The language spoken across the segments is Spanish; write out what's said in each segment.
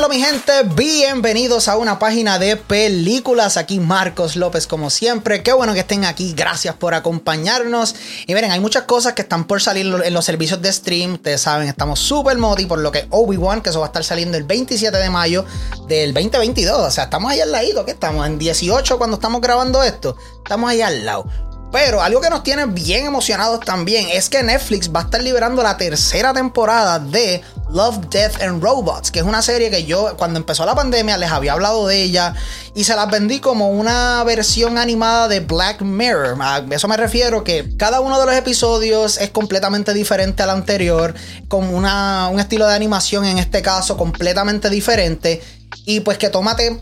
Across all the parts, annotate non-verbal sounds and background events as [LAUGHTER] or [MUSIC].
Dímelo mi gente, bienvenidos a una página de películas. Aquí Marcos López como siempre. Qué bueno que estén aquí, gracias por acompañarnos. Y miren, hay muchas cosas que están por salir en los servicios de stream. Ustedes saben, estamos súper modi por lo que Obi-Wan, que eso va a estar saliendo el 27 de mayo del 2022. O sea, estamos ahí al ladito, que estamos en 18 cuando estamos grabando esto. Estamos ahí al lado. Pero algo que nos tiene bien emocionados también es que Netflix va a estar liberando la tercera temporada de Love, Death and Robots, que es una serie que yo cuando empezó la pandemia les había hablado de ella y se las vendí como una versión animada de Black Mirror. A eso me refiero que cada uno de los episodios es completamente diferente al anterior, con una, un estilo de animación en este caso completamente diferente y pues que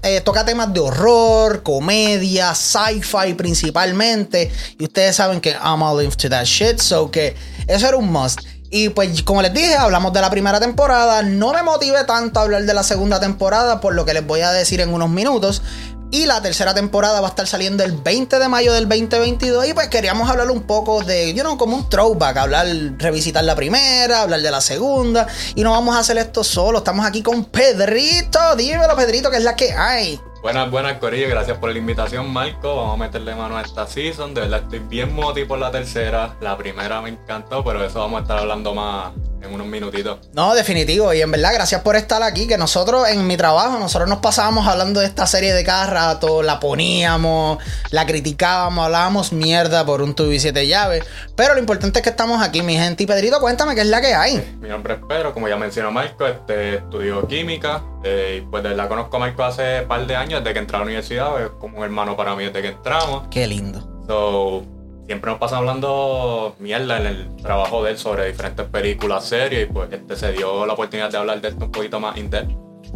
eh, toca temas de horror, comedia, sci-fi principalmente. Y ustedes saben que I'm all into that shit. So que eso era un must. Y pues como les dije, hablamos de la primera temporada. No me motive tanto a hablar de la segunda temporada por lo que les voy a decir en unos minutos. Y la tercera temporada va a estar saliendo el 20 de mayo del 2022. Y pues queríamos hablar un poco de, you know, como un throwback. Hablar, revisitar la primera, hablar de la segunda. Y no vamos a hacer esto solo. Estamos aquí con Pedrito. Dímelo, Pedrito, que es la que hay. Buenas, buenas, Corillo. Gracias por la invitación, Marco. Vamos a meterle mano a esta season. De verdad, estoy bien moti por la tercera. La primera me encantó, pero eso vamos a estar hablando más en unos minutitos. No, definitivo. Y en verdad, gracias por estar aquí. Que nosotros, en mi trabajo, nosotros nos pasábamos hablando de esta serie de cada rato. La poníamos, la criticábamos, hablábamos mierda por un tubo y siete llaves. Pero lo importante es que estamos aquí, mi gente. Y Pedrito, cuéntame qué es la que hay. Mi nombre es Pedro, como ya mencionó Marco, este, estudio química. Eh, y pues de verdad conozco a Marco hace un par de años, desde que entré a la universidad. Es como un hermano para mí desde que entramos. Qué lindo. So, siempre nos pasa hablando mierda en el trabajo de él sobre diferentes películas, series, y pues este se dio la oportunidad de hablar de esto un poquito más in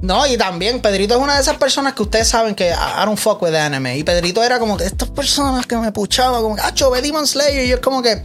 No, y también Pedrito es una de esas personas que ustedes saben que I don't fuck with anime. Y Pedrito era como que estas personas que me puchaban, como que, ve Demon Slayer. Y yo es como que,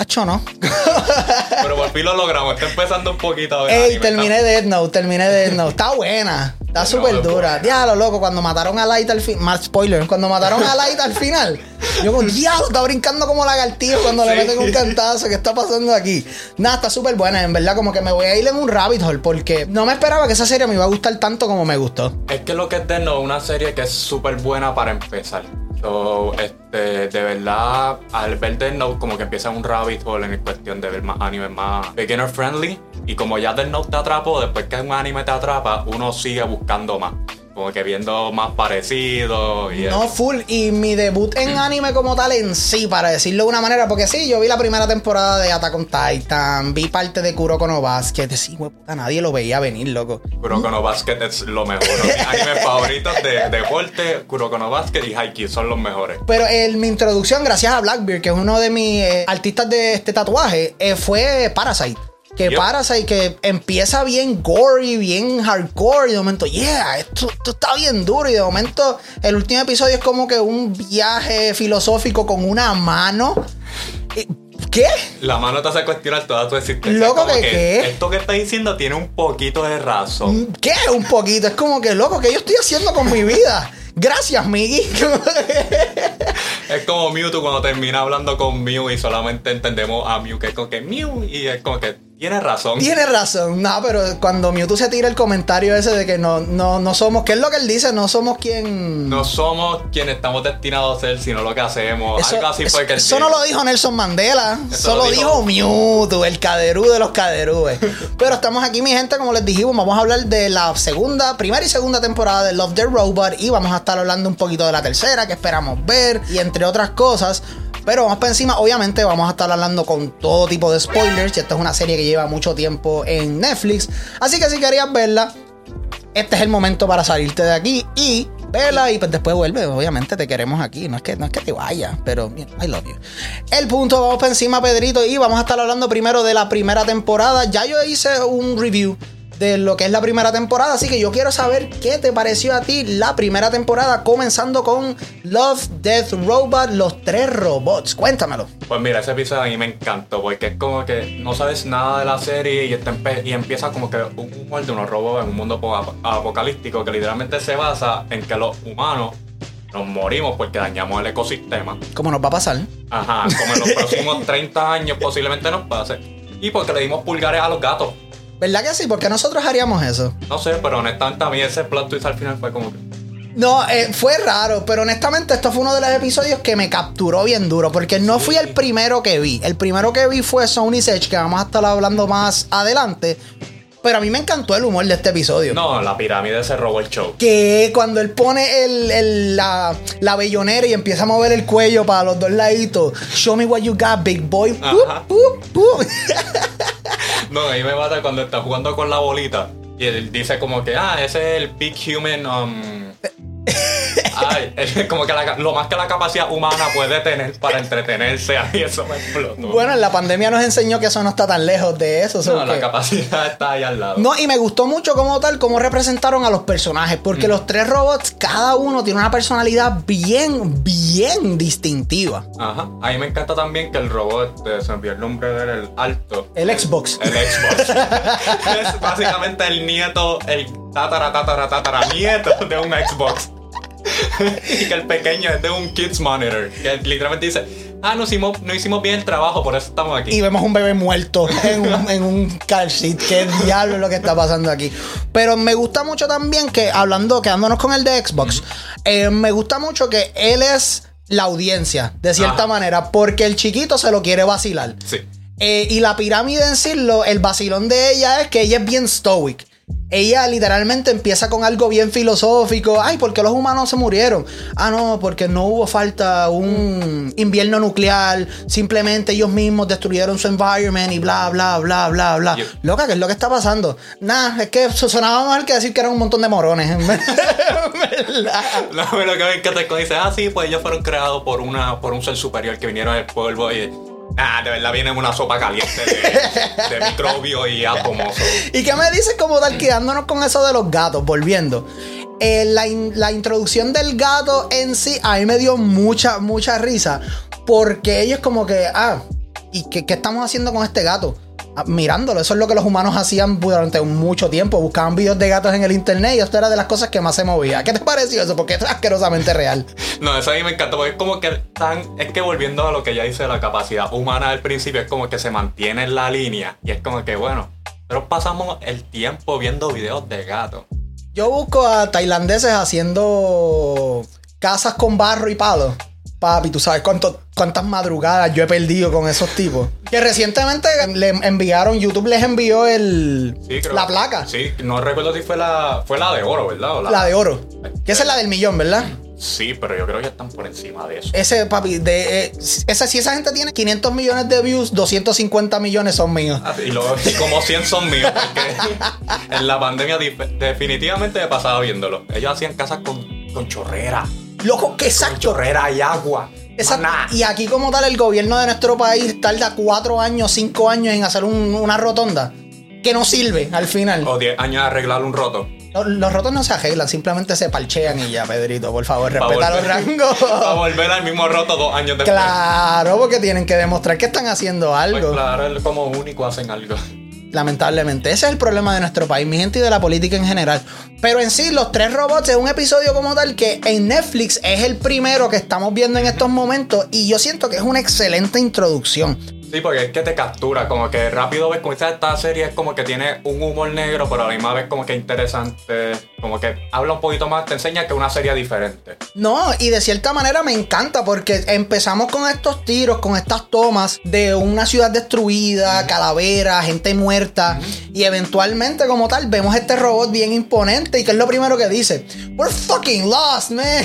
acho, no. [LAUGHS] Pero por fin lo logramos, está empezando un poquito. Ey, terminé Dead Note, terminé Dead Note. Está buena. Está súper dura. Diablo, loco, cuando mataron a Light al final. Más spoiler. Cuando mataron a Light al final. Yo como, diablo, está brincando como lagartijo cuando le meten un cantazo. ¿Qué está pasando aquí? Nada, está súper buena. En verdad, como que me voy a ir en un rabbit hole porque no me esperaba que esa serie me iba a gustar tanto como me gustó. Es que lo que es de no, una serie que es súper buena para empezar. So, este, de verdad, al ver Death Note, como que empieza un rabbit hole en cuestión de ver más anime más beginner friendly. Y como ya Death Note te atrapó, después que un anime te atrapa, uno sigue buscando más como que viendo más parecido. Y no, full. Y mi debut en anime como tal en sí, para decirlo de una manera, porque sí, yo vi la primera temporada de Attack on Titan, vi parte de Kuroko no Basket, sí, puta, nadie lo veía venir, loco. Kuroko no Basket es lo mejor. Mis [LAUGHS] animes favoritos de deporte, Kuroko no Basket y Haikyuu son los mejores. Pero mi introducción, gracias a Blackbeard, que es uno de mis eh, artistas de este tatuaje, eh, fue Parasite que yep. Parasite que empieza bien gory, bien hardcore y de momento, yeah, esto, está bien duro y de momento el último episodio es como que un viaje filosófico con una mano. ¿Qué? La mano te hace cuestionar toda tu existencia. Loco, que, ¿qué? Esto que estás diciendo tiene un poquito de razón. ¿Qué? Un poquito. Es como que, loco, ¿qué yo estoy haciendo con mi vida? Gracias, Miggy. [LAUGHS] es como Mewtwo cuando termina hablando con Mew y solamente entendemos a Mew que es como que Mew y es como que tiene razón. Tiene razón. No, pero cuando Mewtwo se tira el comentario ese de que no, no, no somos, ¿qué es lo que él dice? No somos quien. No somos quienes estamos destinados a ser, sino lo que hacemos. Algo así fue que Eso no lo dijo Nelson Mandela. Eso lo dijo, Mewtwo, el caderú de los caderúes. [LAUGHS] pero estamos aquí, mi gente, como les dijimos, vamos a hablar de la segunda, primera y segunda temporada de Love the Robot. Y vamos a estar hablando un poquito de la tercera, que esperamos ver. Y entre otras cosas. Pero vamos para encima, obviamente vamos a estar hablando con todo tipo de spoilers. Y esta es una serie que lleva mucho tiempo en Netflix. Así que si querías verla, este es el momento para salirte de aquí y verla y pues después vuelve. Obviamente te queremos aquí. No es que, no es que te vayas, pero I love you. El punto, vamos para encima, Pedrito, y vamos a estar hablando primero de la primera temporada. Ya yo hice un review de lo que es la primera temporada. Así que yo quiero saber qué te pareció a ti la primera temporada, comenzando con Love, Death, Robot, los tres robots. Cuéntamelo. Pues mira, ese episodio a mí me encantó, porque es como que no sabes nada de la serie y, y empieza como que un humor de unos robots en un mundo apocalíptico que literalmente se basa en que los humanos nos morimos porque dañamos el ecosistema. ¿Cómo nos va a pasar? Ajá, como en los próximos [LAUGHS] 30 años posiblemente nos pase. Y porque le dimos pulgares a los gatos. ¿Verdad que sí? Porque nosotros haríamos eso. No sé, pero honestamente a mí ese plot twist al final fue como que. No, eh, fue raro, pero honestamente esto fue uno de los episodios que me capturó bien duro, porque no fui el primero que vi. El primero que vi fue Sony's Edge, que vamos a estar hablando más adelante. Pero a mí me encantó el humor de este episodio. No, la pirámide se robó el show. Que cuando él pone el, el- la, la bellonera y empieza a mover el cuello para los dos laditos. Show me what you got, big boy. [LAUGHS] No, ahí me mata cuando está jugando con la bolita. Y él dice como que, ah, ese es el big human. Um... [LAUGHS] Ay, [LAUGHS] es como que la- lo más que la capacidad humana puede tener para entretenerse. A mí eso me explotó. Bueno, en la pandemia nos enseñó que eso no está tan lejos de eso. so no, la que- capacidad está ahí al lado. No, y me gustó mucho como tal, cómo representaron a los personajes, porque Mm. los tres robots, cada uno tiene una personalidad bien, bien distintiva. Ajá. A mí me encanta también que el robot, eh, se me olvidó el nombre del el alto. El Xbox. El Xbox. [LAUGHS] es básicamente el nieto, el tatara, tatara, tatara nieto de un Xbox. [LAUGHS] y que el pequeño es de un Kids Monitor. Que literalmente dice, ah, no hicimos, no hicimos bien el trabajo, por eso estamos aquí. Y vemos un bebé muerto en un, en un car seat. ¿Qué diablo es lo que está pasando aquí? Pero me gusta mucho también que, hablando, quedándonos con el de Xbox, eh, me gusta mucho que él es la audiencia, de cierta Ajá. manera, porque el chiquito se lo quiere vacilar. Sí. Eh, y la pirámide en sí, lo- el vacilón de ella es que ella es bien stoic. Ella literalmente empieza con algo bien filosófico. Ay, ¿por qué los humanos se murieron? Ah, no, porque no hubo falta un invierno nuclear. Simplemente ellos mismos destruyeron su environment y bla, bla, bla, bla, bla. Yo- Loca, ¿qué es lo que está pasando? Nah, es que sonaba mal que decir que eran un montón de morones. verdad. [LAUGHS] No, pero que me encanta es cuando dice, ah, sí, pues ellos fueron creados por, una, por un ser superior que vinieron del polvo y... Ah, de verdad viene una sopa caliente de, de [LAUGHS] microbios y átomos. ¿Y qué me dices como tal, quedándonos con eso de los gatos, volviendo? Eh, la, in- la introducción del gato en sí a mí me dio mucha, mucha risa. Porque ellos como que, ah, ¿y qué, qué estamos haciendo con este gato? Ah, mirándolo, eso es lo que los humanos hacían durante mucho tiempo. Buscaban videos de gatos en el internet y esto era de las cosas que más se movía. ¿Qué te pareció eso? Porque es asquerosamente real. [LAUGHS] No, eso a mí me encanta porque es como que tan, es que volviendo a lo que ya dice la capacidad humana al principio, es como que se mantiene en la línea y es como que, bueno, pero pasamos el tiempo viendo videos de gatos. Yo busco a tailandeses haciendo casas con barro y palo. Papi, tú sabes cuánto- cuántas madrugadas yo he perdido con esos tipos. Que recientemente le enviaron, YouTube les envió el, Sí, creo- la placa, Sí, no recuerdo si fue la, fue la de oro, ¿verdad? O la de oro. Que esa es la del millón, ¿verdad? Sí, pero yo creo que ya están por encima de eso. Ese, papi, de, eh, esa, si esa gente tiene 500 millones de views, 250 millones son míos. Ah, Y, luego, como 100 son míos, porque en la pandemia definitivamente me pasaba viéndolo. Ellos hacían casas con, con chorrera, Loco, que exacto. chorrera y agua. Exacto. Y aquí como tal el gobierno de nuestro país tarda cuatro años, cinco años en hacer un- una rotonda que no sirve al final. O 10 años de arreglar un roto. Los, los rotos no se arreglan, simplemente se parchean y ya, Pedrito, por favor, [LAUGHS] Pa' respeta los volver- rangos. [LAUGHS] Para volver al mismo roto dos años después. Claro, porque tienen que demostrar que están haciendo Pues algo. claro, es como único hacen algo. Lamentablemente, ese es el problema de nuestro país, mi gente, y de la política en general. Pero en sí, los tres robots es un episodio como tal que en Netflix es el primero que estamos viendo en estos momentos y yo siento que es una excelente introducción. Sí, porque es que te captura, como que rápido ves como esta, esta serie es como que tiene un humor negro, pero a la misma vez como que interesante, como que habla un poquito más, te enseña que es una serie diferente. No, y de cierta manera me encanta porque empezamos con estos tiros, con estas tomas de una ciudad destruida, calaveras, gente muerta, y eventualmente como tal vemos este robot bien imponente y que es lo primero que dice, we're fucking lost, man. [LAUGHS]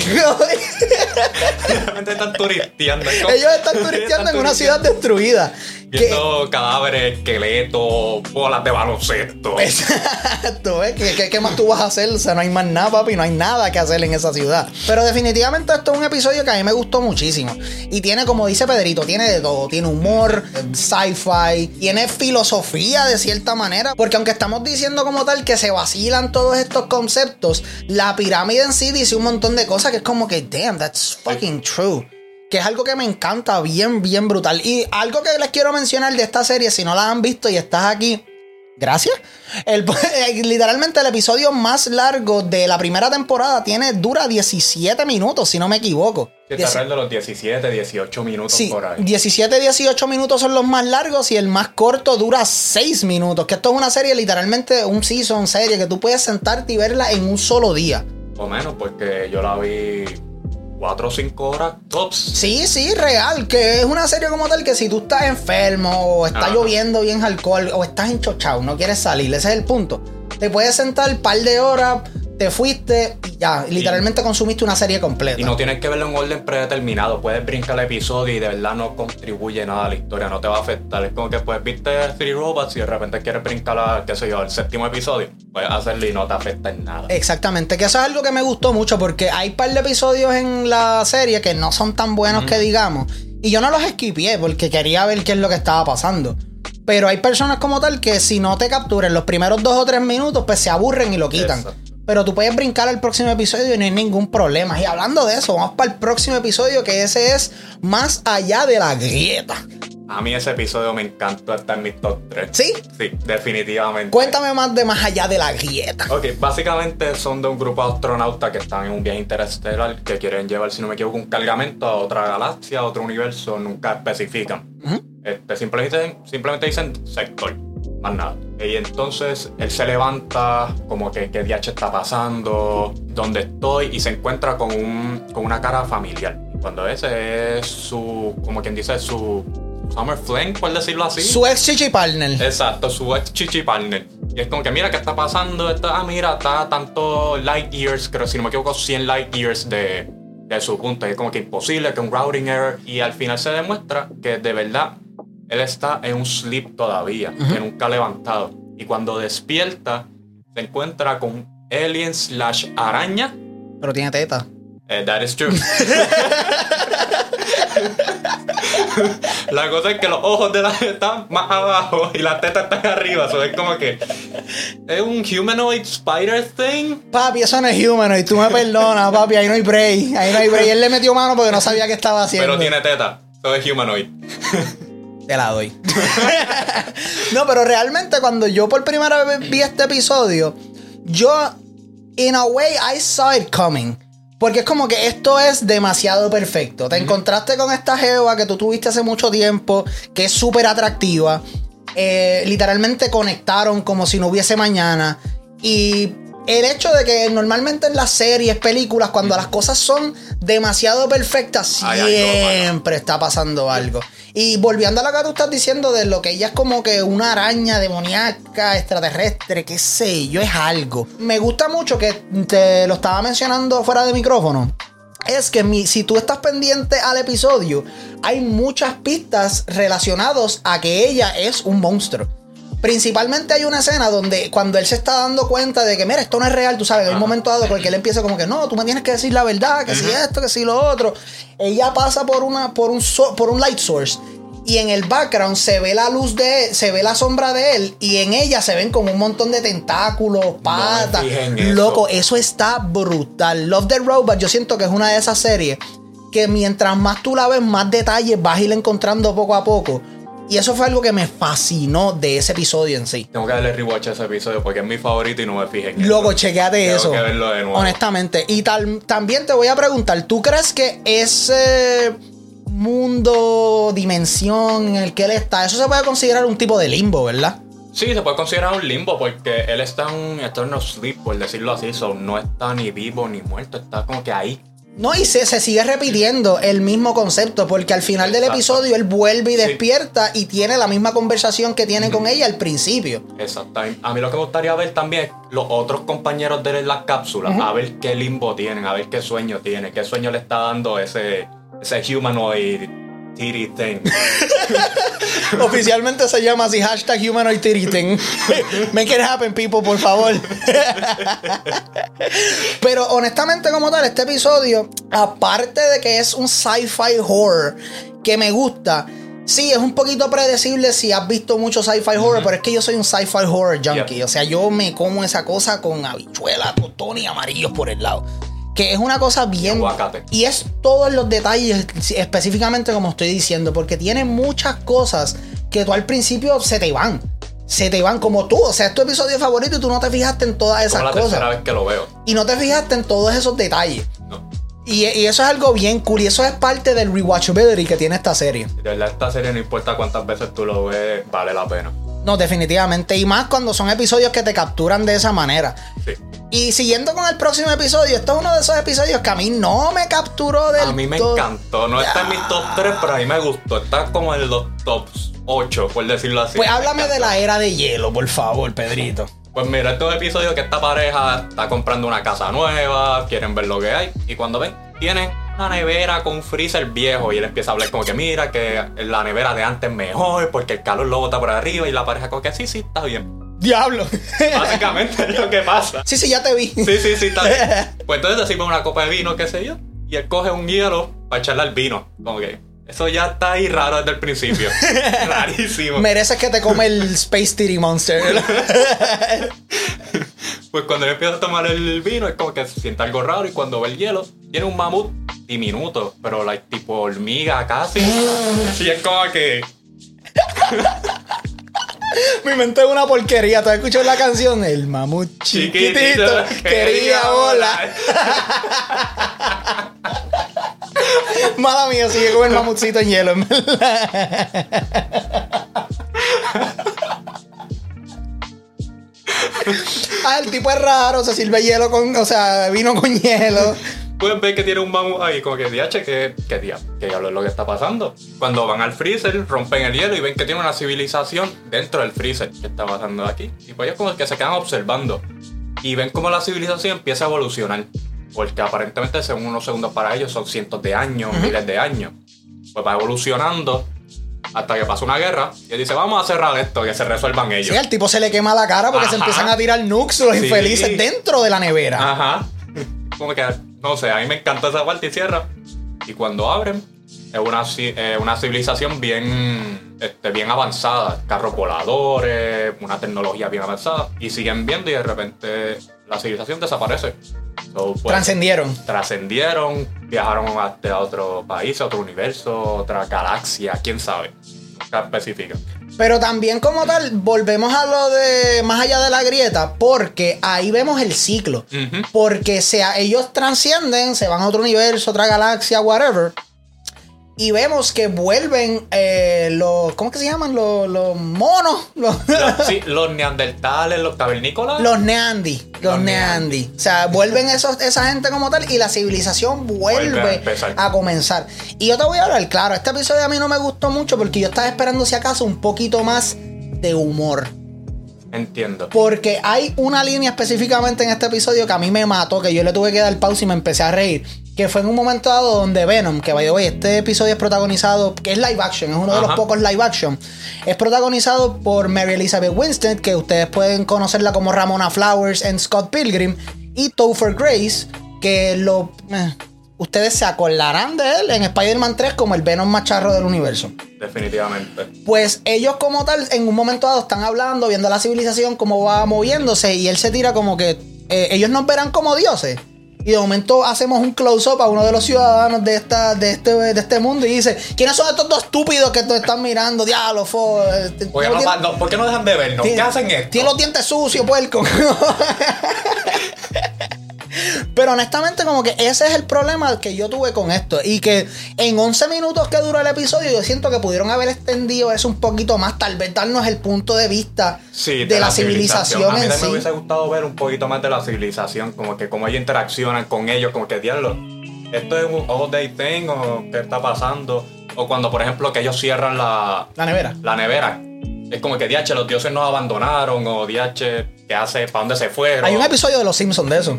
Realmente están turisteando. Ellos [LAUGHS] están turisteando en una ciudad destruida. Viendo cadáveres, esqueletos, bolas de baloncesto. Exacto. ¿Qué, qué, qué más tú vas a hacer? O sea, no hay más nada, papi, no hay nada que hacer en esa ciudad. Pero definitivamente esto es un episodio que a mí me gustó muchísimo. Y tiene, como dice Pedrito, tiene de todo. Tiene humor, sci-fi, tiene filosofía de cierta manera. Porque aunque estamos diciendo como tal que se vacilan todos estos conceptos, la pirámide en sí dice un montón de cosas que es como que, damn, that's fucking true. Que es algo que me encanta, bien, bien brutal. Y algo que les quiero mencionar de esta serie, si no la han visto y estás aquí, gracias. El- [LAUGHS] literalmente el episodio más largo de la primera temporada tiene, dura 17 minutos, si no me equivoco. Sí, está de los 17, 18 minutos Sí, por ahí. 17, 18 minutos son los más largos y el más corto dura 6 minutos. Que esto es una serie, literalmente un season, serie, que tú puedes sentarte y verla en un solo día. O menos, porque yo la vi 4 o 5 horas tops. Sí, sí, real. Que es una serie como tal que si tú estás enfermo o está Ajá. lloviendo bien alcohol o estás enchochado, no quieres salir, ese es el punto. Te puedes sentar un par de horas, te fuiste y ya, literalmente consumiste una serie completa. Y no tienes que verlo en orden predeterminado. Puedes brincar el episodio y de verdad no contribuye nada a la historia, no te va a afectar. Es como que pues viste Three Robots y de repente quieres brincar a, qué sé yo, el séptimo episodio. Puedes hacerlo y no te afecta en nada. Exactamente, que eso es algo que me gustó mucho porque hay par de episodios en la serie que no son tan buenos que digamos. Y yo no los esquipié porque quería ver qué es lo que estaba pasando. Pero hay personas como tal que si no te capturan los primeros dos o tres minutos, pues se aburren y lo quitan. Exacto. Pero tú puedes brincar al próximo episodio y no hay ningún problema. Y hablando de eso, vamos para el próximo episodio que ese es Más allá de la grieta. A mí ese episodio me encantó, está en mi top 3. ¿Sí? Sí, definitivamente. Cuéntame más de Más allá de la grieta. Ok, básicamente son de un grupo de astronautas que están en un viaje interestelar que quieren llevar, si no me equivoco, un cargamento a otra galaxia, a otro universo, nunca especifican. Este, simplemente, simplemente dicen sector, más nada. Y entonces él se levanta, como que qué DH está pasando, dónde estoy, y se encuentra con, un, con una cara familiar. Cuando ese es su, como quien dice, su summer fling, por decirlo así. Su ex chichi partner. Exacto, su ex chichi partner. Y es como que, mira, ¿qué está pasando? Está, ah, mira, está tanto light years, creo, si no me equivoco, 100 light years de, de su punto. Y es como que imposible, que un routing error. Y al final se demuestra que de verdad él está en un sleep todavía, que nunca ha levantado. Y cuando despierta, se encuentra con alien slash araña. Pero tiene teta. Eh, that is true. [LAUGHS] la cosa es que los ojos de la están más abajo y las tetas están arriba. So es como que es un humanoid spider thing. Papi, eso no es humanoid, tú me perdonas, papi, ahí no hay break, ahí no hay break. Él le metió mano porque no sabía qué estaba haciendo. Pero tiene teta. So es humanoid. Te la doy. [LAUGHS] no, pero realmente cuando yo por primera vez vi este episodio, yo, in a way, I saw it coming. Porque es como que esto es demasiado perfecto. Te encontraste con esta jeva que tú tuviste hace mucho tiempo, que es súper atractiva. Eh, literalmente conectaron como si no hubiese mañana. Y el hecho de que normalmente en las series, películas, cuando las cosas son demasiado perfectas, siempre está pasando algo. Y volviendo a lo que tú estás diciendo de lo que ella es como que una araña demoníaca, extraterrestre, qué sé yo, es algo. Me gusta mucho que te lo estaba mencionando fuera de micrófono. Es que mi- si tú estás pendiente al episodio, hay muchas pistas relacionadas a que ella es un monstruo. Principalmente hay una escena donde cuando él se está dando cuenta de que, mira, esto no es real, tú sabes, en un momento dado, porque él empieza como que, no, tú me tienes que decir la verdad, que si esto, que si lo otro. Ella pasa por, una, por, un, so- por un light source y en el background se ve la luz de él, se ve la sombra de él y en ella se ven como un montón de tentáculos, patas. en eso. Loco, eso está brutal. Love the Robot, yo siento que es una de esas series que mientras más tú la ves, más detalles vas a ir encontrando poco a poco. Y eso fue algo que me fascinó de ese episodio en sí. Tengo que darle rewatch a ese episodio porque es mi favorito y no me fijé en Loco, eso. chequeate Tengo eso. que verlo de nuevo. Honestamente. Y tal, también te voy a preguntar, ¿tú crees que ese mundo, dimensión en el que él está, eso se puede considerar un tipo de limbo, ¿verdad? Sí, se puede considerar un limbo porque él está en un eternal sleep, por decirlo así. So, no está ni vivo ni muerto, está como que ahí. No, y se, se sigue repitiendo el mismo concepto, porque al final del episodio él vuelve y Sí. despierta y tiene la misma conversación que tiene con ella al principio. Exacto. A mí lo que me gustaría ver también es los otros compañeros de las cápsulas, a ver qué limbo tienen, a ver qué sueño tiene, qué sueño le está dando ese, ese humanoid thing. [LAUGHS] Oficialmente se llama así hashtag humanoid titty [LAUGHS] Make it happen, people, por favor. [LAUGHS] Pero honestamente, como tal, este episodio, aparte de que es un sci-fi horror que me gusta, sí, es un poquito predecible si has visto mucho sci-fi horror, pero es que yo soy un sci-fi horror junkie. Yeah. O sea, yo me como esa cosa con habichuelas, tostones y amarillos por el lado. Que es una cosa bien. aguacate. Y es todos los detalles, específicamente como estoy diciendo, porque tiene muchas cosas que tú al principio se te van. Se te van como tú. O sea, es tu episodio favorito y tú no te fijaste en todas esas Como la cosas. tercera vez que lo veo. Y no te fijaste en todos esos detalles. No. Y, y eso es algo bien cool. Y eso es parte del rewatchability que tiene esta serie. De verdad, esta serie no importa cuántas veces tú lo ves, vale la pena. No, definitivamente. Y más cuando son episodios que te capturan de esa manera. Sí. Y siguiendo con el próximo episodio, esto es uno de esos episodios que a mí no me capturó del A mí me todo. encantó. No está en mis top 3, pero a mí me gustó. Está como en los tops 8, por decirlo así. Pues Me háblame de la era de hielo, por favor, Pedrito. Pues mira, estos episodios que esta pareja está comprando una casa nueva, quieren ver lo que hay, y cuando ven, tienen una nevera con un freezer viejo, y él empieza a hablar como que mira, que la nevera de antes es mejor, porque el calor lo bota por arriba, y la pareja como que sí, sí, está bien. Diablo. Básicamente es lo que pasa. sí, sí, ya te vi. Sí, sí, sí, está bien. [LAUGHS] Pues entonces sirve una copa de vino, qué sé yo, y él coge un hielo para echarle al vino. Como que eso ya está ahí raro desde el principio. [LAUGHS] Rarísimo. Mereces que te come el Space Titty Monster. [LAUGHS] Pues cuando él empieza a tomar el vino es como que se siente algo raro y cuando ve el hielo tiene un mamut diminuto, pero like, tipo hormiga casi. [LAUGHS] Y es como que... Mi mente es una porquería. ¿Tú has escuchado la canción? El mamut chiquitito, quería volar. [LAUGHS] Mala mía, sigue con el mamutcito en hielo. ah, el tipo es raro, se sirve hielo con, o sea, vino con hielo. Pueden ver que tiene un mamut ahí, como que DH, que, que, dia- que diablo es lo que está pasando. Cuando van al freezer, rompen el hielo y ven que tiene una civilización dentro del freezer. ¿Qué está pasando aquí? Y pues ellos como que se quedan observando. Y ven cómo la civilización empieza a evolucionar. Porque aparentemente, según unos segundos para ellos, son cientos de años, miles de años. Pues va evolucionando hasta que pasa una guerra. Y él dice, vamos a cerrar esto, que se resuelvan ellos. Sí, al tipo se le quema la cara porque se empiezan a tirar nukes los Sí. infelices dentro de la nevera. Ajá. [LAUGHS] Como que, no sé, a mí me encanta esa parte y cierra. Y cuando abren, es una, eh, una civilización bien, este, bien avanzada. Carros voladores, una tecnología bien avanzada. Y siguen viendo y de repente la civilización desaparece. So, pues, Trascendieron. trascendieron, viajaron hasta otro país, a otro universo, otra galaxia, quién sabe. Nunca. Pero también como tal, volvemos a lo de más allá de la grieta, porque ahí vemos el ciclo. Ujú. Porque sea, ellos trascienden, se van a otro universo, otra galaxia, whatever. Y vemos que vuelven eh, los. ¿Cómo que se llaman? Los, los monos. Los, [LAUGHS] sí, los neandertales, los cavernícolas. los Neandy. Los, Los. O sea, vuelven esos, esa gente como tal y la civilización vuelve, Vuelve a a comenzar. Y yo te voy a hablar, claro, este episodio a mí no me gustó mucho porque yo estaba esperando, si acaso, un poquito más de humor. Entiendo. Porque hay una línea específicamente en este episodio que a mí me mató, que yo le tuve que dar pausa y me empecé a reír. Que fue en un momento dado donde Venom, que vaya, oye, este episodio es protagonizado, que es live action, es uno de los pocos live action. Es protagonizado por Mary Elizabeth Winstead, que ustedes pueden conocerla como Ramona Flowers en Scott Pilgrim, y Topher Grace, que lo. eh, ustedes se acordarán de él en Spider-Man 3 como el Venom más charro del universo. Definitivamente. Pues ellos como tal, en un momento dado están hablando, viendo la civilización, cómo va moviéndose, y él se tira como que eh, ellos nos verán como dioses. Y de momento hacemos un close-up a uno de los ciudadanos de, esta, de, este, de este mundo y dice, ¿quiénes son estos dos estúpidos que nos están mirando? Diablo, fo, ¿Por qué no, no- por qué no dejan de vernos? ¿Qué hacen esto? Tiene los dientes sucios, puerco. [LAUGHS] Pero honestamente, como que ese es el problema que yo tuve con esto. Y que en 11 minutos que duró el episodio, yo siento que pudieron haber extendido eso un poquito más. Tal vez darnos el punto de vista Sí, de, la, civilización, A mí en sí. me hubiese gustado ver un poquito más de la civilización, como que cómo ellos interaccionan con ellos, como que diablo, esto es un all day thing o qué está pasando. O cuando, por ejemplo, que ellos cierran la, La nevera. la nevera. Es como que DH, los dioses nos abandonaron, o DH, ¿qué hace? ¿Para dónde se fueron? Hay un episodio de Los Simpsons de eso.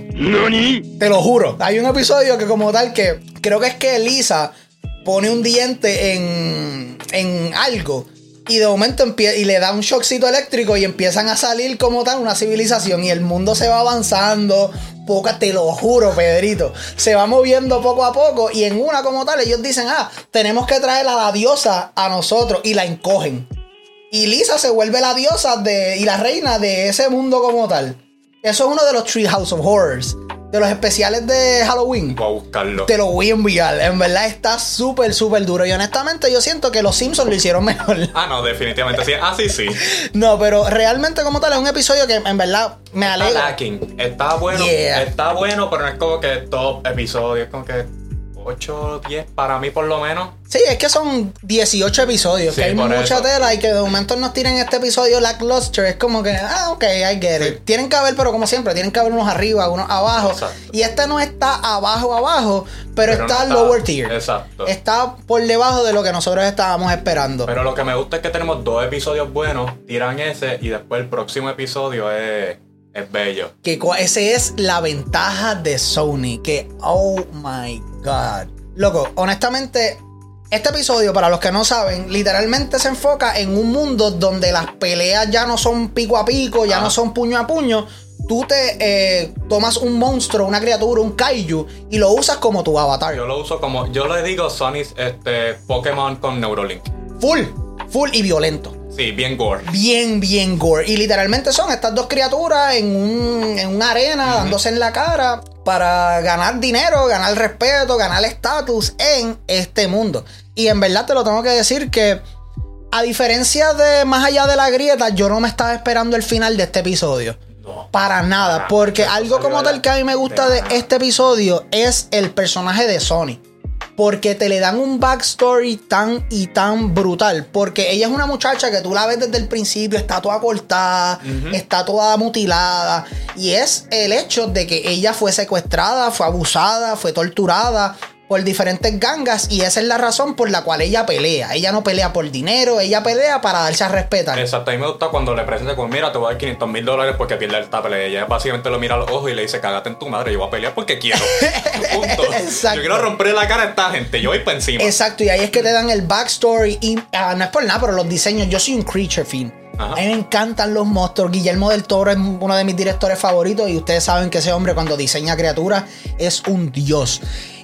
Te lo juro. Hay un episodio que como tal que creo que es que Lisa pone un diente en, en algo. Y de momento empie- y le da un shockcito eléctrico y empiezan a salir como tal una civilización y el mundo se va avanzando. Poco, te lo juro, Pedrito. Se va moviendo poco a poco y en una como tal ellos dicen, ah, tenemos que traer a la diosa a nosotros y la encogen. Y Lisa se vuelve la diosa de, y la reina de ese mundo como tal. Eso es uno de los Treehouse of Horrors. de los especiales de Halloween. Voy a buscarlo. Te lo voy a enviar. En verdad está súper, súper duro. Y honestamente yo siento que los Simpsons lo hicieron [LAUGHS] mejor. Ah, no, definitivamente sí. Ah, sí, sí. [LAUGHS] No, pero realmente como tal es un episodio que en verdad me Está alegra. lacking. Está bueno. Yeah. Está bueno, pero no es como que top episodio. Es como que 8, 10 para mí por lo menos. Sí, es que son 18 episodios, Sí, que hay mucha eso. tela y que de momento nos tiren este episodio lackluster. Es como que, ah, ok, I get it. Tienen que haber, pero como siempre, tienen que haber unos arriba, unos abajo. Exacto. Y este no está abajo, abajo, pero, Pero no está está- lower tier. exacto. Está por debajo de lo que nosotros estábamos esperando. Pero lo que me gusta es que tenemos dos episodios buenos, tiran ese y después el próximo episodio es, es bello. que ese es la ventaja de Sony. Que, oh my god. Loco, honestamente, este episodio, para los que no saben, literalmente se enfoca en un mundo donde las peleas ya no son pico a pico, ya no son puño a puño. Tú te eh, tomas un monstruo, una criatura, un kaiju y lo usas como tu avatar. Yo lo uso como, yo le digo Sony's este, Pokémon con Neurolink. Full, full y violento. Sí, bien gore. bien, bien gore. Y literalmente son estas dos criaturas en, un, en una arena dándose en la cara para ganar dinero, ganar respeto, ganar estatus en este mundo. Y en verdad te lo tengo que decir que, a diferencia de Más allá de la grieta, yo no me estaba esperando el final de este episodio. No. Para nada, Para, porque algo como tal que a mí me gusta de de este episodio es el personaje de Sony. Porque te le dan un backstory tan y tan brutal. Porque ella es una muchacha que tú la ves desde el principio, está toda cortada, está toda mutilada. Y es el hecho de que ella fue secuestrada, fue abusada, fue torturada por diferentes gangas. Y esa es la razón por la cual ella pelea. Ella no pelea por dinero, ella pelea para darse a respetar. Exacto, a mí me gusta cuando le presenta como, mira, te voy a dar 500 mil dólares porque pierde el pelea. Ella básicamente lo mira a los ojos y le dice, cágate en tu madre, yo voy a pelear porque quiero. [LAUGHS] Punto. Exacto. Yo quiero romper la cara a esta gente, yo voy para encima. Exacto, y ahí es que te dan el backstory. Y ah, no es por nada, pero los diseños. Yo soy un creature fiend. Ajá. A mí me encantan los monstruos. Guillermo del Toro es uno de mis directores favoritos. Y ustedes saben que ese hombre, cuando diseña criaturas, es un dios.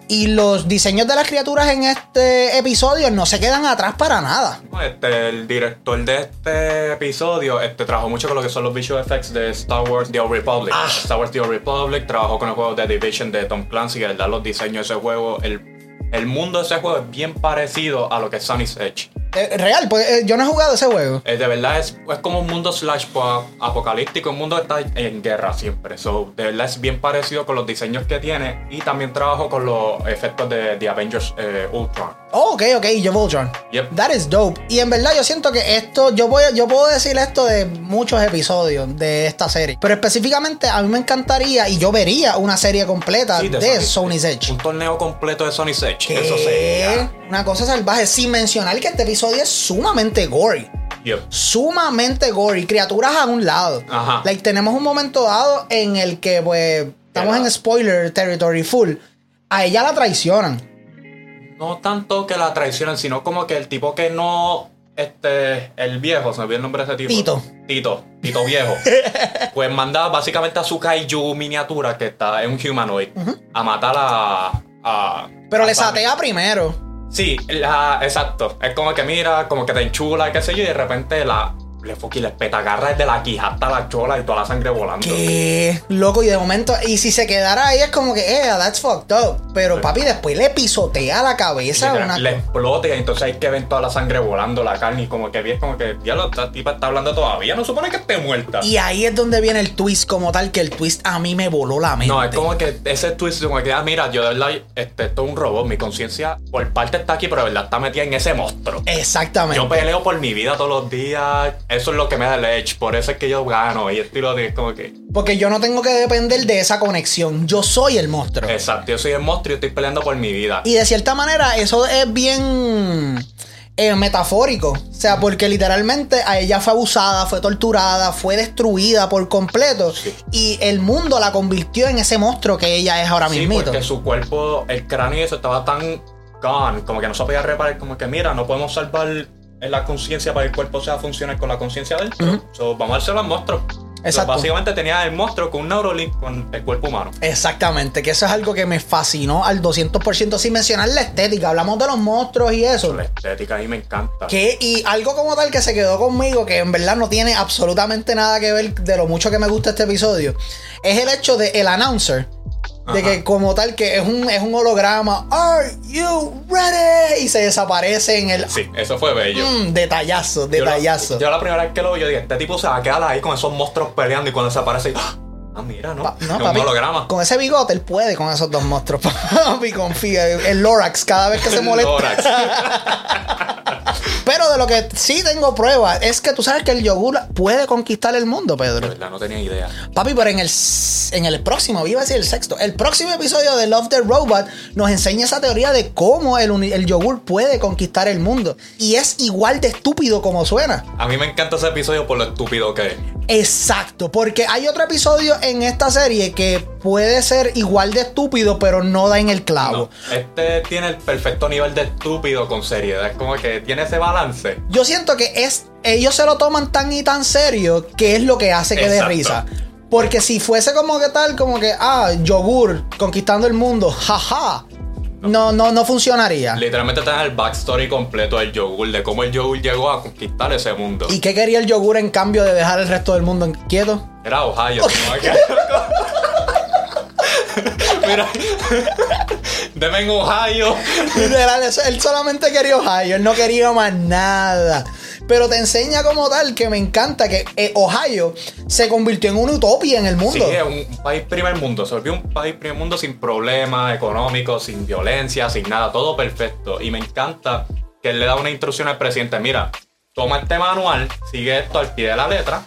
Y los diseños de las criaturas en este episodio no se quedan atrás para nada. Este, el director de este episodio este, trabajó mucho con lo que son los visual effects de Star Wars The Old Republic. Ah. Star Wars The Old Republic trabajó con el juego The Division de Tom Clancy, que verdad los diseños de ese juego, el, el mundo de ese juego es bien parecido a lo que es Sunny's Edge. Eh, real, pues eh, yo no he jugado ese juego. Eh, de verdad es, es como un mundo slash po- apocalíptico, un mundo que está en guerra siempre. So, de verdad es bien parecido con los diseños que tiene y también trabajó con los efectos de The Avengers Ultron. Oh, ok, ok, yo Voltron. Yep. That is dope. Y en verdad yo siento que esto, yo voy, yo puedo decir esto de muchos episodios de esta serie. Pero específicamente a mí me encantaría y yo vería una serie completa Sí, de, Sony's Edge. Un torneo completo de Sony's Edge. Que Eso sería. Una cosa salvaje. Sin mencionar que este episodio es sumamente gory. Yep. Sumamente gory. Criaturas a un lado. Ajá. Like, tenemos un momento dado en el que, pues, estamos en spoiler territory full. A ella la traicionan. No tanto que la traicionen, sino como que el tipo que no. Este. El viejo, se me olvidó el nombre de ese tipo. Tito. Tito. Tito viejo. [LAUGHS] pues manda básicamente a su kaiju miniatura, que está en un humanoid, a matar a. a Pero a le satea primero. Sí, la, exacto. Es como que mira, como que te enchula, qué sé yo, y de repente la. Le fucking le peta, agarra desde la quija hasta la chola y toda la sangre volando. ¿Qué? Loco, y de momento, y si se quedara ahí es como que, eh, that's fucked up. Pero papi, después le pisotea la cabeza Literal, una le explota y entonces hay que ver toda la sangre volando, la carne y como que bien como que ya lo esta tipa está hablando todavía, no supone que esté muerta. Y ahí es donde viene el twist como tal, que el twist a mí me voló la mente. No, es como que ese twist como que, ah, mira, yo de verdad, este, esto es un robot, mi conciencia por parte está aquí, pero de verdad está metida en ese monstruo. Exactamente. Yo peleo por mi vida todos los días, eso es lo que me da el edge, por eso es que yo gano y estilo de como que, Porque yo no tengo que depender de esa conexión. Yo soy el monstruo. exacto, yo soy el monstruo y estoy peleando por mi vida. Y de cierta manera, eso es bien eh, metafórico. O sea, porque literalmente a ella fue abusada, fue torturada, fue destruida por completo. Sí. Y el mundo la convirtió en ese monstruo que ella es ahora Sí, porque su cuerpo, el cráneo y eso estaba tan gone, como que no se podía reparar, como que mira, no podemos salvar la conciencia para que el cuerpo sea funcional con la conciencia dentro. So, vamos a dárselo al monstruo. Exacto. básicamente tenía el monstruo con un Neuralink con el cuerpo humano. Exactamente, que eso es algo que me fascinó al 200% sin mencionar la estética. Hablamos de los monstruos y eso. La estética a mí me encanta. Que, y algo como tal que se quedó conmigo, que en verdad no tiene absolutamente nada que ver de lo mucho que me gusta este episodio, es el hecho de el announcer De que como tal que es un, es un holograma. Are you ready? Y se desaparece en el... Sí, eso fue bello. Mm, detallazo, Yo detallazo. la- Yo, la primera vez que lo vi, yo dije, este tipo se va a quedar ahí con esos monstruos peleando y cuando desaparece, ¡ah! Ah, mira, ¿no? Pa- no, papi, holograma. Con ese bigote él puede con esos dos monstruos. [LAUGHS] Papi, confía. El Lorax cada vez que se El molesta. Lorax. [LAUGHS] Pero de lo que sí tengo prueba es que tú sabes que el yogur puede conquistar el mundo, De Pedro. verdad, no tenía idea. Papi, pero en el, en el próximo, iba a decir el sexto, el próximo episodio de Love the Robot nos enseña esa teoría de cómo el yogur puede conquistar el mundo. Y es igual de estúpido como suena. A mí me encanta ese episodio por lo estúpido que es. Exacto, porque hay otro episodio en esta serie que puede ser igual de estúpido, pero no da en el clavo. No, este tiene el perfecto nivel de estúpido con seriedad. Es como que tiene ese balance. Yo siento que es ellos se lo toman tan y tan serio que es lo que hace que dé risa. Porque si fuese como que tal, como que, ah, yogur conquistando el mundo, [LAUGHS] jaja, no, no, no funcionaría. Literalmente te el backstory completo del yogur, de cómo el yogur llegó a conquistar ese mundo. ¿Y qué quería el yogur en cambio de dejar el resto del mundo quieto? Era Ohio. [LAUGHS] Mira, deme en Ohio. Literal, él solamente quería Ohio, él no quería más nada. Pero te enseña como tal que me encanta que eh, Ohio se convirtió en una utopía en el Sí, mundo. es un país primer mundo. Se volvió un país primer mundo sin problemas económicos, sin violencia, sin nada. Todo perfecto. Y me encanta que él le da una instrucción al presidente. Mira, toma este manual, sigue esto al pie de la letra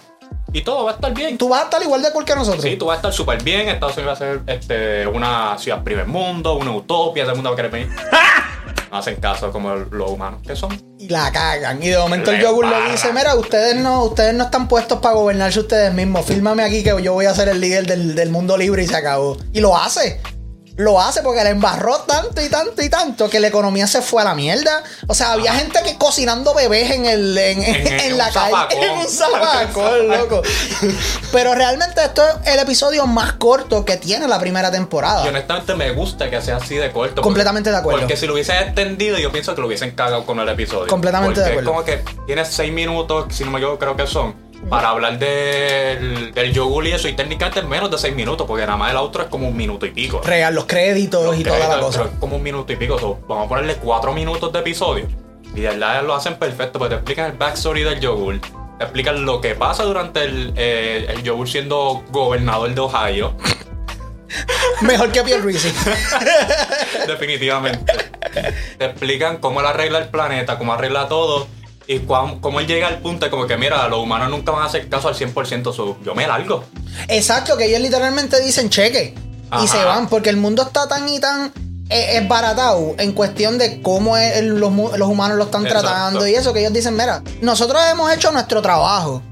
y todo va a estar bien. Tú vas a estar igual de cool que nosotros. Sí, tú vas a estar súper bien. Estados Unidos va a ser este, una ciudad primer mundo, una utopia. Todo el mundo va a querer venir. [LAUGHS] No hacen caso como los humanos que son. Y la cagan. Y de momento el yogur para. dice, mira, ustedes no, ustedes no están puestos para gobernarse ustedes mismos. Fírmame aquí que yo voy a ser el líder del, del mundo libre y se acabó. Y lo hace. Lo hace porque le embarró tanto y tanto y tanto que la economía se fue a la mierda. O sea, había gente que cocinando bebés en el en, en- En- en en la calle. [LAUGHS] zapacón. En un zapacón, [LAUGHS] loco. Pero realmente esto es el episodio más corto que tiene la primera temporada. Y honestamente me gusta que sea así de corto. porque- Completamente de acuerdo. Porque si lo hubiesen extendido, yo pienso que lo hubiesen cagado con el episodio. Completamente de acuerdo. es como que tienes seis minutos, si no me equivoco, creo que son, para hablar del, del yogur y eso. Y técnicamente es menos de seis minutos, porque nada más el outro es como un minuto y pico. Real, los créditos Los y toda la cosa. es como un minuto y pico. so, vamos a ponerle cuatro minutos de episodio. Y de verdad lo hacen perfecto, porque te explican el backstory del yogur. Te explican lo que pasa durante el, eh, el yogur siendo gobernador de Ohio. [LAUGHS] Mejor que Pierluisi. [LAUGHS] Definitivamente. Te explican cómo él arregla el planeta, cómo arregla todo. Y cómo él llega al punto de como que, mira, los humanos nunca van a hacer caso al 100%. so, yo me largo. Exacto, que ellos literalmente dicen cheque y se van porque el mundo está tan y tan eh, esbaratado en cuestión de cómo es los, los humanos lo están Exacto. tratando y eso que ellos dicen, mira, nosotros hemos hecho nuestro trabajo,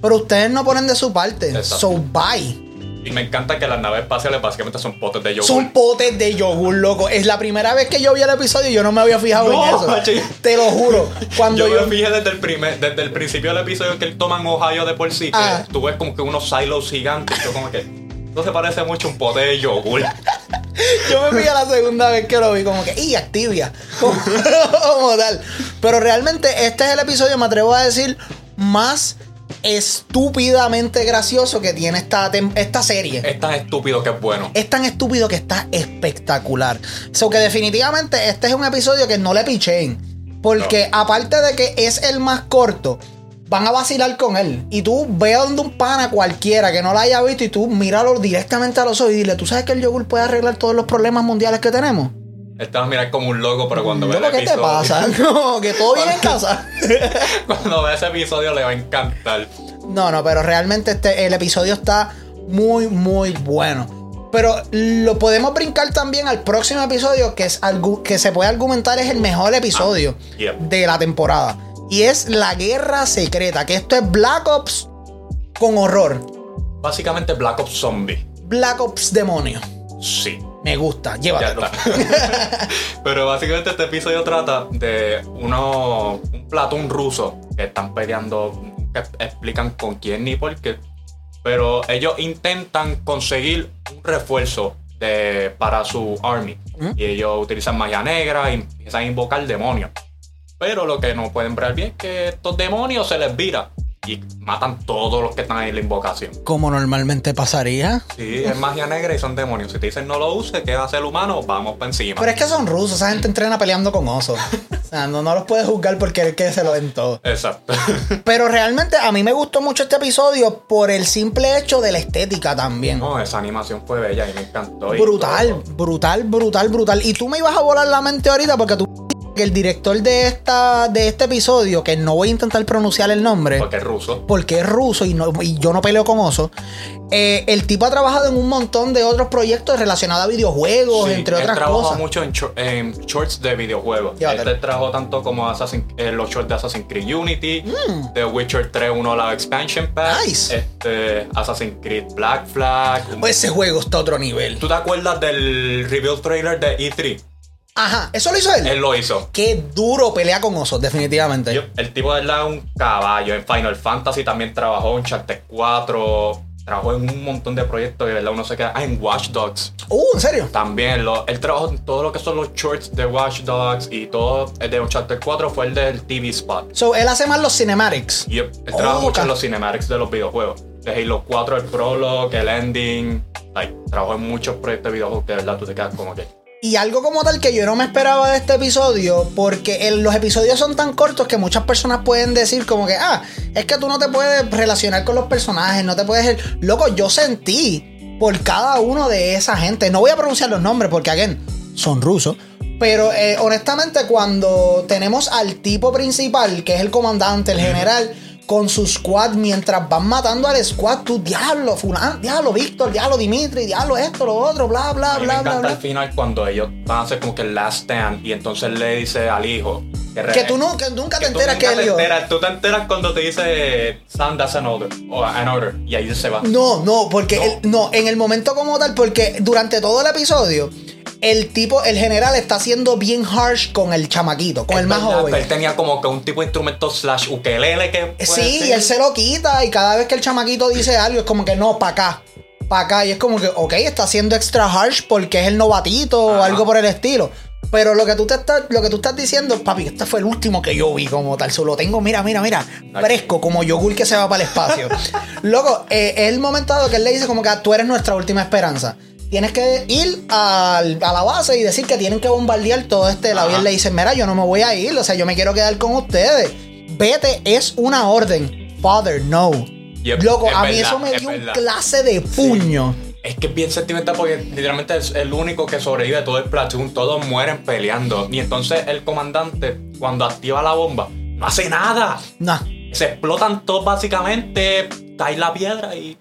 pero ustedes no ponen de su parte, Exacto. so bye. Y me encanta que las naves espaciales básicamente son potes de yogur. Son potes de yogur, loco. Es la primera vez que yo vi el episodio y yo no me había fijado No, en eso. macho. Te lo juro. Cuando yo yo, me fijé desde el primer, desde el principio del episodio que él toma en Ohio de por sí, que Ah. tú ves como que unos silos gigantes. Yo como que. Esto se parece mucho a un pote de yogur. [LAUGHS] Yo me a la segunda vez que lo vi, como que, ¡y Activia! Como, [LAUGHS] como tal. Pero realmente este es el episodio, me atrevo a decir, más estúpidamente gracioso que tiene esta, esta serie. Es tan estúpido que es bueno. Es tan estúpido que está espectacular. So que definitivamente este es un episodio que no le picheen. Porque aparte de que es el más corto, van a vacilar con él. Y tú ve a donde un pana cualquiera que no lo haya visto y tú míralo directamente a los ojos y dile, ¿tú sabes que el yogur puede arreglar todos los problemas mundiales que tenemos? Él te va a mirar como un loco, pero cuando ve el Loco, ¿qué te episodio. pasa? [LAUGHS] No, que todo bien en casa. [LAUGHS] Cuando ve ese episodio le va a encantar. No, no, pero realmente este, el episodio está muy, muy bueno. Pero lo podemos brincar también al próximo episodio, que, es que se puede argumentar es el mejor episodio Ah, de la temporada. Y es La Guerra Secreta, que esto es Black Ops con horror. Básicamente Black Ops Zombie. Black Ops Demonio. Sí. Me gusta, llévatelo. [LAUGHS] Pero básicamente este episodio trata de uno, un platón ruso que están peleando, que explican con quién ni por qué. Pero ellos intentan conseguir un refuerzo de, para su army. Y ellos utilizan magia negra y empiezan a invocar demonios. Pero lo que no pueden ver bien es que estos demonios se les vira. Y matan todos los que están ahí en la invocación. Como normalmente pasaría. Sí, es magia negra y son demonios. Si te dicen no lo uses, ¿qué va a hacer el humano? Vamos para encima. Pero es que son rusos, esa gente entrena peleando con osos. O sea, no, no los puedes juzgar porque es que se lo den todo. Exacto. [LAUGHS] Pero realmente a mí me gustó mucho este episodio por el simple hecho de la estética también. No, esa animación fue bella y me encantó. Brutal, brutal, brutal, brutal. Y tú me ibas a volar la mente ahorita porque tú el director de esta de este episodio, que no voy a intentar pronunciar el nombre, Porque es ruso. porque es ruso y, no, y yo no peleo con oso. eh, el tipo ha trabajado en un montón de otros proyectos relacionados a videojuegos, Sí, entre él otras trabajó cosas. mucho en, shor- en shorts de videojuegos. Él trabajó tanto como Assassin, eh, los shorts de Assassin's Creed Unity, The Witcher 3 1 la expansion pack, Mm. Nice. este, Assassin's Creed Black Flag. Ese juego está a otro nivel. ¿Tú te acuerdas del reveal trailer de E3? Ajá, eso lo hizo él. Él lo hizo. Qué duro pelea con osos, definitivamente. Yo- el tipo de verdad es un caballo. En Final Fantasy también trabajó en Charter 4. Trabajó en un montón de proyectos y de verdad uno se queda. Ah, en Watch Dogs. Uh, ¿en serio? También, lo, él trabajó en todo lo que son los shorts de Watch Dogs y todo el de Uncharted 4 fue el del TV spot. So, él hace más los cinematics. Y él Oh, trabaja mucho en los cinematics de los videojuegos. De Halo 4, el prologue, el ending. Like, trabajó en muchos proyectos de videojuegos que de verdad tú te quedas como que. Y algo como tal que yo no me esperaba de este episodio, porque el- los episodios son tan cortos que muchas personas pueden decir como que, ah, es que tú no te puedes relacionar con los personajes, no te puedes... Loco, yo sentí por cada uno de esa gente, no voy a pronunciar los nombres porque, again, son rusos, pero eh, honestamente cuando tenemos al tipo principal, que es el comandante, el general, con su squad, mientras van matando al squad, tú, diablo, fulano, diablo, Víctor, diablo, Dimitri, diablo, esto, lo otro, bla, bla, A mí me bla, bla, encanta bla. al final cuando ellos van a hacer como que el last stand y entonces le dice al hijo. re- Que tú no- que nunca te enteras nunca que te él dijo. enteras. Tú te enteras cuando te dice son that's an order o an order y ahí se va. No, no, porque No. el- no, en el momento como tal, porque durante todo el episodio, el tipo, el general está siendo bien harsh con el chamaquito, con Es el más verdad, joven. Él tenía como que un tipo de instrumento slash ukelele que. Sí, ser. y él se lo quita y cada vez que el chamaquito dice algo es como que no, para acá, para acá. Y es como que, ok, está siendo extra harsh porque es el novatito o algo por el estilo. Pero lo que tú te estás, lo que tú estás diciendo, papi, este fue el último que yo vi como tal. Solo tengo, mira, mira, mira, fresco, como yogur que se va para el espacio. [LAUGHS] Loco, eh, es el momento dado que él le dice como que "Ah, tú eres nuestra última esperanza. Tienes que ir al- a la base y decir que tienen que bombardear todo este lado. Y Ajá. él le dice, mira, yo no me voy a ir, o sea, yo me quiero quedar con ustedes. Vete, es una orden. Father, no. Yep, Loco, es a mí verdad, eso me es dio un clase de puño. Es que es bien sentimental porque literalmente es el único que sobrevive todo el platoon. Todos mueren peleando. Y entonces el comandante, cuando activa la bomba, no hace nada. Nah. Se explotan todos básicamente, cae la piedra y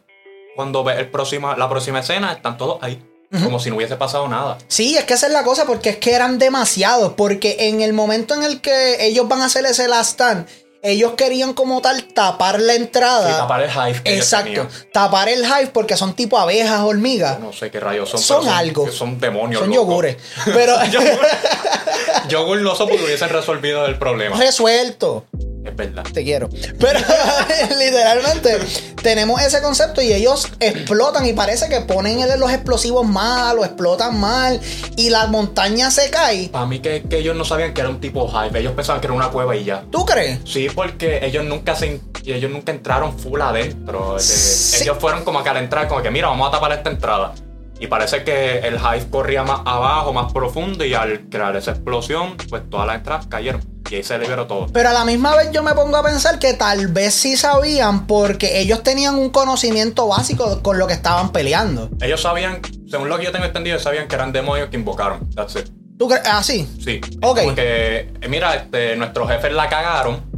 cuando ve el próxima, la próxima escena están todos ahí. Como si no hubiese pasado nada. Sí, es que esa es la cosa, porque es que eran demasiados. Porque en el momento en el que ellos van a hacer ese last stand, ellos querían como tal tapar la entrada. Y tapar el hive que Exacto. Tapar el hive porque son tipo abejas, hormigas. No sé qué rayos son. Son pero algo. Son demonios. Son locos. yogures. [LAUGHS] Pero [LAUGHS] Yogur no son porque hubiesen resolvido el problema. resuelto. Es verdad. Te quiero. Pero [LAUGHS] literalmente tenemos ese concepto y ellos explotan y parece que ponen los explosivos mal o explotan mal y la montaña se cae. Para mí que, que ellos no sabían que era un tipo hive. Ellos pensaban que era una cueva y ya. ¿Tú crees? Sí, porque ellos nunca se ellos nunca entraron full adentro. Sí. Ellos fueron como que al entrar, como que mira, vamos a tapar esta entrada. Y parece que el hive corría más abajo, más profundo, y al crear esa explosión, pues todas las entradas cayeron. Y ahí se liberó todo. Pero a la misma vez yo me pongo a pensar que tal vez sí sabían porque ellos tenían un conocimiento básico con lo que estaban peleando. Ellos sabían, según lo que yo tengo entendido, sabían que eran demonios que invocaron. That's it. ¿Tú crees? Ah, sí. Sí. Ok. Como que, eh, mira, este, nuestros jefes la cagaron.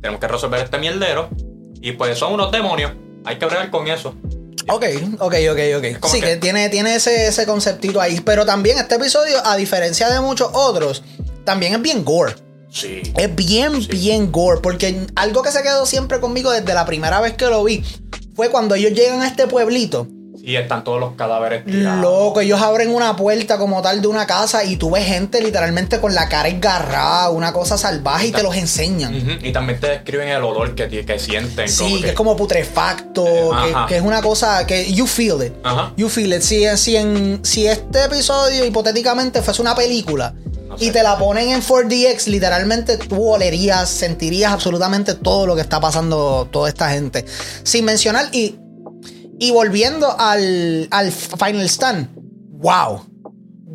Tenemos que resolver este mierdero. Y pues son unos demonios. Hay que bregar con eso. Ok, ok, ok, ok. Sí, que, que- tiene, tiene ese, ese conceptito ahí. Pero también este episodio, a diferencia de muchos otros, también es bien gore. Sí. Es bien, Sí. bien gore. Porque algo que se quedó siempre conmigo desde la primera vez que lo vi fue cuando ellos llegan a este pueblito. Y están todos los cadáveres tirados. Loco, ellos abren una puerta como tal de una casa y tú ves gente literalmente con la cara esgarrada, una cosa salvaje y te los enseñan. Y también te describen el olor que, que sienten. Sí, que es como putrefacto, que, es una cosa que you feel it. Ajá. You feel it. Si, si, en, si este episodio hipotéticamente fuese una película No y te la ponen en 4DX, literalmente tú olerías, sentirías absolutamente todo lo que está pasando toda esta gente. Sin mencionar, y, y volviendo al, al Final Stand, wow.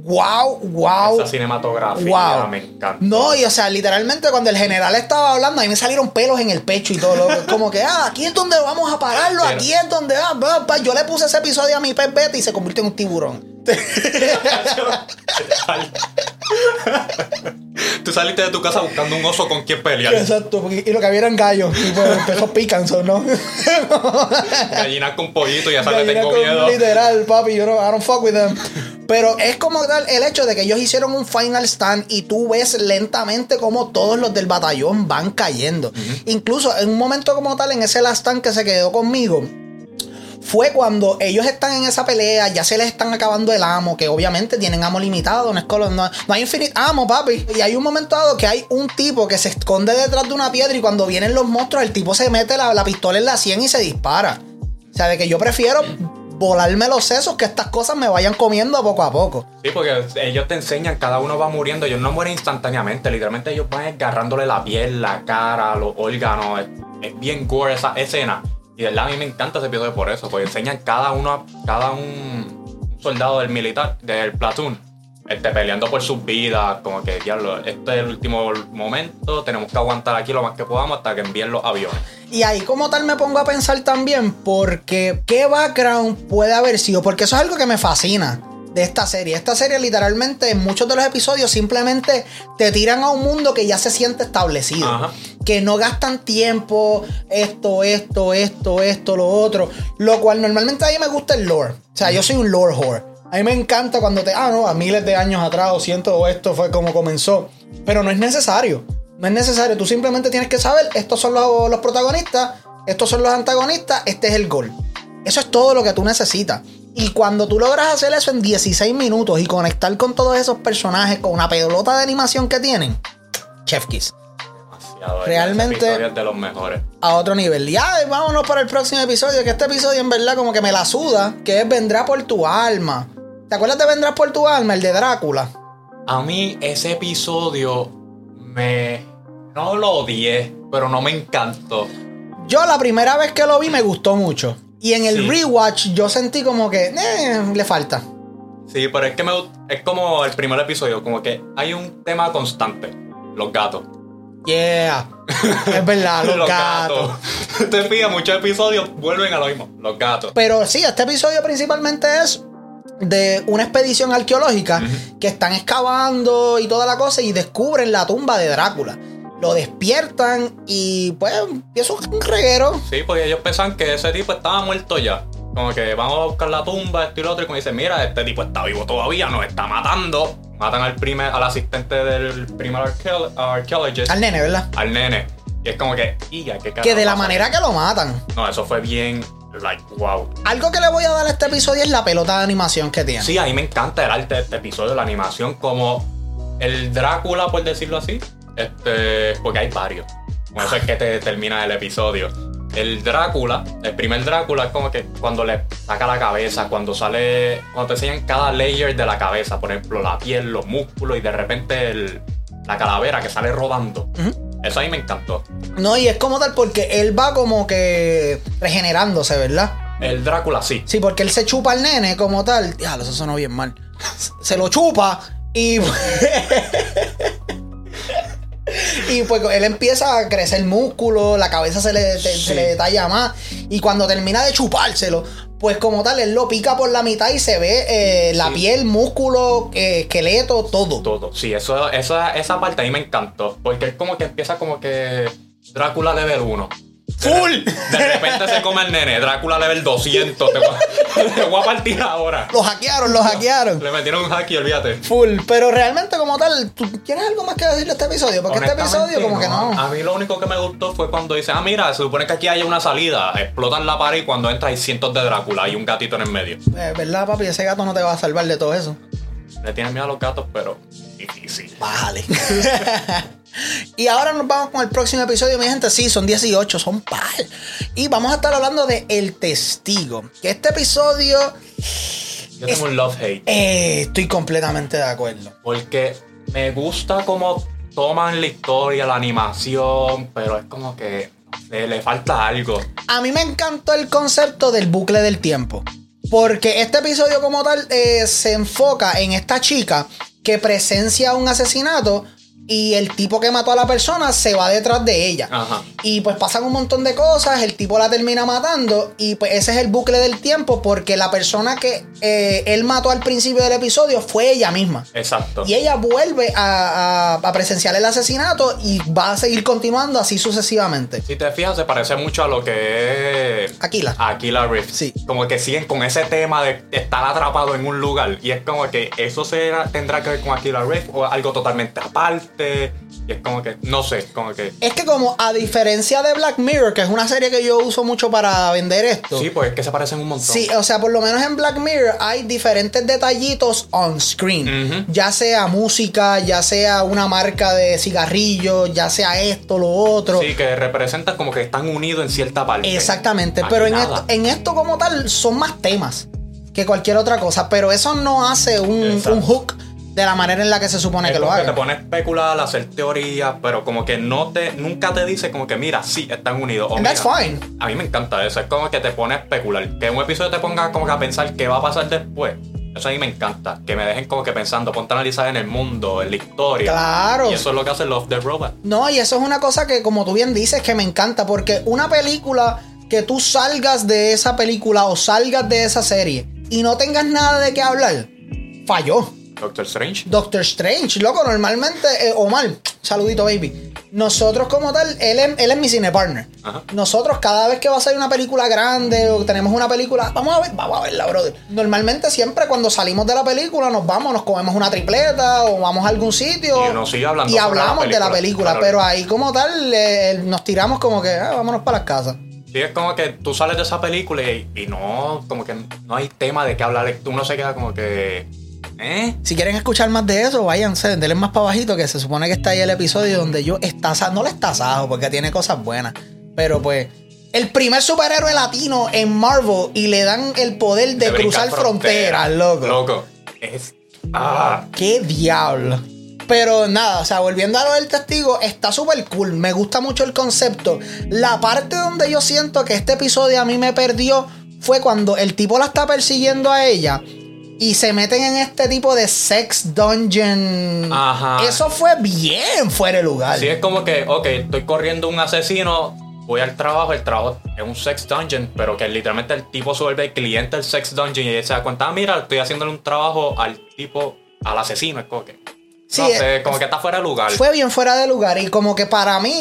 Wow, wow. Esa cinematografía Wow. me encanta. No, y o sea, literalmente cuando el general estaba hablando, a mí me salieron pelos en el pecho y todo. lo- [LAUGHS] como que, ah, aquí es donde vamos a pararlo, aquí es donde, ah, yo le puse ese episodio a mi pez y se convirtió en un tiburón. [LAUGHS] [LAUGHS] Tú saliste de tu casa buscando un oso con quien pelear. Exacto, y lo que había eran gallos, y pues empezó pican, so, ¿no? [LAUGHS] Gallinas con pollito, ya sabes, tengo con- miedo. Literal, papi, yo no, I don't fuck with them. Pero es como tal el hecho de que ellos hicieron un final stand y tú ves lentamente como todos los del batallón van cayendo. Incluso en un momento como tal, en ese last stand que se quedó conmigo, fue cuando ellos están en esa pelea, ya se les están acabando el amo, que obviamente tienen amo limitado, no, es colo- no, no hay infinito amo, papi. Y hay un momento dado que hay un tipo que se esconde detrás de una piedra y cuando vienen los monstruos, el tipo se mete la, la pistola en la sien y se dispara. O sea, de que yo prefiero volarme los sesos que estas cosas me vayan comiendo poco a poco. Sí, porque ellos te enseñan, cada uno va muriendo, ellos no mueren instantáneamente, literalmente ellos van agarrándole la piel, la cara, los órganos, es, es bien gore esa escena. Y de verdad a mí me encanta ese episodio por eso, porque enseñan cada uno, cada un soldado del militar, del platoon, este, peleando por sus vidas, como que, diablo, este es el último momento, tenemos que aguantar aquí lo más que podamos hasta que envíen los aviones. Y ahí como tal me pongo a pensar también porque qué background puede haber sido, porque eso es algo que me fascina de esta serie. Esta serie literalmente en muchos de los episodios simplemente te tiran a un mundo que ya se siente establecido. Ajá. Que no gastan tiempo, esto, esto, esto, esto, lo otro. Lo cual normalmente a mí me gusta el lore. O sea, yo soy un lore whore. A mí me encanta cuando te... Ah, no, a miles de años atrás o cientos o esto fue como comenzó. Pero no es necesario. No es necesario. Tú simplemente tienes que saber, estos son los, los protagonistas, estos son los antagonistas, este es el gol. Eso es todo lo que tú necesitas. Y cuando tú logras hacer eso en 16 minutos y conectar con todos esos personajes, con una pelota de animación que tienen, Chef Kiss. Demasiado, Realmente- ese episodio es de los mejores. A otro nivel. Ya, vámonos para el próximo episodio. Que este episodio en verdad como que me la suda. Que es Vendrá por tu alma. ¿Te acuerdas de Vendrá por tu alma? El de Drácula. A mí ese episodio me... No lo odié, pero no me encantó. Yo la primera vez que lo vi me gustó mucho. Y en el Sí. rewatch yo sentí como que eh, le falta. Sí, pero es que me, es como el primer episodio, como que hay un tema constante. Los gatos. Yeah. Es verdad, [LAUGHS] los, gatos. [LAUGHS] Te fijas, muchos episodios vuelven a lo mismo. Los gatos. Pero sí, este episodio principalmente es de una expedición arqueológica que están excavando y toda la cosa y descubren la tumba de Drácula. Lo despiertan y pues empieza un reguero. Sí, porque ellos pensaban que ese tipo estaba muerto ya. Como que vamos a buscar la tumba, esto y lo otro. Y como dicen, mira, este tipo está vivo todavía, nos está matando. Matan al primer, al asistente del primer archaeologist, Al nene, ¿verdad? al nene. Y es como que, y ya, qué Que de la manera que lo matan. No, eso fue bien, like, wow. Algo que le voy a dar a este episodio es la pelota de animación que tiene. Sí, a mí me encanta el arte de este episodio, la animación, como el Drácula, por decirlo así. Este, porque hay varios. Con eso es que te termina el episodio. El Drácula, el primer Drácula es como que cuando le saca la cabeza, cuando sale, cuando te enseñan cada layer de la cabeza, por ejemplo, la piel, los músculos y de repente el- la calavera que sale rodando. Eso a mí me encantó. No, y es como tal porque él va como que regenerándose, ¿verdad? El Drácula sí. Sí, porque él se chupa al nene como tal. Ya, eso sonó bien mal. [LAUGHS] Se lo chupa y. [LAUGHS] y pues él empieza a crecer músculo, la cabeza se le, te- se le detalla más. Y cuando termina de chupárselo, pues como tal, él lo pica por la mitad y se ve eh, la Sí. piel, músculo, eh, esqueleto, todo. Todo. Sí, eso, esa, esa parte a mí me encantó. Porque es como que empieza como que Drácula level 1. ¡Full! De repente se come el nene, Drácula level 200. Te voy, a, [LAUGHS] te voy a partir ahora. Lo hackearon, lo hackearon. Le metieron un hack y olvídate. Full, pero realmente como tal, ¿tú tienes algo más que decir de este episodio? Porque este episodio como que no. A mí lo único que me gustó fue cuando dice, ah, mira, se supone que aquí hay una salida. Explotan la pared y cuando entra hay cientos de Drácula y un gatito en el medio. Eh, ¿Verdad, papi? Ese gato no te va a salvar de todo eso. Le tienen miedo a los gatos, pero difícil. Vale. [LAUGHS] y ahora nos vamos con el próximo episodio, mi gente. Sí, son 18, son par. Y vamos a estar hablando de El Testigo. Que este episodio Yo tengo un love-hate. eh, estoy completamente de acuerdo. Porque me gusta cómo toman la historia, la animación, pero es como que le, le falta algo. A mí me encantó el concepto del bucle del tiempo. Porque este episodio como tal eh, se enfoca en esta chica que presencia un asesinato y el tipo que mató a la persona se va detrás de ella. Ajá. Y pues pasan un montón de cosas, el tipo la termina matando y pues ese es el bucle del tiempo porque la persona que eh, él mató al principio del episodio fue ella misma. Exacto. Y ella vuelve a, a- a presenciar el asesinato y va a seguir continuando así sucesivamente. Si te fijas, se parece mucho a lo que es Aquila. Aquila Rift. Sí. Como que siguen con ese tema de estar atrapado en un lugar. Y es como que eso será, tendrá que ver con Aquila Rift o algo totalmente aparte. Y es como que, no sé, como que. Es que como a diferencia de Black Mirror, que es una serie que yo uso mucho para vender esto. Sí, pues es que se parecen un montón. Sí, o sea, por lo menos en Black Mirror hay diferentes detallitos on screen. Ya sea música, ya sea una marca de cigarrillos, ya sea esto, lo otro. Sí, que representan como que están unidos en cierta parte. Exactamente. Aquí Pero en esto, en esto como tal son más temas que cualquier otra cosa. Pero eso no hace un hook de la manera en la que se supone Es que lo como que haga. te pone a especular, a hacer teorías, pero como que no te, nunca te dice como que mira, sí, están unidos. O And that's mira, fine. A mí me encanta eso, es como que te pone a especular. Que un episodio te ponga como que a pensar qué va a pasar después. Eso a mí me encanta. Que me dejen como que pensando, ponte a analizar en el mundo, en la historia. Claro. Y eso es lo que hace Love the Robot. No, y eso es una cosa que, como tú bien dices, que me encanta. Porque una película que tú salgas de esa película o salgas de esa serie y no tengas nada de qué hablar, falló. Doctor Strange. Doctor Strange, loco, normalmente, eh, Omar, saludito, baby. Nosotros, como tal, él es, él es mi cine partner. Ajá. Nosotros, cada vez que va a salir una película grande o tenemos una película, vamos a ver, vamos a verla, brother. Normalmente, siempre cuando salimos de la película, nos vamos, nos comemos una tripleta o vamos a algún sitio. Y uno sigue hablando y la hablamos de la película, película. claro. Pero ahí, como tal, eh, nos tiramos como que, ah, vámonos para las casas. Sí, es como que tú sales de esa película y, y no, como que no hay tema de qué hablar. Uno se queda como que. ¿Eh? Si quieren escuchar más de eso, váyanse, denle más para bajito, que se supone que está ahí el episodio donde yo estaza, no le estasajo, porque tiene cosas buenas. Pero pues, el primer superhéroe latino en Marvel y le dan el poder de, cruzar fronteras, loco. Loco. Es. Ah. ¡Qué diablo! Pero nada, o sea, volviendo a lo del testigo, está súper cool. Me gusta mucho el concepto. La parte donde yo siento que este episodio a mí me perdió fue cuando el tipo la está persiguiendo a ella y se meten en este tipo de sex dungeon. Ajá. Eso fue bien fuera de lugar. Sí, es como que, ok, estoy corriendo un asesino, voy al trabajo, el trabajo es un sex dungeon, pero que literalmente el tipo se vuelve el cliente del sex dungeon y se da cuenta, ah, mira, estoy haciéndole un trabajo al tipo, al asesino, es como que. Sí, no eh, sé, como que está fuera de lugar. Fue bien fuera de lugar y como que para mí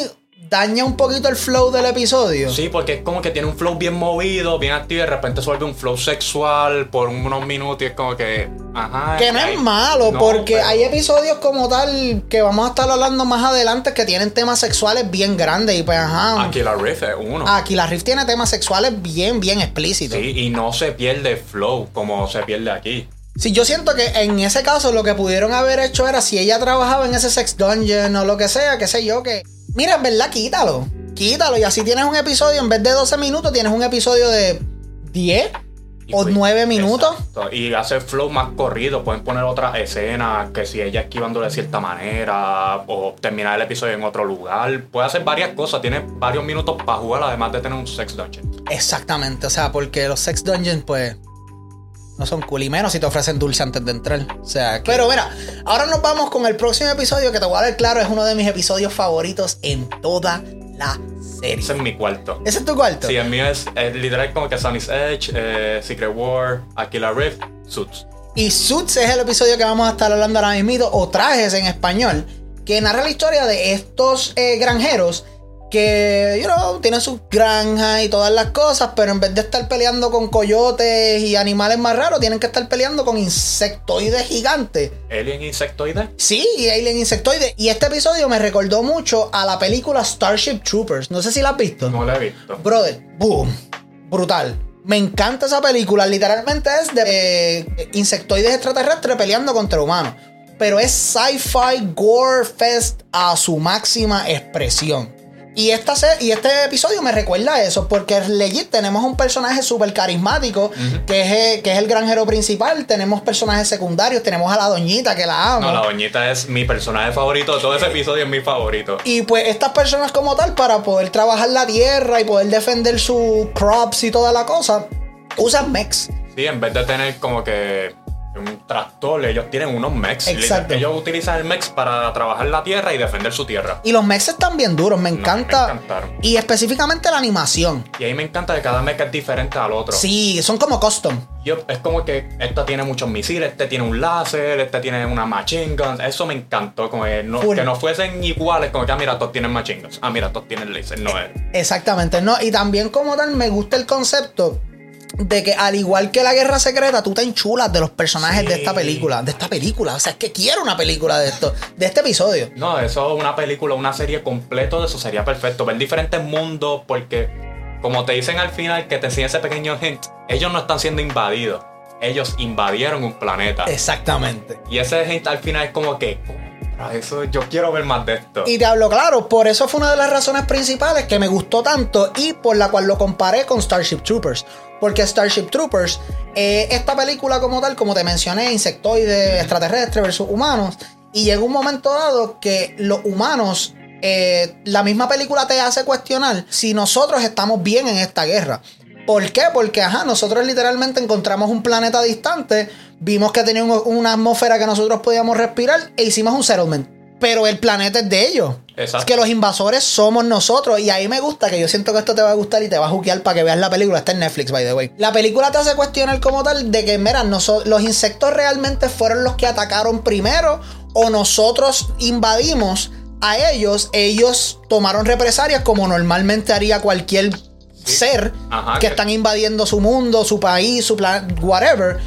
daña un poquito el flow del episodio. Sí, porque es como que tiene un flow bien movido, bien activo y de repente se vuelve un flow sexual por unos minutos y es como que. Ajá. Que no hay- es malo, no, porque pero- hay episodios como tal que vamos a estar hablando más adelante que tienen temas sexuales bien grandes y pues ajá. Aquí la riff es uno. Aquí la Rift tiene temas sexuales bien, bien explícitos. Sí, y no se pierde flow como se pierde aquí. Sí, yo siento que en ese caso lo que pudieron haber hecho era si ella trabajaba en ese sex dungeon o lo que sea, qué sé yo, que. Mira, en verdad, quítalo. Quítalo. Y así tienes un episodio, en vez de 12 minutos, tienes un episodio de 10 Y o pues, 9 minutos. exacto. Y hace flow más corrido. Pueden poner otra escena que si ella esquivando de cierta manera o terminar el episodio en otro lugar. Puede hacer varias cosas. Tiene varios minutos para jugar además de tener un sex dungeon. Exactamente, o sea, porque los sex dungeons, pues, no son cool. Y menos si te ofrecen dulce antes de entrar. O sea, que- pero mira, ahora nos vamos con el próximo episodio que te voy a dar claro, es uno de mis episodios favoritos en toda la serie. Ese es mi cuarto. ¿Ese es tu cuarto? Sí, el mío es eh, literal como que Sunny's Edge, eh, Secret War, Aquila Rift, Suits. Y Suits es el episodio que vamos a estar hablando ahora mismo, o Trajes en español, que narra la historia de estos eh, granjeros que, you know, tienen sus granjas y todas las cosas, pero en vez de estar peleando con coyotes y animales más raros, tienen que estar peleando con insectoides gigantes. Alien Insectoide. Sí, Alien Insectoide. Y este episodio me recordó mucho a la película Starship Troopers. No sé si la has visto. No lo he visto. Brother, boom, brutal. Me encanta esa película. Literalmente es de eh, insectoides extraterrestres peleando contra humanos. Pero es sci-fi gore fest a su máxima expresión. Y, esta se- y este episodio me recuerda a eso, porque legit tenemos un personaje súper carismático, que, es, el- que es el granjero principal, tenemos personajes secundarios, tenemos a la doñita que la amo. No, la doñita es mi personaje favorito. Todo ese episodio es mi favorito. Y pues estas personas como tal, para poder trabajar la tierra y poder defender sus crops y toda la cosa, usan mechs. Sí, en vez de tener como que un tractor, ellos tienen unos mechs. Exacto. Ellos utilizan el mex para trabajar la tierra y defender su tierra. Y los mechs están bien duros, me encanta. me encantaron. y específicamente la animación. Y ahí me encanta que cada mech es diferente al otro. Sí, son como custom. Yo, es como que esta tiene muchos misiles, este tiene un láser, este tiene una machine gun. Eso me encantó, como que no, que no fuesen iguales, como que, ah, mira, todos tienen machine guns. Ah, mira, todos tienen laser. No es. Exactamente, no. Y también como tal, me gusta el concepto de que al igual que la guerra secreta, tú te enchulas de los personajes de esta película. De esta película. O sea, es que quiero una película de esto. De este episodio. No, eso una película, una serie completo de eso sería perfecto. Ver diferentes mundos porque, como te dicen al final, que te enseña ese pequeño hint, ellos no están siendo invadidos. Ellos invadieron un planeta. Exactamente. Y ese hint al final es como que, eso yo quiero ver más de esto. Y te hablo claro, por eso fue una de las razones principales que me gustó tanto y por la cual lo comparé con Starship Troopers. Porque Starship Troopers, eh, esta película como tal, como te mencioné, insectoides, extraterrestres versus humanos, y llega un momento dado que los humanos, eh, la misma película te hace cuestionar si nosotros estamos bien en esta guerra. ¿Por qué? Porque, ajá, nosotros literalmente encontramos un planeta distante, vimos que tenía un- una atmósfera que nosotros podíamos respirar e hicimos un settlement. Pero el planeta es de ellos. Exacto. Es que los invasores somos nosotros. Y ahí me gusta, que yo siento que esto te va a gustar y te va a juquear para que veas la película. Está en Netflix, by the way. La película te hace cuestionar como tal de que, mira, los insectos realmente fueron los que atacaron primero o nosotros invadimos a ellos. Ellos tomaron represalias como normalmente haría cualquier ser Ajá, que que- están invadiendo su mundo, su país, su plan, whatever.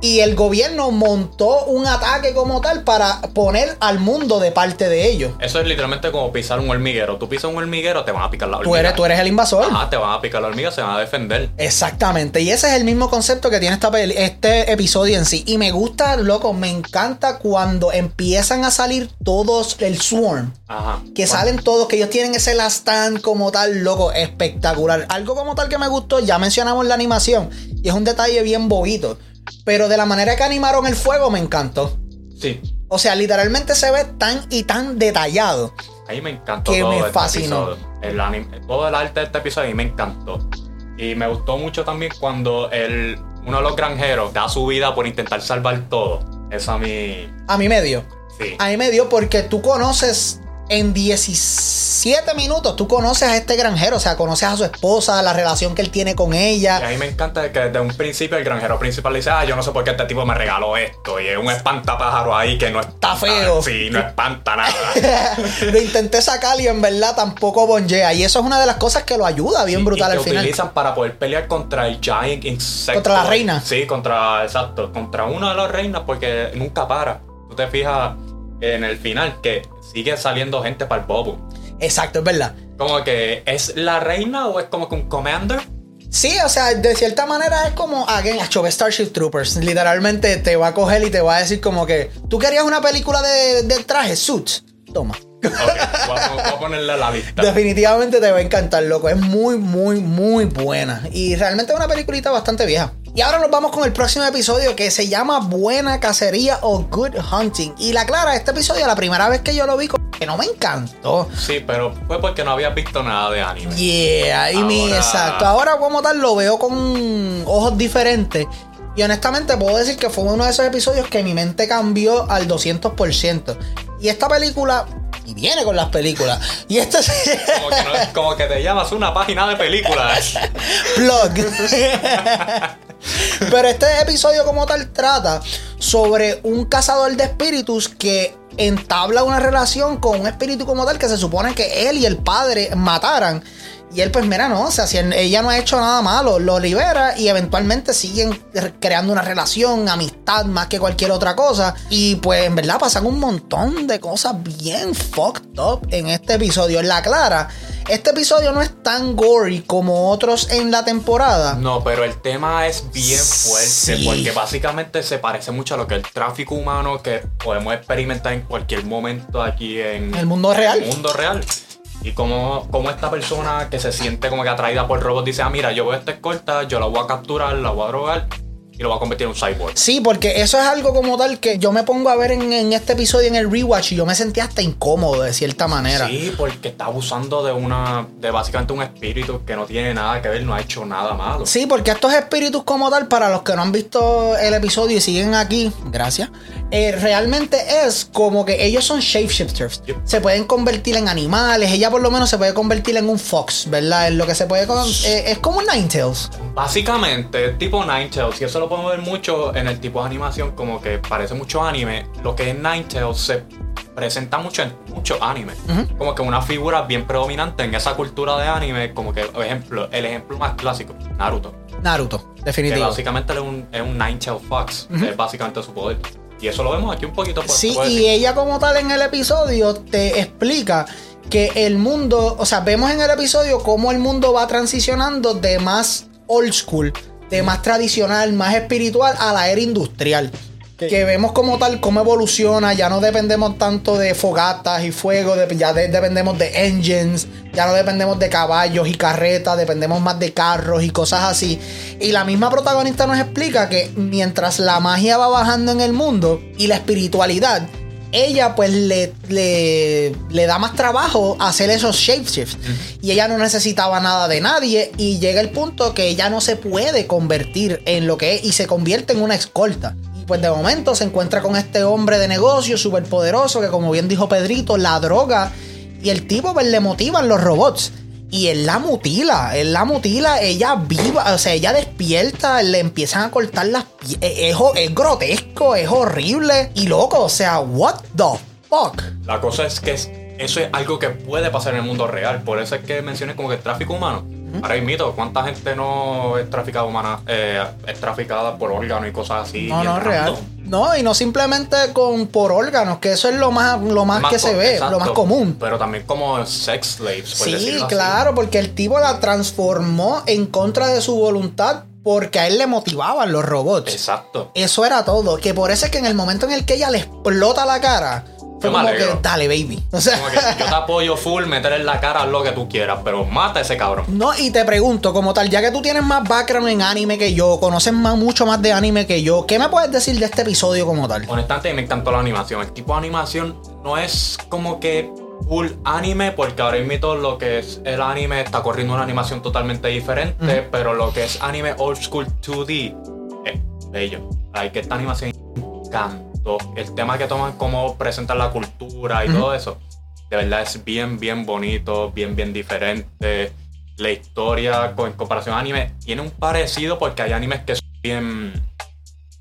Y el gobierno montó un ataque como tal para poner al mundo de parte de ellos. Eso es literalmente como pisar un hormiguero. Tú pisas un hormiguero, te van a picar la hormiga. Tú eres, tú eres el invasor. Ajá, te van a picar la hormiga, se van a defender. Exactamente. Y ese es el mismo concepto que tiene esta peli- este episodio en sí. Y me gusta, loco, me encanta cuando empiezan a salir todos el swarm. Ajá. Que salen todos, que ellos tienen ese last stand como tal, loco, espectacular. Algo como tal que me gustó, ya mencionamos la animación. Y es un detalle bien bobito. Pero de la manera que animaron el fuego me encantó. Sí. O sea, literalmente se ve tan y tan detallado. Ahí me encantó Que todo me este fascinó. episodio. El anime- todo el arte de este episodio a mí me encantó. Y me gustó mucho también cuando el, uno de los granjeros da su vida por intentar salvar todo. Eso a mí. A mí me dio. Sí. A mí me dio porque tú conoces en 17 minutos, tú conoces a este granjero, o sea, conoces a su esposa, la relación que él tiene con Y ella. a mí me encanta que desde un principio el granjero principal dice, ah, yo no sé por qué este tipo me regaló esto. Y es un espantapájaro ahí que no Está feo. Sí, no espanta nada. [LAUGHS] lo intenté sacar y en verdad tampoco bonjea. Y eso es una de las cosas que lo ayuda bien Sí, brutal y al que final. utilizan para poder pelear contra el Giant Insect. Contra la reina. Sí, contra, exacto, contra una de las reinas porque nunca para. Tú te fijas en el final que sigue saliendo gente para el bobo. Exacto, es verdad. Como que es la reina o es como que un commander. Sí, o sea, de cierta manera es como, again, a chove Starship Troopers. Literalmente te va a coger y te va a decir como que, ¿tú querías una película de, de traje, suits? Toma. Ok, voy, a, voy a ponerle a la lista. Definitivamente te va a encantar, loco. Es muy, muy, muy buena. Y realmente es una peliculita bastante vieja. Y ahora nos vamos con el próximo episodio que se llama Buena Cacería o Good Hunting. Y la clara, este episodio, la primera vez que yo lo vi, que no me encantó. Sí, pero fue porque no habías visto nada de anime. Yeah, y mi exacto. Ahora como tal lo veo con ojos diferentes. Y honestamente puedo decir que fue uno de esos episodios que mi mente cambió al 200%. Y esta película, y viene con las películas. Y este es Como que, no- como que te llamas una página de películas. [LAUGHS] blog. [LAUGHS] [LAUGHS] Pero este episodio como tal trata sobre un cazador de espíritus que entabla una relación con un espíritu como tal que se supone que él y el padre mataran. Y él pues mira, no, o sea, si ella no ha hecho nada malo, lo libera y eventualmente siguen creando una relación, amistad más que cualquier otra cosa. Y pues en verdad pasan un montón de cosas bien fucked up en este episodio. En la clara, este episodio no es tan gory como otros en la temporada. No, pero el tema es bien fuerte Sí. porque básicamente se parece mucho a lo que el tráfico humano que podemos experimentar en cualquier momento aquí en En el mundo real. el mundo real. Y como, esta persona que se siente como que atraída por robots dice, ah, mira, yo a esta escolta, yo la voy a capturar, la voy a drogar y lo va a convertir en un cyborg. Sí, porque eso es algo como tal que yo me pongo a ver en, en este episodio en el rewatch y yo me sentía hasta incómodo de cierta manera. Sí, porque está abusando de una, de básicamente un espíritu que no tiene nada que ver, no ha hecho nada malo. Sí, porque estos espíritus como tal, para los que no han visto el episodio y siguen aquí, gracias, eh, realmente es como que ellos son shapeshifters. Yep. Se pueden convertir en animales, ella por lo menos se puede convertir en un fox, ¿verdad? En lo que se puede... eh, es como un Ninetales. Básicamente, es tipo Ninetales, y eso lo podemos ver mucho en el tipo de animación, como que parece mucho anime. Lo que es Ninetales se presenta mucho en muchos animes. Como que una figura bien predominante en esa cultura de anime, como que, por ejemplo, el ejemplo más clásico, Naruto. Naruto, Que definitivo. básicamente es un, es un Ninetales Fox, es básicamente su poder. Y eso lo vemos aquí un poquito. pues, Sí, y ella como tal en el episodio te explica que el mundo, o sea, vemos en el episodio cómo el mundo va transicionando de más old school, de más tradicional, más espiritual a la era industrial. Que vemos como tal cómo evoluciona, ya no dependemos tanto de fogatas y fuego, de- ya de- dependemos de engines, ya no dependemos de caballos y carretas, dependemos más de carros y cosas así. Y la misma protagonista nos explica que mientras la magia va bajando en el mundo y la espiritualidad, ella pues le, le, le da más trabajo hacer esos shapeshifts. Y ella no necesitaba nada de nadie y llega el punto que ella no se puede convertir en lo que es y se convierte en una escolta. Y pues de momento se encuentra con este hombre de negocio súper poderoso que como bien dijo Pedrito, la droga y el tipo pues le motivan los robots. Y él la mutila, él la mutila, ella viva, o sea, ella despierta, le empiezan a cortar las Es, ho- es grotesco, es horrible y loco, o sea, what the fuck. La cosa es que es- eso es algo que puede pasar en el mundo real. Por eso es que mencioné como que el tráfico humano. Ahora mismo, ¿cuánta gente no es traficada humana, eh, es traficada por órganos y cosas así? No, no, real. No, y no simplemente con por órganos, que eso es lo más, lo más, que se ve, exacto, lo más común. Pero también como sex slaves, por Sí, así. claro, porque el tipo la transformó en contra de su voluntad porque a él le motivaban los robots. Exacto. Eso era todo. Que por eso es que en el momento en el que ella le explota la cara, fue Yo me como que, dale, baby. [LAUGHS] O sea, Como que yo te apoyo full, meter en la cara lo que tú quieras, pero mata a ese cabrón. no, y te pregunto, como tal, ya que tú tienes más background en anime que yo, conoces más, mucho más de anime que yo, ¿qué me puedes decir de este episodio como tal? Honestamente, me encantó la animación. El tipo de animación no es como que full anime, porque ahora mismo lo que es el anime está corriendo una animación totalmente diferente, pero lo que es anime old school 2D es bello. Hay que esta animación me El tema que toman, cómo presentan la cultura y todo eso, de verdad es bien, bien bonito, bien, bien diferente. La historia en comparación a anime tiene un parecido porque hay animes que son bien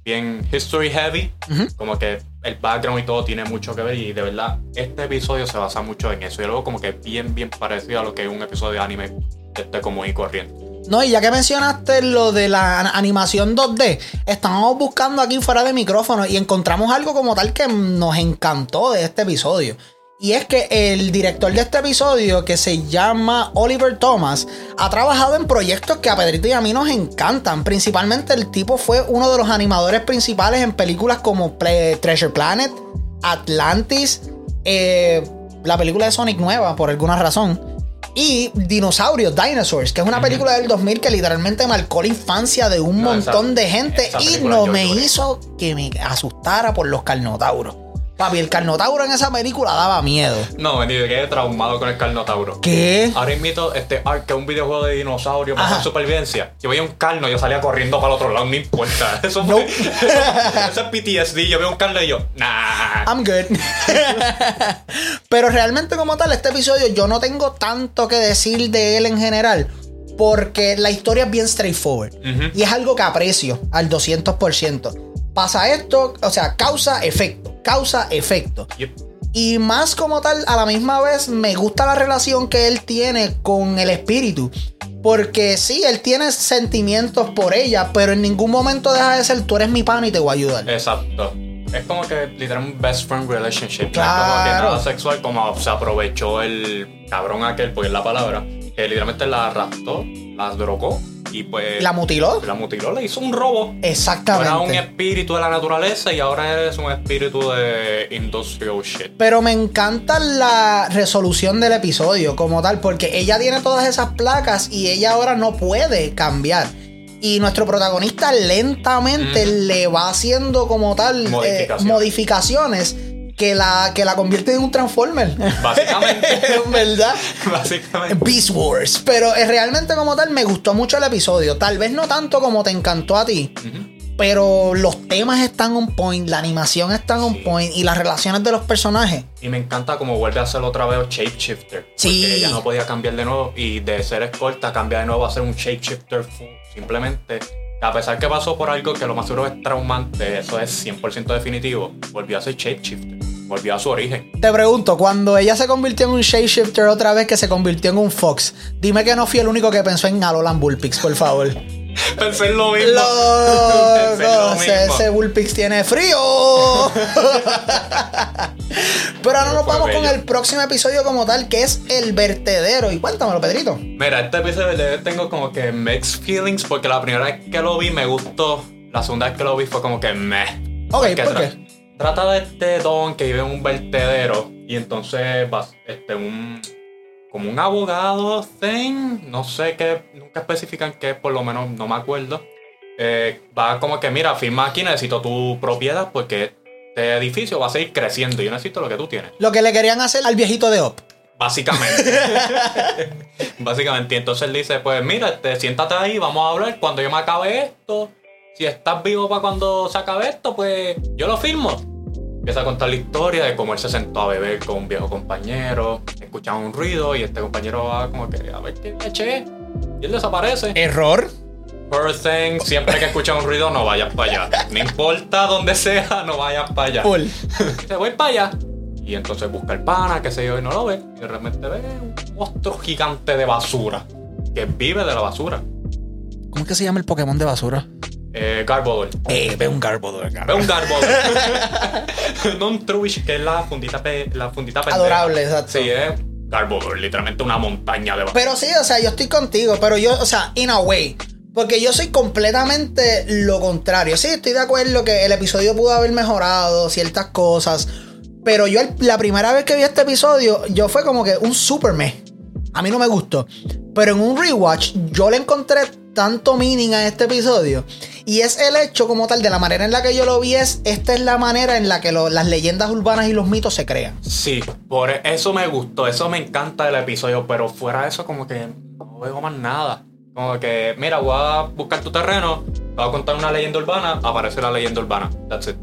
bien history heavy, como que el background y todo tiene mucho que ver y de verdad este episodio se basa mucho en eso y luego como que bien bien parecido a lo que es un episodio de anime este común y corriente. No, y ya que mencionaste lo de la an- animación 2D, estamos buscando aquí fuera de micrófono y encontramos algo como tal que nos encantó de este episodio. Y es que el director de este episodio, que se llama Oliver Thomas, ha trabajado en proyectos que a Pedrito y a mí nos encantan. Principalmente el tipo fue uno de los animadores principales en películas como Treasure Planet, Atlantis, eh, la película de Sonic nueva, por alguna razón. Y Dinosaurios, Dinosaurs, que es una película del 2000 que literalmente marcó la infancia de un No, montón esa- de gente y no me lloré. hizo que me asustara por los carnotauros. Papi, el carnotauro en esa película daba miedo. No, me quedé traumado con el Carnotauro. ¿Qué? Ahora invito este Ark, que es un videojuego de dinosaurio para supervivencia. Yo veía un carno, yo salía corriendo para el otro lado, no importa. [LAUGHS] Eso, fue, [LAUGHS] eso, es PTSD. Yo veo un carno y yo, nah. I'm good. [LAUGHS] Pero realmente como tal, este episodio yo no tengo tanto que decir de él en general. Porque la historia es bien straightforward. Y es algo que aprecio al 200%. Pasa esto, o sea, causa efecto. Causa efecto. Yep. Y más como tal, a la misma vez me gusta la relación que él tiene con el espíritu. Porque sí, él tiene sentimientos por ella, pero en ningún momento deja de ser tú eres mi pan y te voy a ayudar. Exacto. Es como que literalmente un best friend relationship. No es como que Claro. nada sexual, como se aprovechó el cabrón aquel, porque es la palabra. Que literalmente la raptó, la drogó y pues ¿La mutiló? la mutiló, le hizo un robo. Era un Exactamente. espíritu de la naturaleza y ahora eres un espíritu de industrial shit. Pero me encanta la resolución del episodio como tal, porque ella tiene todas esas placas y ella ahora no puede cambiar. Y nuestro protagonista lentamente le va haciendo como tal eh, Modificaciones. Que la, que la convierten en un Transformer. Básicamente. [LAUGHS] en verdad. Básicamente. Beast Wars. Pero eh, realmente como tal me gustó mucho el episodio. Tal vez no tanto como te encantó a ti. Pero los temas están on point, la animación está on Sí. point y las relaciones de los personajes. Y me encanta como vuelve a hacer otra vez Shapeshifter. Sí. Porque ella no podía cambiar de nuevo y de ser escolta cambia de nuevo a ser un Shapeshifter full. Simplemente, a pesar que pasó por algo que lo más seguro es traumante, eso es 100% definitivo, volvió a ser Shapeshifter. Volvió a su origen. Te pregunto, cuando ella se convirtió en un shapeshifter otra vez que se convirtió en un fox, dime que no fui el único que pensó en Alolan Bullpix, por favor. [LAUGHS] Pensé en lo mismo. Pensé en Loco, lo ese, mismo. ese Bullpix tiene frío. [LAUGHS] Pero ahora nos vamos con el próximo episodio como tal, que es el vertedero. Y cuéntamelo, Pedrito. Mira, este episodio de- tengo como que mixed feelings porque la primera vez que lo vi me gustó. La segunda vez que lo vi fue como que meh. Ok, Porque ¿por tra- qué? Trata de este don que vive en un vertedero y entonces va este un como un abogado thing, no sé qué, nunca especifican qué, por lo menos no me acuerdo. Eh, va como que mira, firma aquí, necesito tu propiedad porque este edificio va a seguir creciendo y yo necesito lo que tú tienes. Lo que le querían hacer al viejito de Op. Básicamente. [LAUGHS] Básicamente. Y entonces él dice, pues mira, este, siéntate ahí, vamos a hablar. Cuando yo me acabe esto, si estás vivo para cuando se acabe esto, pues yo lo firmo. Empieza a contar la historia de cómo él se sentó a beber con un viejo compañero. Escuchaban un ruido y este compañero va como que a ver qué leche. Y él desaparece. Error. First thing, siempre que escuchas un ruido, no vayas para allá. No importa dónde sea, no vayas para allá. Full. Dice, voy para allá. Y entonces busca el pana, qué sé yo, y no lo ve. Y de repente ve un monstruo gigante de basura. Que vive de la basura. ¿Cómo es que se llama el Pokémon de basura? Eh, Garbodor. Eh, ve un Garbodor, Ve un Garbodor. no [LAUGHS] un Trubbish, que es la fundita, pe- la fundita pendeja. Adorable, exacto. Sí, es Garbodor. Literalmente una montaña de. Pero sí, o sea, yo estoy contigo, pero yo, o sea, in a way. Porque yo soy completamente lo contrario. Sí, estoy de acuerdo que el episodio pudo haber mejorado ciertas cosas. Pero yo la primera vez que vi este episodio, yo fue como que un super meh. A mí no me gustó. Pero en un rewatch, yo le encontré tanto meaning a este episodio. Y es el hecho como tal, de la manera en la que yo lo vi, es esta es la manera en la que lo- las leyendas urbanas y los mitos se crean. Sí, por eso me gustó, eso me encanta del episodio, pero fuera de eso como que no veo más nada. Como que, mira, voy a buscar tu terreno, te voy a contar una leyenda urbana, aparece la leyenda urbana. That's it.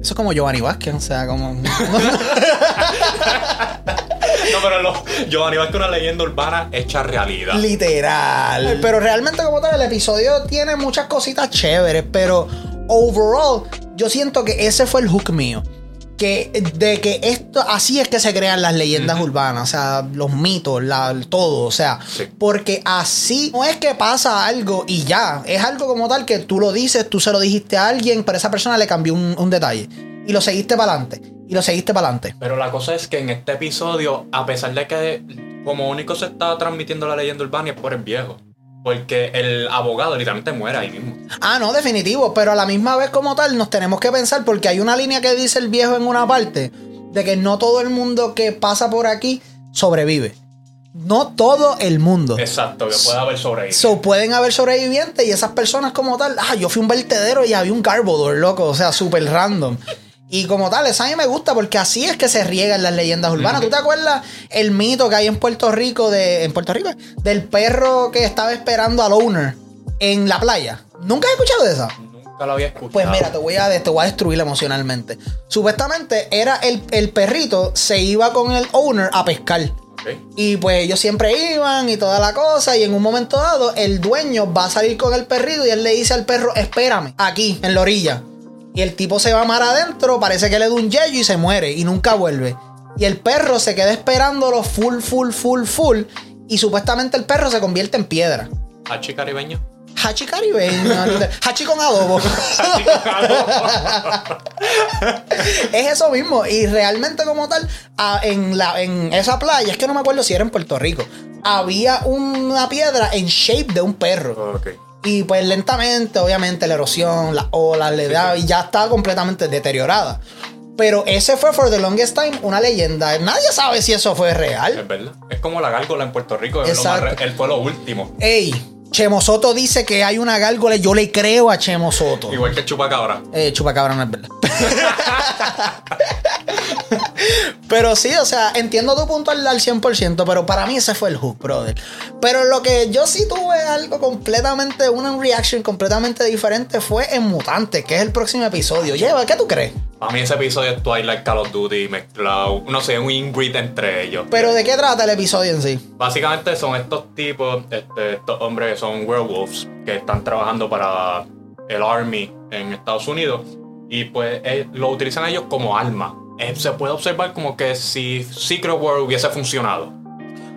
Eso es como Giovanni Vázquez, o sea, como... [LAUGHS] No, pero lo, Giovanni Vázquez una leyenda urbana hecha realidad. Literal. Pero realmente como tal, el episodio tiene muchas cositas chéveres, pero overall, yo siento que ese fue el hook mío. Que de que esto, así es que se crean las leyendas urbanas, o sea, los mitos, la, todo, o sea, Sí. porque así no es que pasa algo y ya, es algo como tal que tú lo dices, tú se lo dijiste a alguien, pero esa persona le cambió un, un detalle y lo seguiste para adelante, y lo seguiste para adelante. Pero la cosa es que en este episodio, a pesar de que como único se está transmitiendo la leyenda urbana es por el viejo. Porque el abogado literalmente muere ahí mismo. Ah, no, definitivo, pero a la misma vez como tal nos tenemos que pensar porque hay una línea que dice el viejo en una parte de que no todo el mundo que pasa por aquí sobrevive. No todo el mundo. Exacto, que puede haber sobrevivido. So, pueden haber sobrevivientes y esas personas como tal, ah, yo fui un vertedero y había un Garbodor, loco, o sea, súper random. Y como tal, esa a mí me gusta porque así es que se riegan las leyendas urbanas. ¿Tú te acuerdas el mito que hay en Puerto Rico de en Puerto Rico del perro que estaba esperando al owner en la playa? ¿Nunca has escuchado de esa? Nunca lo había escuchado. Pues mira, te voy a, te voy a destruir emocionalmente. Supuestamente era el, el perrito, se iba con el owner a pescar. Y pues ellos siempre iban y toda la cosa. Y en un momento dado, el dueño va a salir con el perrito y él le dice al perro, espérame, aquí, en la orilla. Y el tipo se va mar adentro, parece que le da un yello y se muere y nunca vuelve. Y el perro se queda esperándolo full, full, full, full. Y supuestamente el perro se convierte en piedra. Hachi caribeño. Hachi caribeño. [LAUGHS] Hachi con adobo. [LAUGHS] [LAUGHS] es eso mismo. Y realmente, como tal, a- en, la, en esa playa, es que no me acuerdo si era en Puerto Rico, había una piedra en shape de un perro. Ok. Y pues lentamente, obviamente, la erosión, las olas, le da, y ya estaba completamente deteriorada. Pero ese fue for the longest time una leyenda. Nadie sabe si eso fue real. Es verdad. Es como la gárgola en Puerto Rico. es lo más Exacto. re- él fue lo último. Ey, Chemo Soto dice que hay una gárgola. Yo le creo a Chemo Soto. Igual que Chupacabra. Eh, chupacabra no es verdad. [LAUGHS] pero sí, o sea, entiendo tu punto al, al 100%, pero para mí ese fue el hook, brother. Pero lo que yo sí tuve algo completamente, una reaction completamente diferente fue en Mutante, que es el próximo episodio. Lleva, ¿qué tú crees? A mí ese episodio es Twilight Call of Duty mezclado. No sé, un ingrid entre ellos. Pero ¿de qué trata el episodio en sí? Básicamente son estos tipos, este, estos hombres que son werewolves, que están trabajando para el Army en Estados Unidos. Y pues eh, lo utilizan ellos como arma. Eh, se puede observar como que si Secret World hubiese funcionado.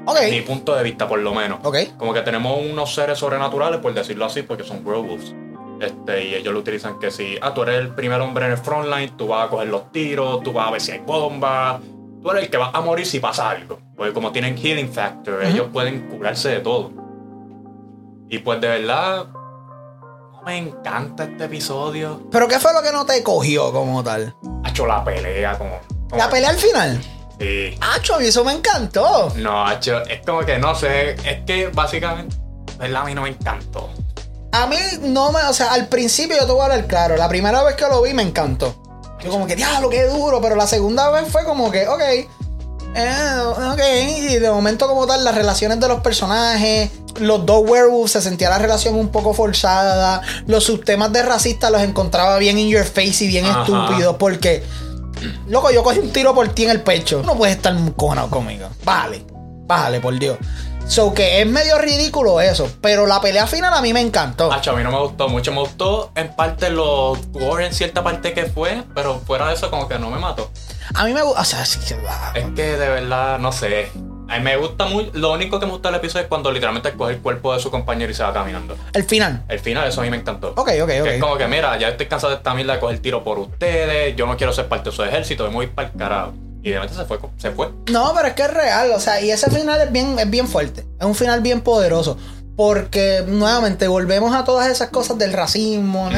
Ok. Mi punto de vista, por lo menos. Ok. Como que tenemos unos seres sobrenaturales, por decirlo así, porque son werewolves. Este, y ellos lo utilizan que si, ah, tú eres el primer hombre en el frontline, tú vas a coger los tiros, tú vas a ver si hay bombas, tú eres el que va a morir si pasa algo. Porque como tienen healing factor, ellos pueden curarse de todo. Y pues de verdad, me encanta este episodio. Pero ¿qué fue lo que no te cogió como tal? Ha hecho la pelea como... como- La pelea al final. Sí. Acho, a mí eso me encantó. No, ha hecho, es como que no sé, es que básicamente, ¿verdad? A mí no me encantó. A mí no me, o sea, al principio yo te voy a hablar claro. La primera vez que lo vi me encantó. Yo como que, diablo, qué duro. Pero la segunda vez fue como que, ok. eh, ok. Y de momento como tal, las relaciones de los personajes. Los dos werewolves se sentía la relación un poco forzada. Los subtemas de racista los encontraba bien in your face y bien Ajá. estúpidos. Porque, loco, yo cogí un tiro por ti en el pecho. No puedes estar cojonado conmigo. Bájale. Bájale, por Dios. So que es medio ridículo eso. Pero la pelea final a mí me encantó. Hacho, a mí no me gustó mucho. Me gustó en parte lo gore en cierta parte que fue, pero fuera de eso como que no me mató. A mí me gusta. O sea, es que. ah, Es que de verdad, no sé. A mí me gusta muy... Lo único que me gusta del episodio es cuando literalmente coge el cuerpo de su compañero y se va caminando. El final. El final, eso a mí me encantó. Ok, ok, Que es ok. como que, mira, ya estoy cansado de esta mierda de coger tiro por ustedes. Yo no quiero ser parte de su ejército, me voy para el carajo. Y de repente se fue. Se fue. No, pero es que es real. O sea, y ese final es bien, es bien fuerte. Es un final bien poderoso. Porque, nuevamente, volvemos a todas esas cosas del racismo.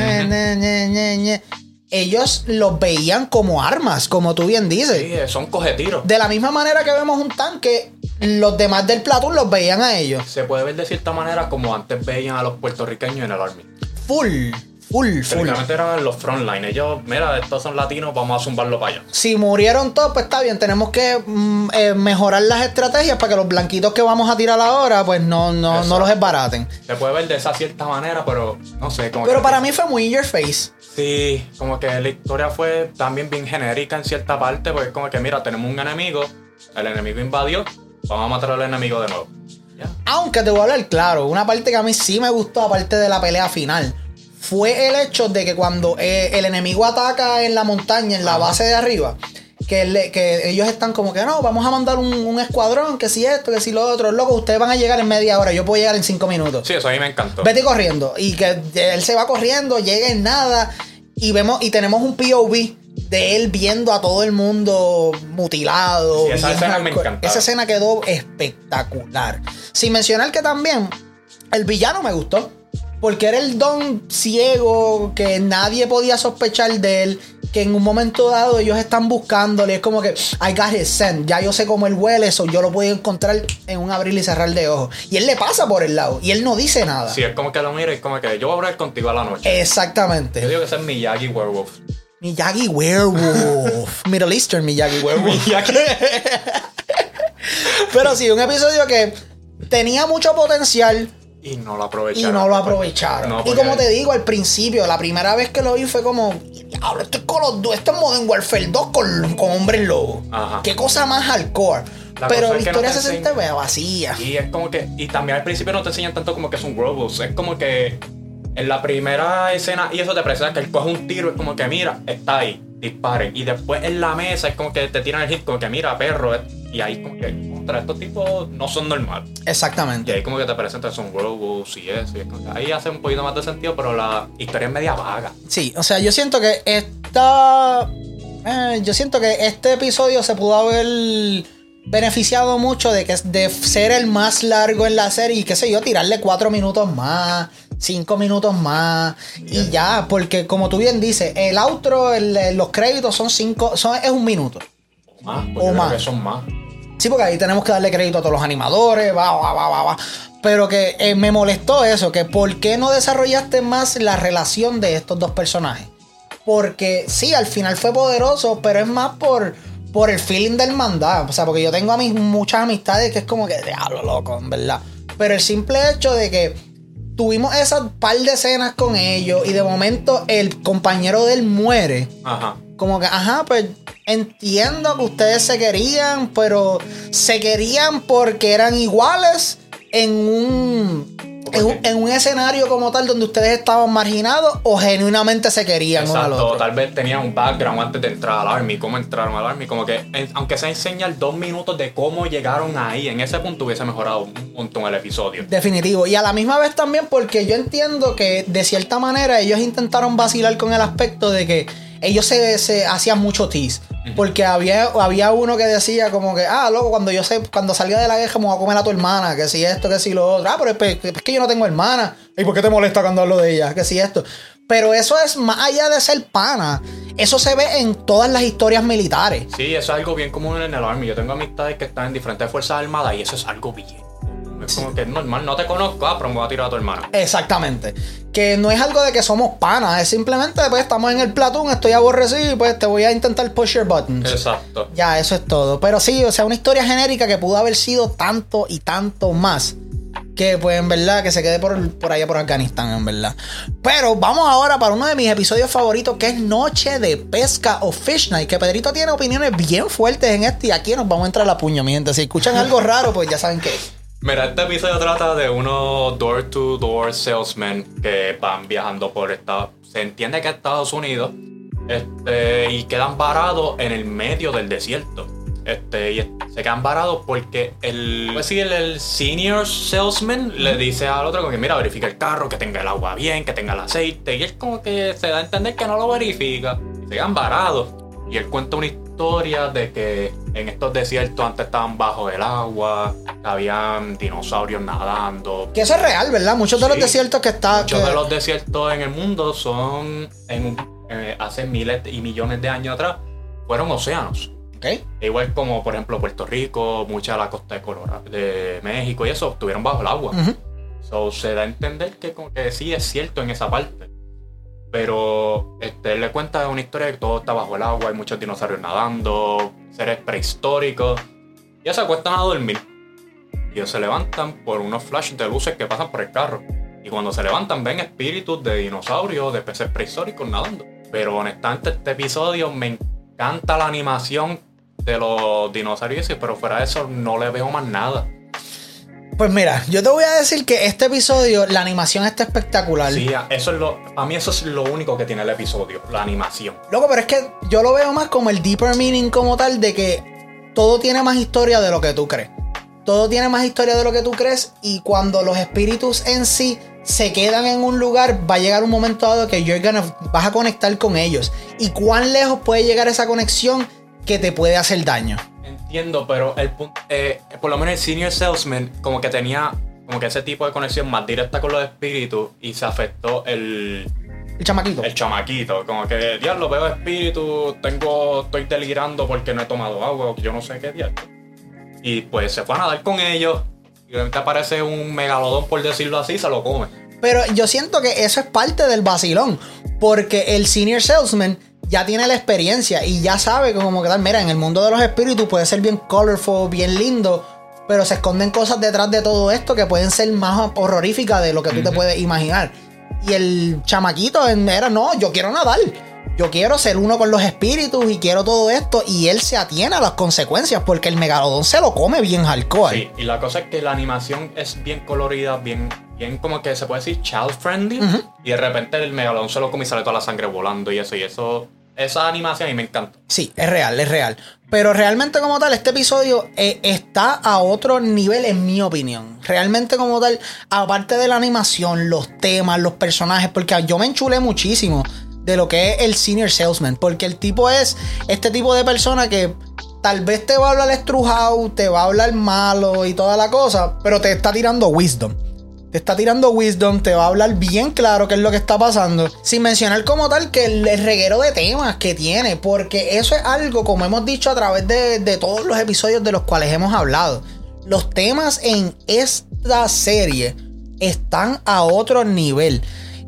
Ellos los veían como armas, como tú bien dices. Sí, son cogetiros. De la misma manera que vemos un tanque, los demás del platón los veían a ellos. Se puede ver de cierta manera como antes veían a los puertorriqueños en el Army. Full, full, full. Eran los frontline. Ellos, mira, estos son latinos, vamos a zumbarlo para allá. Si murieron todos, pues está bien. Tenemos que mm, eh, mejorar las estrategias para que los blanquitos que vamos a tirar ahora, pues no, no, no los esbaraten. Se puede ver de esa cierta manera, pero no sé. Como Pero que- para mí fue muy in your face. Sí, como que la historia fue también bien genérica en cierta parte, porque es como que, mira, tenemos un enemigo, el enemigo invadió, vamos a matar al enemigo de nuevo. Aunque te voy a hablar claro, una parte que a mí sí me gustó, aparte de la pelea final, fue el hecho de que cuando eh, el enemigo ataca en la montaña, en la Ajá. base de arriba, que, le- que ellos están como que no, vamos a mandar un, un escuadrón, que si esto, que si lo otro, loco, ustedes van a llegar en media hora, yo puedo llegar en cinco minutos. Sí, eso a mí me encantó. Vete corriendo. Y que él se va corriendo, llega en nada. Y vemos, y tenemos un POV de él viendo a todo el mundo mutilado. Sí, esa escena me. Esa escena quedó espectacular. Sin mencionar que también el villano me gustó. Porque era el don ciego que nadie podía sospechar de él. Que en un momento dado ellos están buscándole. Es como que, I got his scent. Ya yo sé cómo él huele eso. Yo lo puedo encontrar en un abrir y cerrar de ojos. Y él le pasa por el lado. Y él no dice nada. Sí, es como que lo mira y es como que yo voy a hablar contigo a la noche. Yo Exactamente. digo que ese es Miyagi Werewolf. Miyagi Werewolf. [LAUGHS] Middle Eastern Miyagi Werewolf. Miyagi. [LAUGHS] Pero sí, un episodio que tenía mucho potencial Y no lo y aprovecharon. no lo aprovecharon. No, y como te digo, al principio, la primera vez que lo vi fue como, diablo, esto es Call of Duty, esto es Modern Warfare 2 con, con hombres lobo. Ajá. Qué cosa más hardcore. La Pero la no historia se siente vacía. Y es como que. Y también al principio no te enseñan tanto como que es un werewolf. Es como que. En la primera escena, y eso te presenta que él coge un tiro, es como que mira, está ahí, disparen. Y después en la mesa es como que te tiran el hit, como que mira, perro. eh, Y ahí como que. contra, estos tipos no son normales. Y Exactamente. ahí como que te presentan son robots y eso. y es como que ahí hace un poquito más de sentido, pero la historia es media vaga. Sí, o sea, yo siento que esta. eh, yo siento que este episodio se pudo haber beneficiado mucho de que de ser el más largo en la serie y qué sé yo, tirarle cuatro minutos más, cinco minutos más y ya, porque como tú bien dices, el outro, el- los créditos son cinco, son, es un minuto. Más, porque O más. son más. Sí, porque ahí tenemos que darle crédito a todos los animadores, va, va, va, va, va. Pero que eh, me molestó eso, que por qué no desarrollaste más la relación de estos dos personajes. Porque sí, al final fue poderoso, pero es más por, por el feeling del hermandad. O sea, porque yo tengo a mis muchas amistades que es como que diablo loco, en verdad. Pero el simple hecho de que tuvimos esas par de escenas con ellos y de momento el compañero de él muere Ajá. como que, ajá, pues entiendo que ustedes se querían, pero se querían porque eran iguales en un, en un, en un escenario como tal donde ustedes estaban marginados o genuinamente se querían uno al Exacto, otro. tal vez tenían un background antes de entrar al Army, cómo entraron al Army, como que en- aunque se enseña dos minutos de cómo llegaron ahí, en ese punto hubiese mejorado un montón el episodio. Definitivo. Y a la misma vez también porque yo entiendo que de cierta manera ellos intentaron vacilar con el aspecto de que ellos se, se hacían mucho tease. Porque había, había uno que decía como que, ah, loco, cuando yo sé, cuando salga de la guerra me voy a comer a tu hermana, que si esto, que si lo otro. Ah, pero es, es que yo no tengo hermana. ¿Y por qué te molesta cuando hablo de ella? Que si esto. Pero eso es más allá de ser pana. Eso se ve en todas las historias militares. Sí, eso es algo bien común en el Army. Yo tengo amistades que están en diferentes fuerzas armadas y eso es algo bien. Es como que es normal, no te conozco, ah, pero me voy a tirar a tu hermana. Exactamente. Que no es algo de que somos panas, es simplemente, pues estamos en el platón, estoy aborrecido y pues te voy a intentar push your buttons. Exacto. Ya, eso es todo. Pero sí, o sea, una historia genérica que pudo haber sido tanto y tanto más. Que pues en verdad que se quede por, por allá por Afganistán, en verdad. Pero vamos ahora para uno de mis episodios favoritos, que es Noche de Pesca o Fish Night. Que Pedrito tiene opiniones bien fuertes en este y aquí nos vamos a entrar a la puño, mi gente. Si escuchan algo raro, pues ya saben qué es. Mira, este episodio trata de unos door-to-door salesmen que van viajando por Estados Se entiende que Estados Unidos este, y quedan varados en el medio del desierto. Este, y se quedan varados porque el, pues el, el senior salesman le dice al otro como que mira, verifica el carro, que tenga el agua bien, que tenga el aceite. Y él como que se da a entender que no lo verifica. Y se quedan varados. Y él cuenta una historia de que en estos desiertos antes estaban bajo el agua, habían dinosaurios nadando. Que eso es real, ¿verdad? Muchos de los desiertos que está. Muchos que- de los desiertos en el mundo son, en eh, hace miles y millones de años atrás, fueron océanos. Ok. E Igual como, por ejemplo, Puerto Rico, mucha de la costa de Colorado, de México y eso, estuvieron bajo el agua. Ujú. So, se da a entender que como que sí es cierto en esa parte. Pero este, él le cuenta una historia de que todo está bajo el agua, hay muchos dinosaurios nadando, seres prehistóricos. Y ellos se acuestan a dormir. Y ellos se levantan por unos flashes de luces que pasan por el carro. Y cuando se levantan ven espíritus de dinosaurios, de peces prehistóricos nadando. Pero honestamente este episodio me encanta la animación de los dinosaurios, pero fuera de eso no le veo más nada. Pues mira, yo te voy a decir que este episodio, la animación está espectacular. Sí, eso es lo, a mí eso es lo único que tiene el episodio, la animación. Loco, pero es que yo lo veo más como el deeper meaning como tal de que todo tiene más historia de lo que tú crees. Todo tiene más historia de lo que tú crees y cuando los espíritus en sí se quedan en un lugar, va a llegar un momento dado que you're gonna- vas a conectar con ellos. ¿Y cuán lejos puede llegar esa conexión que te puede hacer daño? Entiendo, pero el punto, eh, por lo menos el senior salesman como que tenía como que ese tipo de conexión más directa con los espíritus y se afectó el, El chamaquito. el chamaquito. Como que, diablo, veo espíritu, tengo, estoy delirando porque no he tomado agua, o yo no sé qué diablo. Y pues se fue a nadar con ellos. Y de repente aparece un megalodón, por decirlo así, se lo come. Pero yo siento que eso es parte del vacilón. Porque el senior salesman ya tiene la experiencia y ya sabe que como que tal, mira, en el mundo de los espíritus puede ser bien colorful, bien lindo. Pero se esconden cosas detrás de todo esto que pueden ser más horroríficas de lo que tú te puedes imaginar. Y el chamaquito era, no, yo quiero nadar. Yo quiero ser uno con los espíritus y quiero todo esto. Y él se atiene a las consecuencias porque el megalodón se lo come bien hardcore. Sí, y la cosa es que la animación es bien colorida, bien, bien como que se puede decir child friendly. Y de repente el megalodón se lo come y sale toda la sangre volando y eso. Y eso esa animación y me encanta. Sí, es real, es real. Pero realmente como tal, este episodio eh, está a otro nivel en mi opinión. Realmente como tal, aparte de la animación, los temas, los personajes, porque yo me enchulé muchísimo de lo que es el senior salesman, porque el tipo es este tipo de persona que tal vez te va a hablar estrujado, te va a hablar malo y toda la cosa, pero te está tirando wisdom. Te está tirando wisdom, te va a hablar bien claro qué es lo que está pasando. Sin mencionar como tal que el, reguero de temas que tiene. Porque eso es algo, como hemos dicho a través de, de todos los episodios de los cuales hemos hablado. Los temas en esta serie están a otro nivel.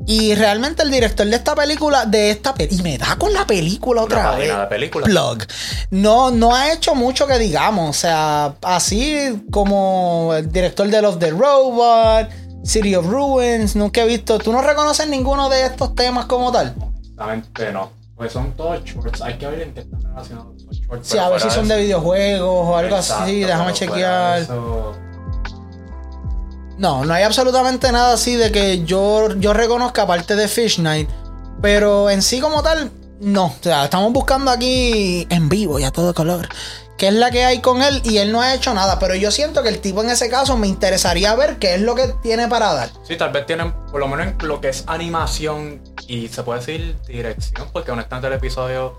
Y realmente el director de esta película, de esta y me da con la película otra vez. película. Plug. No, no ha hecho mucho que digamos. O sea, así como el director de Los The Robot, City of Ruins, nunca he visto. ¿Tú no reconoces ninguno de estos temas como tal? Exactamente no. Pues son todos shorts. Hay que ver en qué están relacionados los shorts. Sí, a ver si son de videojuegos o algo así. Déjame chequear. No, no hay absolutamente nada así de que yo, yo reconozca aparte de Fish Night. Pero en sí como tal, no. O sea, estamos buscando aquí en vivo y a todo color qué es la que hay con él y él no ha hecho nada. Pero yo siento que el tipo en ese caso me interesaría ver qué es lo que tiene para dar. Sí, tal vez tienen, por lo menos en lo que es animación y se puede decir dirección, porque honestamente el episodio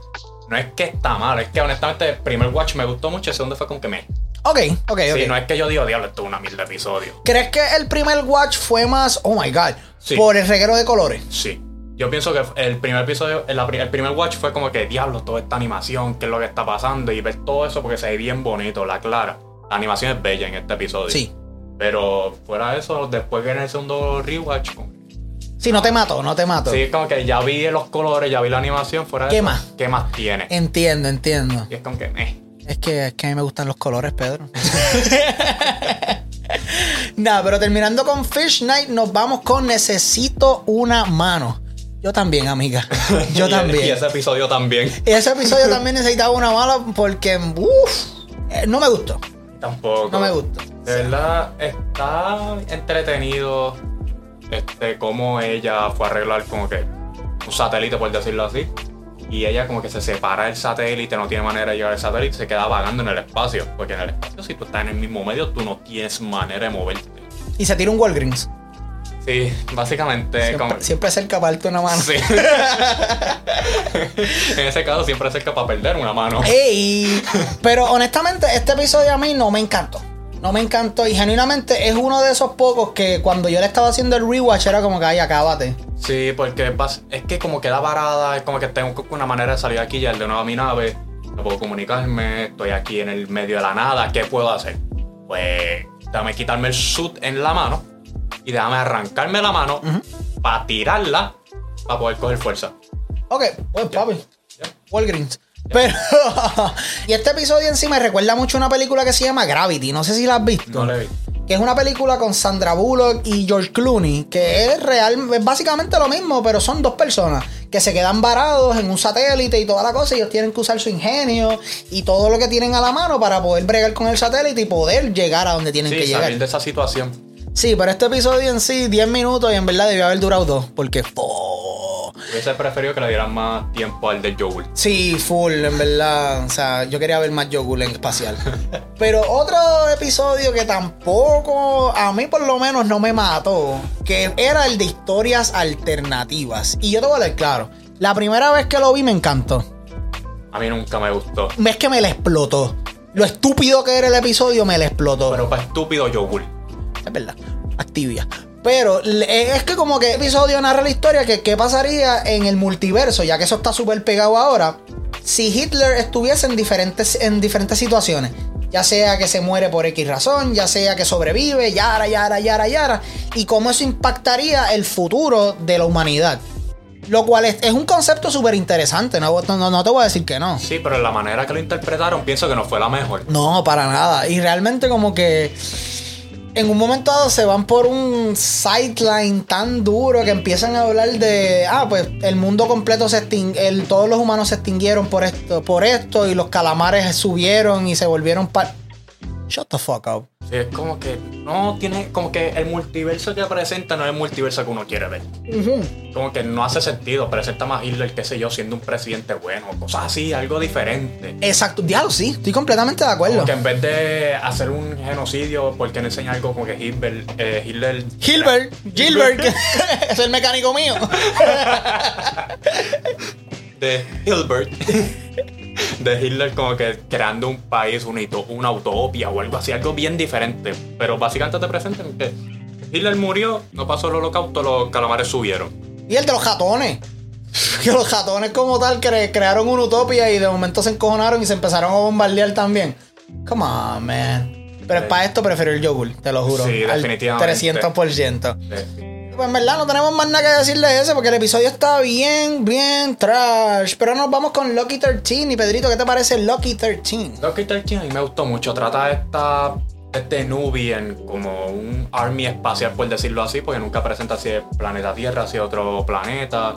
no es que está mal, es que honestamente el primer watch me gustó mucho, el segundo fue con que me. Ok, ok, ok. Sí, no es que yo digo, diablo, esto es una mil de episodios. ¿Crees que el primer watch fue más, oh my god, por el reguero de colores? Sí. Yo pienso que el primer episodio, el, primer watch fue como que, diablo, toda esta animación, qué es lo que está pasando, y ver todo eso porque se ve bien bonito, la clara. La animación es bella en este episodio. Sí. Pero fuera de eso, después en el segundo rewatch. Sí, no te mato, no te mato. Sí, como que ya vi los colores, ya vi la animación, fuera de ¿Qué eso, más? ¿Qué más tiene? Entiendo, entiendo. Y es como que, eh. Es que, es que a mí me gustan los colores, Pedro. [LAUGHS] Nada, pero terminando con Fish Night, nos vamos con Necesito una mano. Yo también, amiga. [LAUGHS] Yo también. Y ese episodio también. Y [LAUGHS] ese episodio también necesitaba una mala porque, uff, eh, no me gustó. Tampoco. No me gustó. De verdad, está entretenido este, cómo ella fue a arreglar como que un satélite, por decirlo así. Y ella como que se separa del satélite, no tiene manera de llegar al satélite, se queda vagando en el espacio. Porque en el espacio, si tú estás en el mismo medio, tú no tienes manera de moverte. Y se tira un Walgreens. Sí, básicamente. Siempre, como... siempre cerca para darte una mano. Sí. [LAUGHS] en ese caso, siempre cerca para perder una mano. Ey, pero honestamente, este episodio a mí no me encantó. No me encantó y genuinamente es uno de esos pocos que cuando yo le estaba haciendo el rewatch era como que, ay, acábate. Sí, porque es que como queda parada, es como que tengo una manera de salir aquí ya el de nuevo a mi nave, no puedo comunicarme, estoy aquí en el medio de la nada, ¿qué puedo hacer? Pues, déjame quitarme el suit en la mano y déjame arrancarme la mano para tirarla para poder coger fuerza. Ok, pues papi. Walgreens. Pero. [LAUGHS] y este episodio en sí me recuerda mucho a una película que se llama Gravity. No sé si la has visto. No la he visto. Que es una película con Sandra Bullock y George Clooney. Que es real, es básicamente lo mismo, pero son dos personas que se quedan varados en un satélite y toda la cosa. Y ellos tienen que usar su ingenio y todo lo que tienen a la mano para poder bregar con el satélite y poder llegar a donde tienen que llegar. De esa situación. Sí, pero este episodio en sí, 10 minutos y en verdad debió haber durado dos, porque... Oh. Hubiese preferido que le dieran más tiempo al de Jogul. Sí, full, en verdad. O sea, yo quería ver más Jogul en espacial. [LAUGHS] pero otro episodio que tampoco, a mí por lo menos no me mató, que era el de historias alternativas. Y yo te voy a dar claro, la primera vez que lo vi me encantó. A mí nunca me gustó. Es que me le explotó. Lo estúpido que era el episodio me le explotó. Pero para estúpido Jogul es verdad, Activia. Pero es que como que episodio narra la historia que qué pasaría en el multiverso, ya que eso está súper pegado ahora, si Hitler estuviese en diferentes, en diferentes situaciones. Ya sea que se muere por X razón, ya sea que sobrevive, yara, yara, yara, yara. Y cómo eso impactaría el futuro de la humanidad. Lo cual es, un concepto súper interesante, no, no, no, te voy a decir que no. Sí, pero la manera que lo interpretaron pienso que no fue la mejor. No, para nada. Y realmente como que en un momento dado se van por un sideline tan duro que empiezan a hablar de, ah, pues el mundo completo se extinguió, todos los humanos se extinguieron por esto, por esto y los calamares subieron y se volvieron para... Shut the fuck up. Sí, es como que no tiene, como que el multiverso que presenta no es el multiverso que uno quiere ver. Como que no hace sentido, presenta más Hitler, qué sé yo, siendo un presidente bueno, cosas así, algo diferente. Exacto, diablo, sí, estoy completamente de acuerdo. Como que en vez de hacer un genocidio, ¿por qué no enseña algo como que Hitler, eh, Hitler... Gilbert, Gilbert, que [LAUGHS] es el mecánico mío. [LAUGHS] de Hilbert. [LAUGHS] [LAUGHS] de Hitler como que creando un país, una, una utopia o algo así, algo bien diferente. Pero básicamente te presentan que Hitler murió, no pasó el holocausto, los calamares subieron. Y el de los jatones. [LAUGHS] Que los jatones como tal cre- crearon una utopia y de momento se encojonaron y se empezaron a bombardear también. Come on, man. Pero Sí. para esto prefiero el yogur, te lo juro. Sí, al definitivamente. 300%. Eh, Pues en verdad no tenemos más nada que decirle de ese porque el episodio está bien, bien trash. Pero nos vamos con Lucky 13. Y Pedrito, ¿qué te parece Lucky 13? Loki 13 a mí me gustó mucho. Trata esta, este Nubian como un army espacial, por decirlo así, porque nunca presenta así el planeta Tierra, así otro planeta.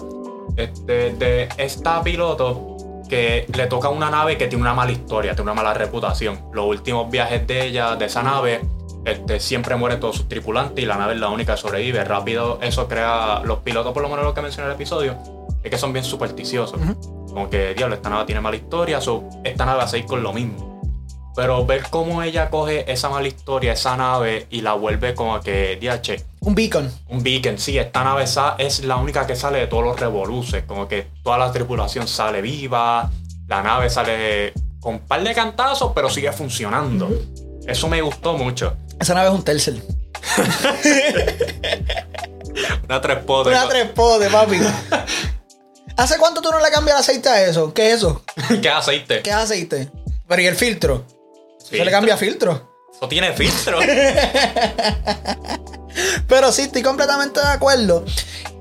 Este, de esta piloto que le toca una nave que tiene una mala historia, tiene una mala reputación. Los últimos viajes de ella, de esa nave, este, siempre mueren todos sus tripulantes y la nave es la única que sobrevive. Rápido eso crea los pilotos, por lo menos lo que mencioné en el episodio, es que son bien supersticiosos. Como que, diablo, esta nave tiene mala historia, so, esta nave va a seguir con lo mismo. Pero ver cómo ella coge esa mala historia, esa nave, y la vuelve como que, diache, Un beacon. un beacon. Sí, esta nave es la única que sale de todos los revoluces. Como que toda la tripulación sale viva, la nave sale con un par de cantazos, pero sigue funcionando. Eso me gustó mucho. Esa nave es un Telcel. [LAUGHS] Una tres potes. Una tres potes, papi. [LAUGHS] ¿Hace cuánto tú no le cambias el aceite a eso? ¿Qué es eso? [LAUGHS] ¿Qué aceite? ¿Qué es aceite? Pero ¿y el filtro? Se le cambia filtro. Eso tiene filtro. Pero sí, estoy completamente de acuerdo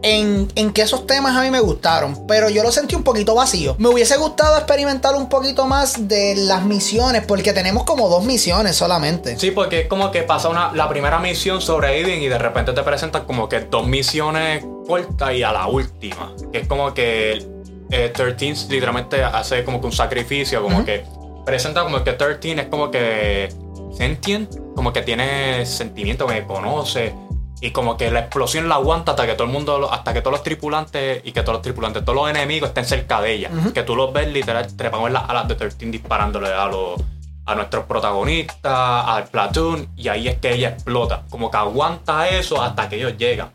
en, en que esos temas a mí me gustaron. Pero yo lo sentí un poquito vacío. Me hubiese gustado experimentar un poquito más de las misiones. Porque tenemos como dos misiones solamente. Sí, porque es como que pasa una, la primera misión sobreviven y de repente te presentan como que dos misiones cortas y a la última. Que es como que eh, 13 literalmente hace como que un sacrificio, como que presenta como que 13 es como que sentient, como que tiene sentimiento, que conoce. Y como que la explosión la aguanta hasta que todo el mundo, hasta que todos los tripulantes y que todos los tripulantes, todos los enemigos estén cerca de ella. Que tú los ves literal trepando en las alas de 13 disparándole a los a nuestros protagonistas, al platoon, y ahí es que ella explota. Como que aguanta eso hasta que ellos llegan.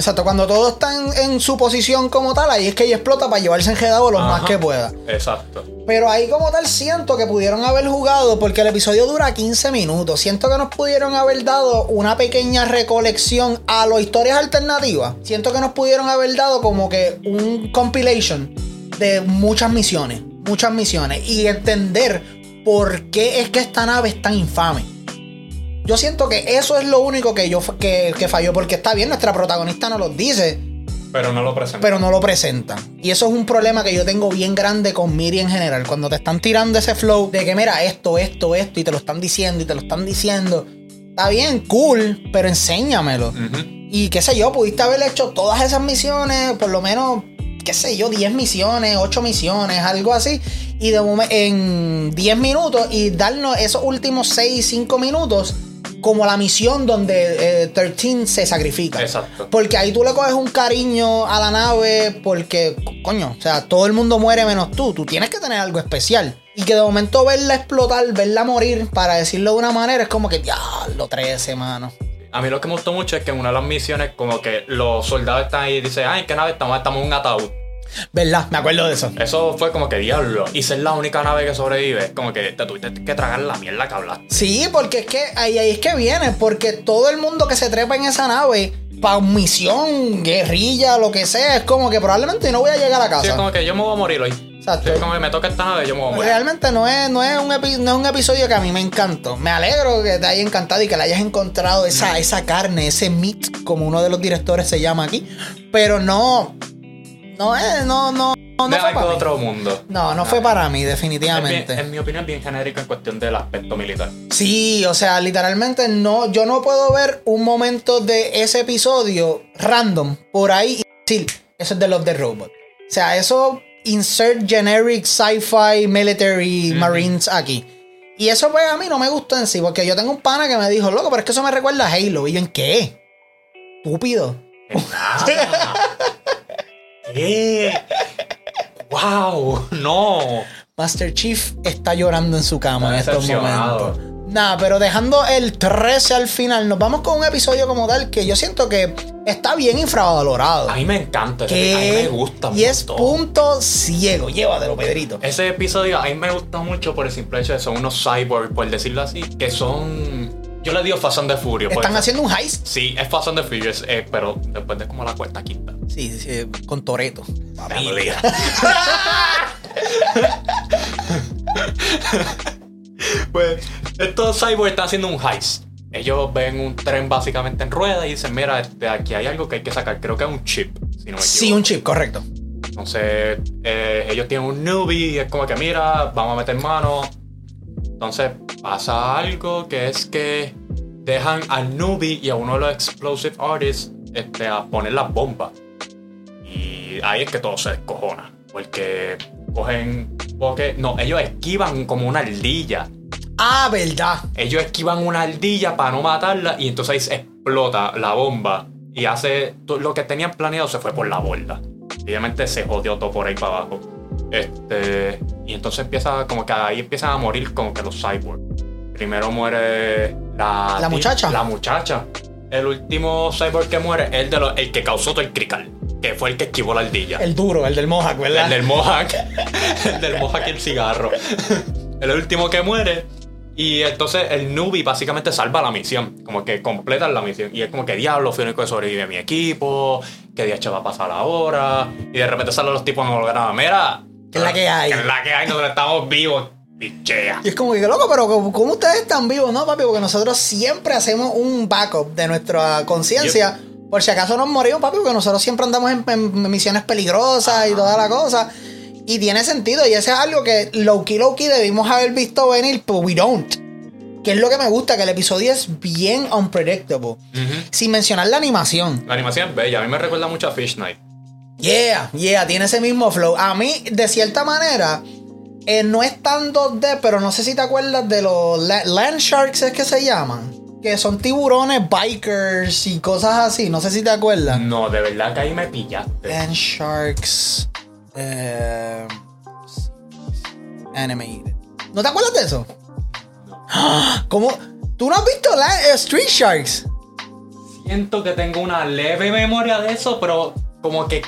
Exacto, cuando todos están en su posición como tal, ahí es que ella explota para llevarse enjedado lo más que pueda. Exacto. Pero ahí como tal siento que pudieron haber jugado porque el episodio dura 15 minutos. Siento que nos pudieron haber dado una pequeña recolección a las historias alternativas. Siento que nos pudieron haber dado como que un compilation de muchas misiones. Muchas misiones. Y entender por qué es que esta nave es tan infame. Yo siento que eso es lo único que yo que, que falló. Porque está bien, nuestra protagonista nos lo dice Pero no lo presentan. pero no lo presentan. Y eso es un problema que yo tengo bien grande con Miri en general. Cuando te están tirando ese flow de que mira esto, esto, esto, y te lo están diciendo y te lo están diciendo. Está bien, cool, pero enséñamelo. Y qué sé yo, pudiste haber hecho todas esas misiones, por lo menos, qué sé yo, 10 misiones, 8 misiones, algo así. Y de en 10 minutos y darnos esos últimos 6, 5 minutos como la misión donde eh, 13 se sacrifica. Exacto. Porque ahí tú le coges un cariño a la nave porque, co- coño, o sea, todo el mundo muere menos tú. Tú tienes que tener algo especial. Y que de momento verla explotar, verla morir, para decirlo de una manera, es como que, diablo, 13, mano. A mí lo que me gustó mucho es que en una de las misiones, como que los soldados están ahí y dicen, ay, ¿en qué nave estamos? Estamos en un ataúd. ¿Verdad? Me acuerdo de eso. Eso fue como que diablo. Y ser la única nave que sobrevive, como que te tuviste que tragar la mierda que hablaste. Sí, porque es que ahí, ahí es que viene, porque todo el mundo que se trepa en esa nave, para misión, guerrilla, lo que sea, es como que probablemente no voy a llegar a Sí, es casa. como que yo me voy a morir hoy. Exacto. Sí, como que me toca esta nave, yo me voy a morir. Realmente no es, no, es un epi- no es un episodio que a mí me encantó. Me alegro que te haya encantado y que le hayas encontrado esa, esa carne, ese meat, como uno de los directores se llama aquí. Pero no. No es, no, no, no, no de fue algo para mí. otro mundo. No, no fue para mí, definitivamente. en mi opinión, es bien genérico en cuestión del aspecto militar. Sí, o sea, literalmente no, yo no puedo ver un momento de ese episodio random por ahí y decir, eso es de Love the Robot. O sea, eso insert generic sci-fi military marines aquí. Y eso pues a mí no me gustó en sí, porque yo tengo un pana que me dijo, loco, pero es que eso me recuerda a Halo. Y yo, ¿en qué? Estúpido. [LAUGHS] ¿Qué? ¡Wow! ¡No! Master Chief está llorando en su cama en estos momentos. Nada, pero dejando el 13 al final, nos vamos con un episodio como tal que yo siento que está bien infravalorado. A mí me encanta. A mí me gusta y es punto ciego. Llévatelo, Pedrito. Ese episodio a mí me gusta mucho por el simple hecho de que son unos cyborgs, por decirlo así, que son. Yo le digo Fast and the Furious. Están haciendo un heist. Sí, es Fast and the Furious, eh, pero después de como la cuarta, quinta. Sí, sí, con Toreto. [LAUGHS] Pues estos cyborgs están haciendo un heist. Ellos ven un tren básicamente en ruedas y dicen, mira, este, aquí hay algo que hay que sacar. Creo que es un chip, si no me Sí, un chip, correcto. Entonces, eh, ellos tienen un newbie y es como que, mira, vamos a meter mano. Entonces, pasa algo que es que dejan al newbie y a uno de los explosive artists este, a poner las bombas. Y ahí es que todo se descojona. Porque cogen. Porque, no, ellos esquivan como una ardilla. Ah, verdad. Ellos esquivan una ardilla para no matarla y entonces ahí se explota la bomba y hace lo que tenían planeado se fue por la borda. Obviamente se jodió todo por ahí para abajo. Este, y entonces empieza como que ahí empiezan a morir como que los cyborgs. Primero muere la La muchacha. La muchacha. El último cyborg que muere es el de los- el que causó todo el crical, que fue el que esquivó la ardilla. El duro, el del Mohawk, ¿verdad? El del Mohawk. [LAUGHS] el del Mohawk y el cigarro. el último que muere. Y entonces el newbie básicamente salva la misión. Como que completan la misión. Y es como que diablo, fui el único que sobrevive a mi equipo. ¿Qué día va a pasar ahora? Y de repente salen los tipos en holograma. Mira. ¿Qué es la que hay? ¿Qué es la que hay? Nosotros estamos vivos. Pichea. Y es como que, loco, pero ¿cómo ustedes están vivos, no, papi? Porque nosotros siempre hacemos un backup de nuestra conciencia. Por si acaso nos morimos, papi, porque nosotros siempre andamos en, en misiones peligrosas y toda la cosa. Y tiene sentido. Y ese es algo que Loki Loki debimos haber visto venir, pero we don't. Que es lo que me gusta, que el episodio es bien unpredictable. Sin mencionar la animación. La animación es bella. A mí me recuerda mucho a Fish Night. Yeah, yeah, tiene ese mismo flow. A mí, de cierta manera, eh, no es tan 2D, pero no sé si te acuerdas de los la- Land Sharks, es que se llaman. Que son tiburones, bikers y cosas así. No sé si te acuerdas. No, de verdad que ahí me pillaste. Land Sharks. eh, animated. ¿No te acuerdas de eso? ¿Cómo? ¿Tú no has visto eh, Street Sharks? Siento que tengo una leve memoria de eso, pero como que,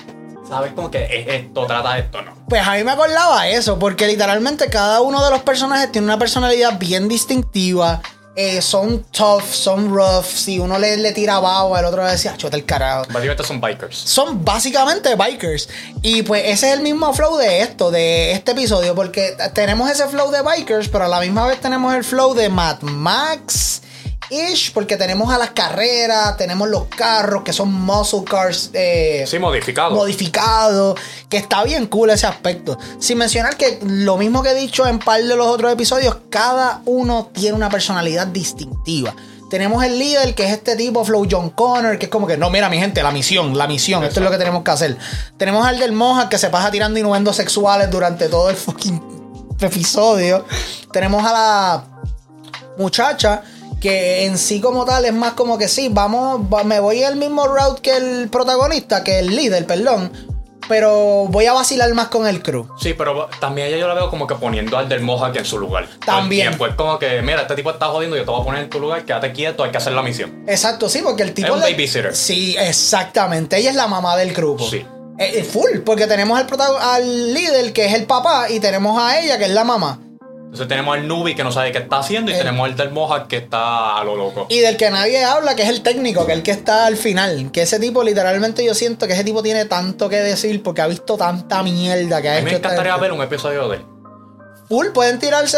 ¿sabes? Como que es esto, trata de esto, no. Pues a mí me acordaba eso, porque literalmente cada uno de los personajes tiene una personalidad bien distintiva. eh, son tough, son rough. Si uno le, le tira abajo, el otro le decía, chota el carajo. Básicamente son bikers. Son básicamente bikers. Y pues ese es el mismo flow de esto, de este episodio, porque tenemos ese flow de bikers, pero a la misma vez tenemos el flow de Mad Max. Ish, porque tenemos a las carreras, tenemos los carros que son muscle cars eh, Sí, modificado. modificado, que está bien cool ese aspecto. Sin mencionar que lo mismo que he dicho en par de los otros episodios, cada uno tiene una personalidad distintiva. Tenemos el líder, que es este tipo, Flow John Connor, que es como que, no, mira, mi gente, la misión, la misión, esto es lo que tenemos que hacer. Tenemos al del Moja, que se pasa tirando innuendos sexuales durante todo el fucking [LAUGHS] episodio. Tenemos a la muchacha que en sí como tal es más como que sí, vamos, va- me voy el mismo route que el protagonista, que el líder, perdón, pero voy a vacilar más con el crew. Sí, pero también ella yo la veo como que poniendo al del Mohawk en su lugar. También. tiempo. Es como que, mira, este tipo está jodiendo, yo te voy a poner en tu lugar, quédate quieto, hay que hacer la misión. Exacto, sí, porque el tipo... Es un le- babysitter. Sí, exactamente, ella es la mamá del grupo. Sí. Eh, eh, full, porque tenemos al, al líder, que es el papá, y tenemos a ella, que es la mamá. Entonces tenemos al Nubi que no sabe qué está haciendo y El- tenemos al del Mohawk que está a lo loco. Y del que nadie habla, que es el técnico, que es el que está al final. Que ese tipo, literalmente, yo siento que ese tipo tiene tanto que decir porque ha visto tanta mierda que ha A mí me hecho esta encantaría ver un episodio de él. Full, pueden tirarse.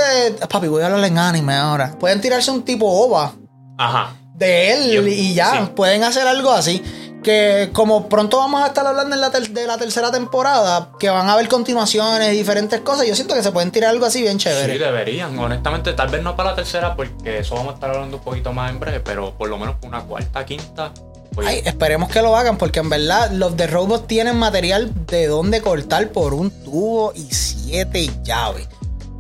Papi, voy a hablar en anime ahora. Pueden tirarse un tipo OVA Ajá. de él Yo- y ya. sí. Pueden hacer algo así. Que como pronto vamos a estar hablando en la de la tercera temporada, que van a haber continuaciones diferentes cosas, yo siento que se pueden tirar algo así bien chévere. Sí, deberían. Honestamente, tal vez no para la tercera, porque eso vamos a estar hablando un poquito más en breve, pero por lo menos una cuarta, quinta. pues, Ay, esperemos que lo hagan porque en verdad los de Robots tienen material de donde cortar por un tubo y siete llaves.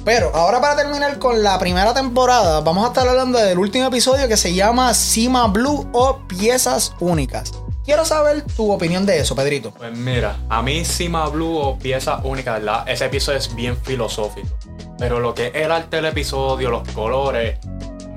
Pero ahora para terminar con la primera temporada, vamos a estar hablando del último episodio que se llama Cima Blue o Piezas Únicas. Quiero saber tu opinión de eso, Pedrito. Pues mira, a mí Cima Blue o Piezas Únicas, ¿verdad? Ese episodio es bien filosófico. Pero lo que es el arte del episodio, los colores,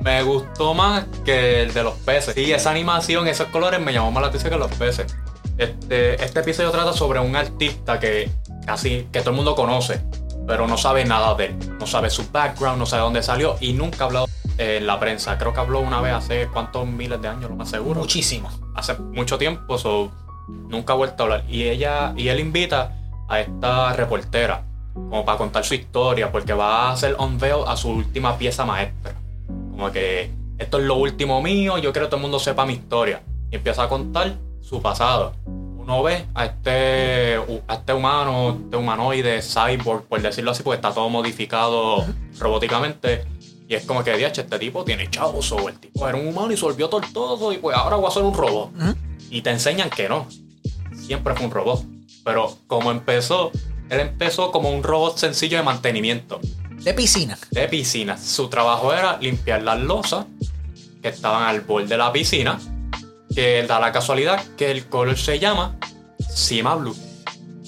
me gustó más que el de los peces. Sí, esa animación, esos colores me llamó más la atención que los peces. Este, este episodio trata sobre un artista que casi que todo el mundo conoce, pero no sabe nada de él. No sabe su background, no sabe dónde salió y nunca ha hablado en la prensa. Creo que habló una vez hace cuántos miles de años, lo más seguro. Muchísimo. Hace mucho tiempo, so, nunca ha vuelto a hablar. Y ella, y él invita a esta reportera como para contar su historia, porque va a hacer unveil a su última pieza maestra. Como que esto es lo último mío, yo quiero que todo el mundo sepa mi historia. Y empieza a contar su pasado. Uno ve a este, a este humano, este humanoide, cyborg, por decirlo así, porque está todo modificado robóticamente. Y es como que, diache, este tipo tiene chavos, o el tipo era un humano y se volvió tortoso y pues ahora voy a ser un robot. Y te enseñan que no. Siempre fue un robot. Pero como empezó, él empezó como un robot sencillo de mantenimiento. De piscina. De piscina. Su trabajo era limpiar las losas que estaban al borde de la piscina. Que da la casualidad que el color se llama Cima Blue.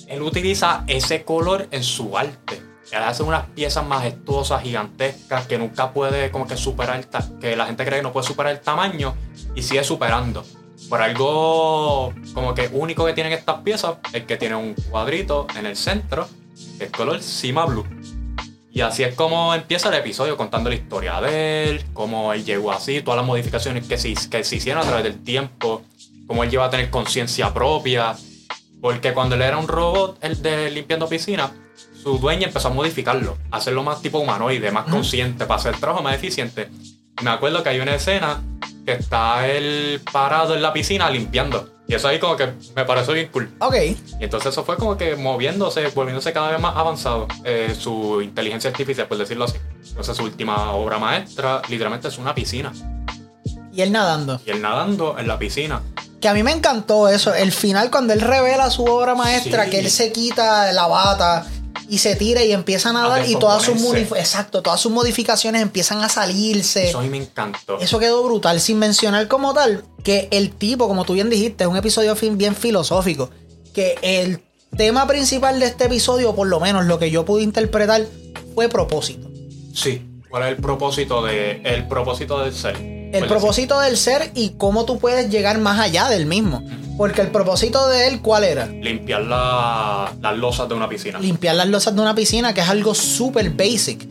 Él utiliza ese color en su arte. Él hace unas piezas majestuosas, gigantescas, que nunca puede como que superar, que la gente cree que no puede superar el tamaño y sigue superando. Por algo como que único que tienen estas piezas es que tiene un cuadrito en el centro, que es color Cima Blue. Y así es como empieza el episodio contando la historia de él, cómo él llegó así, todas las modificaciones que se, que se hicieron a través del tiempo, cómo él lleva a tener conciencia propia. Porque cuando él era un robot, el de limpiando piscina, su dueña empezó a modificarlo, a hacerlo más tipo humanoide, más consciente, para hacer el trabajo más eficiente. Me acuerdo que hay una escena que está él parado en la piscina limpiando. Y eso ahí como que me pareció bien cool. Ok. Y entonces eso fue como que moviéndose, volviéndose cada vez más avanzado. eh, su inteligencia artificial, por decirlo así. Entonces su última obra maestra literalmente es una piscina. Y él nadando. Y él nadando en la piscina. Que a mí me encantó eso. El final, cuando él revela su obra maestra, Sí. que él se quita la bata y se tira y empieza a nadar y todas sus, exacto, todas sus modificaciones empiezan a salirse. Eso a mí me encantó. Eso quedó brutal, sin mencionar como tal que el tipo, como tú bien dijiste, es un episodio bien filosófico. Que el tema principal de este episodio, por lo menos lo que yo pude interpretar, fue propósito. Sí. ¿Cuál es el propósito de el propósito del ser? El propósito del ser y cómo tú puedes llegar más allá del mismo. Porque el propósito de él, ¿cuál era? Limpiar la- las losas de una piscina. limpiar las losas de una piscina, que es algo súper basic.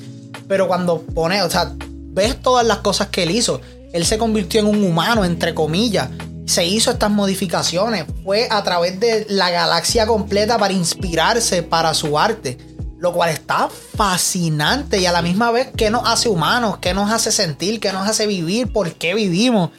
Pero cuando pone, o sea, ves todas las cosas que él hizo. Él se convirtió en un humano, entre comillas. Se hizo estas modificaciones. Fue a través de la galaxia completa para inspirarse para su arte. Lo cual está fascinante y a la misma vez que nos hace humanos, que nos hace sentir, que nos hace vivir, por qué vivimos.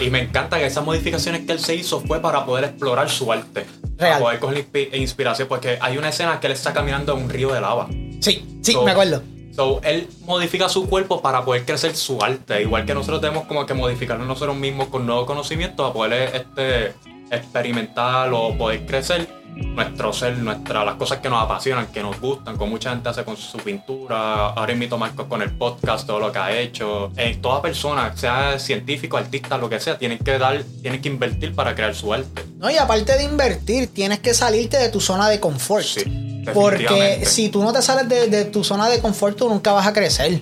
Y me encanta que esas modificaciones que él se hizo fue para poder explorar su arte. Real. Para poder coger inspi- inspiración. Porque hay una escena que él está caminando en un río de lava. Sí, sí, So- me acuerdo. So, él modifica su cuerpo para poder crecer su arte. Igual que nosotros tenemos como que modificarnos nosotros mismos con nuevos conocimientos para poder este, experimentar o poder crecer nuestro ser, nuestra, las cosas que nos apasionan, que nos gustan, como mucha gente hace con su pintura. Ahora invito a Marcos con el podcast, todo lo que ha hecho. Eh, toda persona, sea científico, artista, lo que sea, tienen que dar, tienen que invertir para crear su arte. No, y aparte de invertir, tienes que salirte de tu zona de confort. Sí, Porque si tú no te sales de, de tu zona de confort, tú nunca vas a crecer.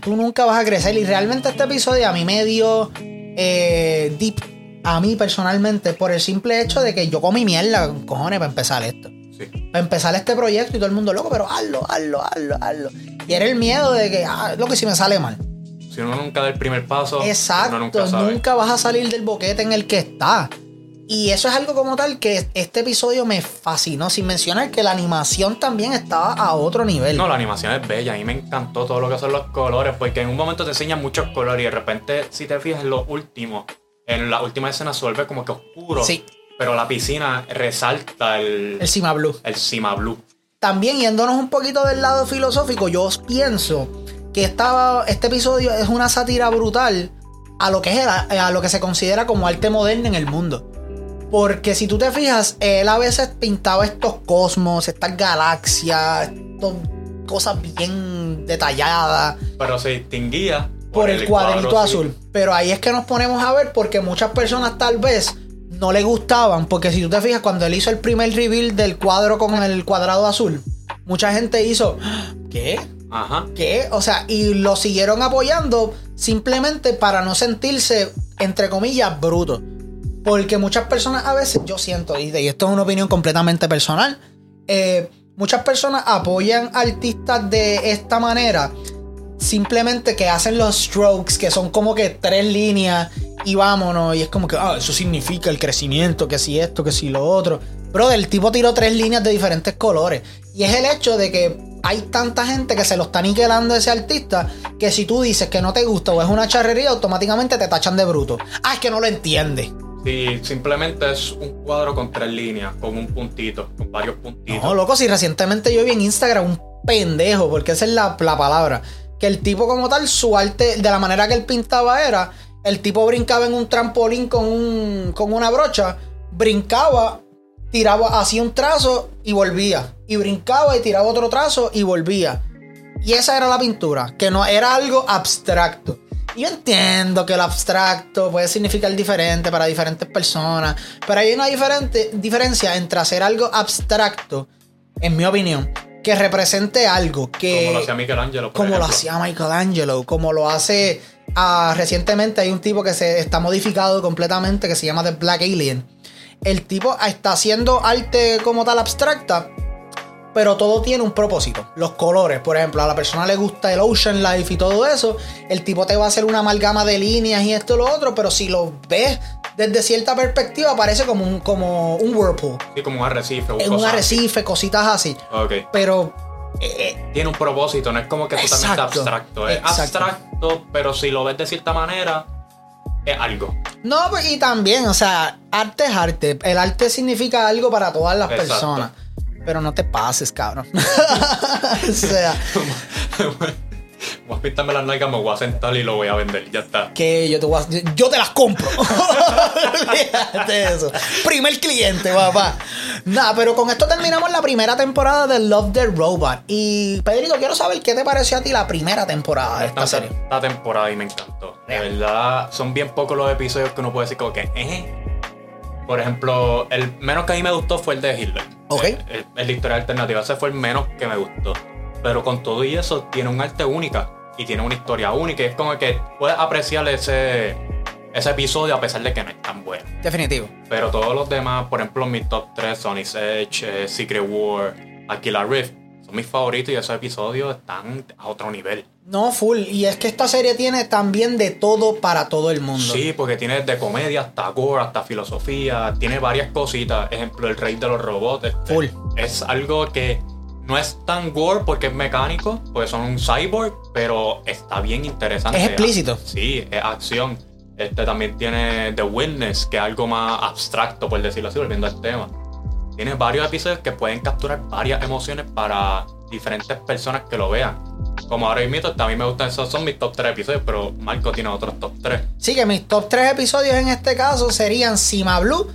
Tú nunca vas a crecer. Y realmente este episodio a mí me dio eh, deep. A mí personalmente, por el simple hecho de que yo comí mierda, cojones, para empezar esto. Sí. Para empezar este proyecto y todo el mundo loco, pero hazlo, hazlo, hazlo, hazlo. Y era el miedo de que, ah, lo que si me sale mal. Si uno nunca da el primer paso, Exacto, uno nunca sabe. nunca vas a salir del boquete en el que está. Y eso es algo como tal que este episodio me fascinó, sin mencionar que la animación también estaba a otro nivel. No, la animación es bella. A mí me encantó todo lo que son los colores, porque en un momento te enseñan muchos colores y de repente, si te fijas en lo último, en la última escena se vuelve como que oscuro. Sí. Pero la piscina resalta el, El Cima Blue. el cima blue. También yéndonos un poquito del lado filosófico, yo pienso que esta- este episodio es una sátira brutal a lo que es a lo que se considera como arte moderno en el mundo. Porque si tú te fijas, él a veces pintaba estos cosmos, estas galaxias, estos cosas bien detalladas Pero se distinguía por el cuadrito cuadro, sí. azul. Pero ahí es que nos ponemos a ver porque muchas personas tal vez no le gustaban. Porque si tú te fijas, cuando él hizo el primer reveal del cuadro con el cuadrado azul, mucha gente hizo, [GASPS] ¿qué? Ajá. ¿Qué? O sea, y lo siguieron apoyando simplemente para no sentirse, entre comillas, bruto. Porque muchas personas a veces, yo siento, y esto es una opinión completamente personal, eh, muchas personas apoyan artistas de esta manera simplemente que hacen los strokes, que son como que tres líneas y vámonos. Y es como que, ah, eso significa el crecimiento, que si esto, que si lo otro. Bro, el tipo tiró tres líneas de diferentes colores. Y es el hecho de que hay tanta gente que se lo está niquelando a ese artista que si tú dices que no te gusta o es una charrería, automáticamente te tachan de bruto. Ah, es que no lo entiende. Sí, simplemente es un cuadro con tres líneas, con un puntito, con varios puntitos. No, loco, si recientemente yo vi en Instagram un pendejo, porque esa es la, la palabra. Que el tipo, como tal, su arte, de la manera que él pintaba era: el tipo brincaba en un trampolín con, un, con una brocha, brincaba, tiraba, hacía un trazo y volvía. Y brincaba y tiraba otro trazo y volvía. Y esa era la pintura, que no era algo abstracto. Yo entiendo que el abstracto puede significar diferente para diferentes personas, pero hay una diferente, diferencia entre hacer algo abstracto, en mi opinión, que represente algo que... como lo hacía Michelangelo. como lo hacía Michelangelo, como lo hace ah, recientemente hay un tipo que se está modificado completamente que se llama The Black Alien. El tipo está haciendo arte como tal abstracta, pero todo tiene un propósito. Los colores, por ejemplo, a la persona le gusta el Ocean Life y todo eso, el tipo te va a hacer una amalgama de líneas y esto y lo otro, pero si lo ves desde cierta perspectiva parece como un, como un whirlpool, Sí, como un arrecife. un así. arrecife, cositas así. Ok. Pero eh, Tiene un propósito, no es como que totalmente abstracto. Es exacto. abstracto, pero si lo ves de cierta manera, es algo. No, pues, y también, o sea, arte es arte. El arte significa algo para todas las Exacto. personas. Pero no te pases, cabrón. [LAUGHS] o sea, [LAUGHS] Voy a pintarme las nalgas, me voy a sentar y lo voy a vender. Ya está. que yo te, voy a- yo te las compro. [LAUGHS] Fíjate eso. Primer cliente, papá. Nada, pero con esto terminamos la primera temporada de Love the Robot. Y Pedrito, quiero saber qué te pareció a ti la primera temporada de esta Esta, serie. esta temporada y me encantó. De verdad, son bien pocos los episodios que uno puede decir como que, eh. Por ejemplo, el menos que a mí me gustó fue el de Hitler. Ok. El, el- el de historia alternativa. Ese fue el menos que me gustó. Pero con todo y eso, tiene un arte única. Y tiene una historia única. Y es como que puedes apreciar ese, ese episodio a pesar de que no es tan bueno. Definitivo. Pero todos los demás, por ejemplo, mis top 3, Sony's Edge, eh, Secret War, Aquila Rift, son mis favoritos y esos episodios están a otro nivel. No, full. Y es que esta serie tiene también de todo para todo el mundo. Sí, porque tiene de comedia hasta gore, hasta filosofía, tiene varias cositas. Ejemplo, el rey de los robots. este, Full. Es algo que no es tan gore porque es mecánico, porque son un cyborg, pero está bien interesante. Es explícito. Sí, es acción. Este también tiene The Witness, que es algo más abstracto, por decirlo así, volviendo al tema. Tiene varios episodios que pueden capturar varias emociones para diferentes personas que lo vean. Como ahora mismo, a mí me gustan esos, son mis top 3 episodios, pero Marco tiene otros top 3. Sí, que mis top 3 episodios en este caso serían Sima Blue,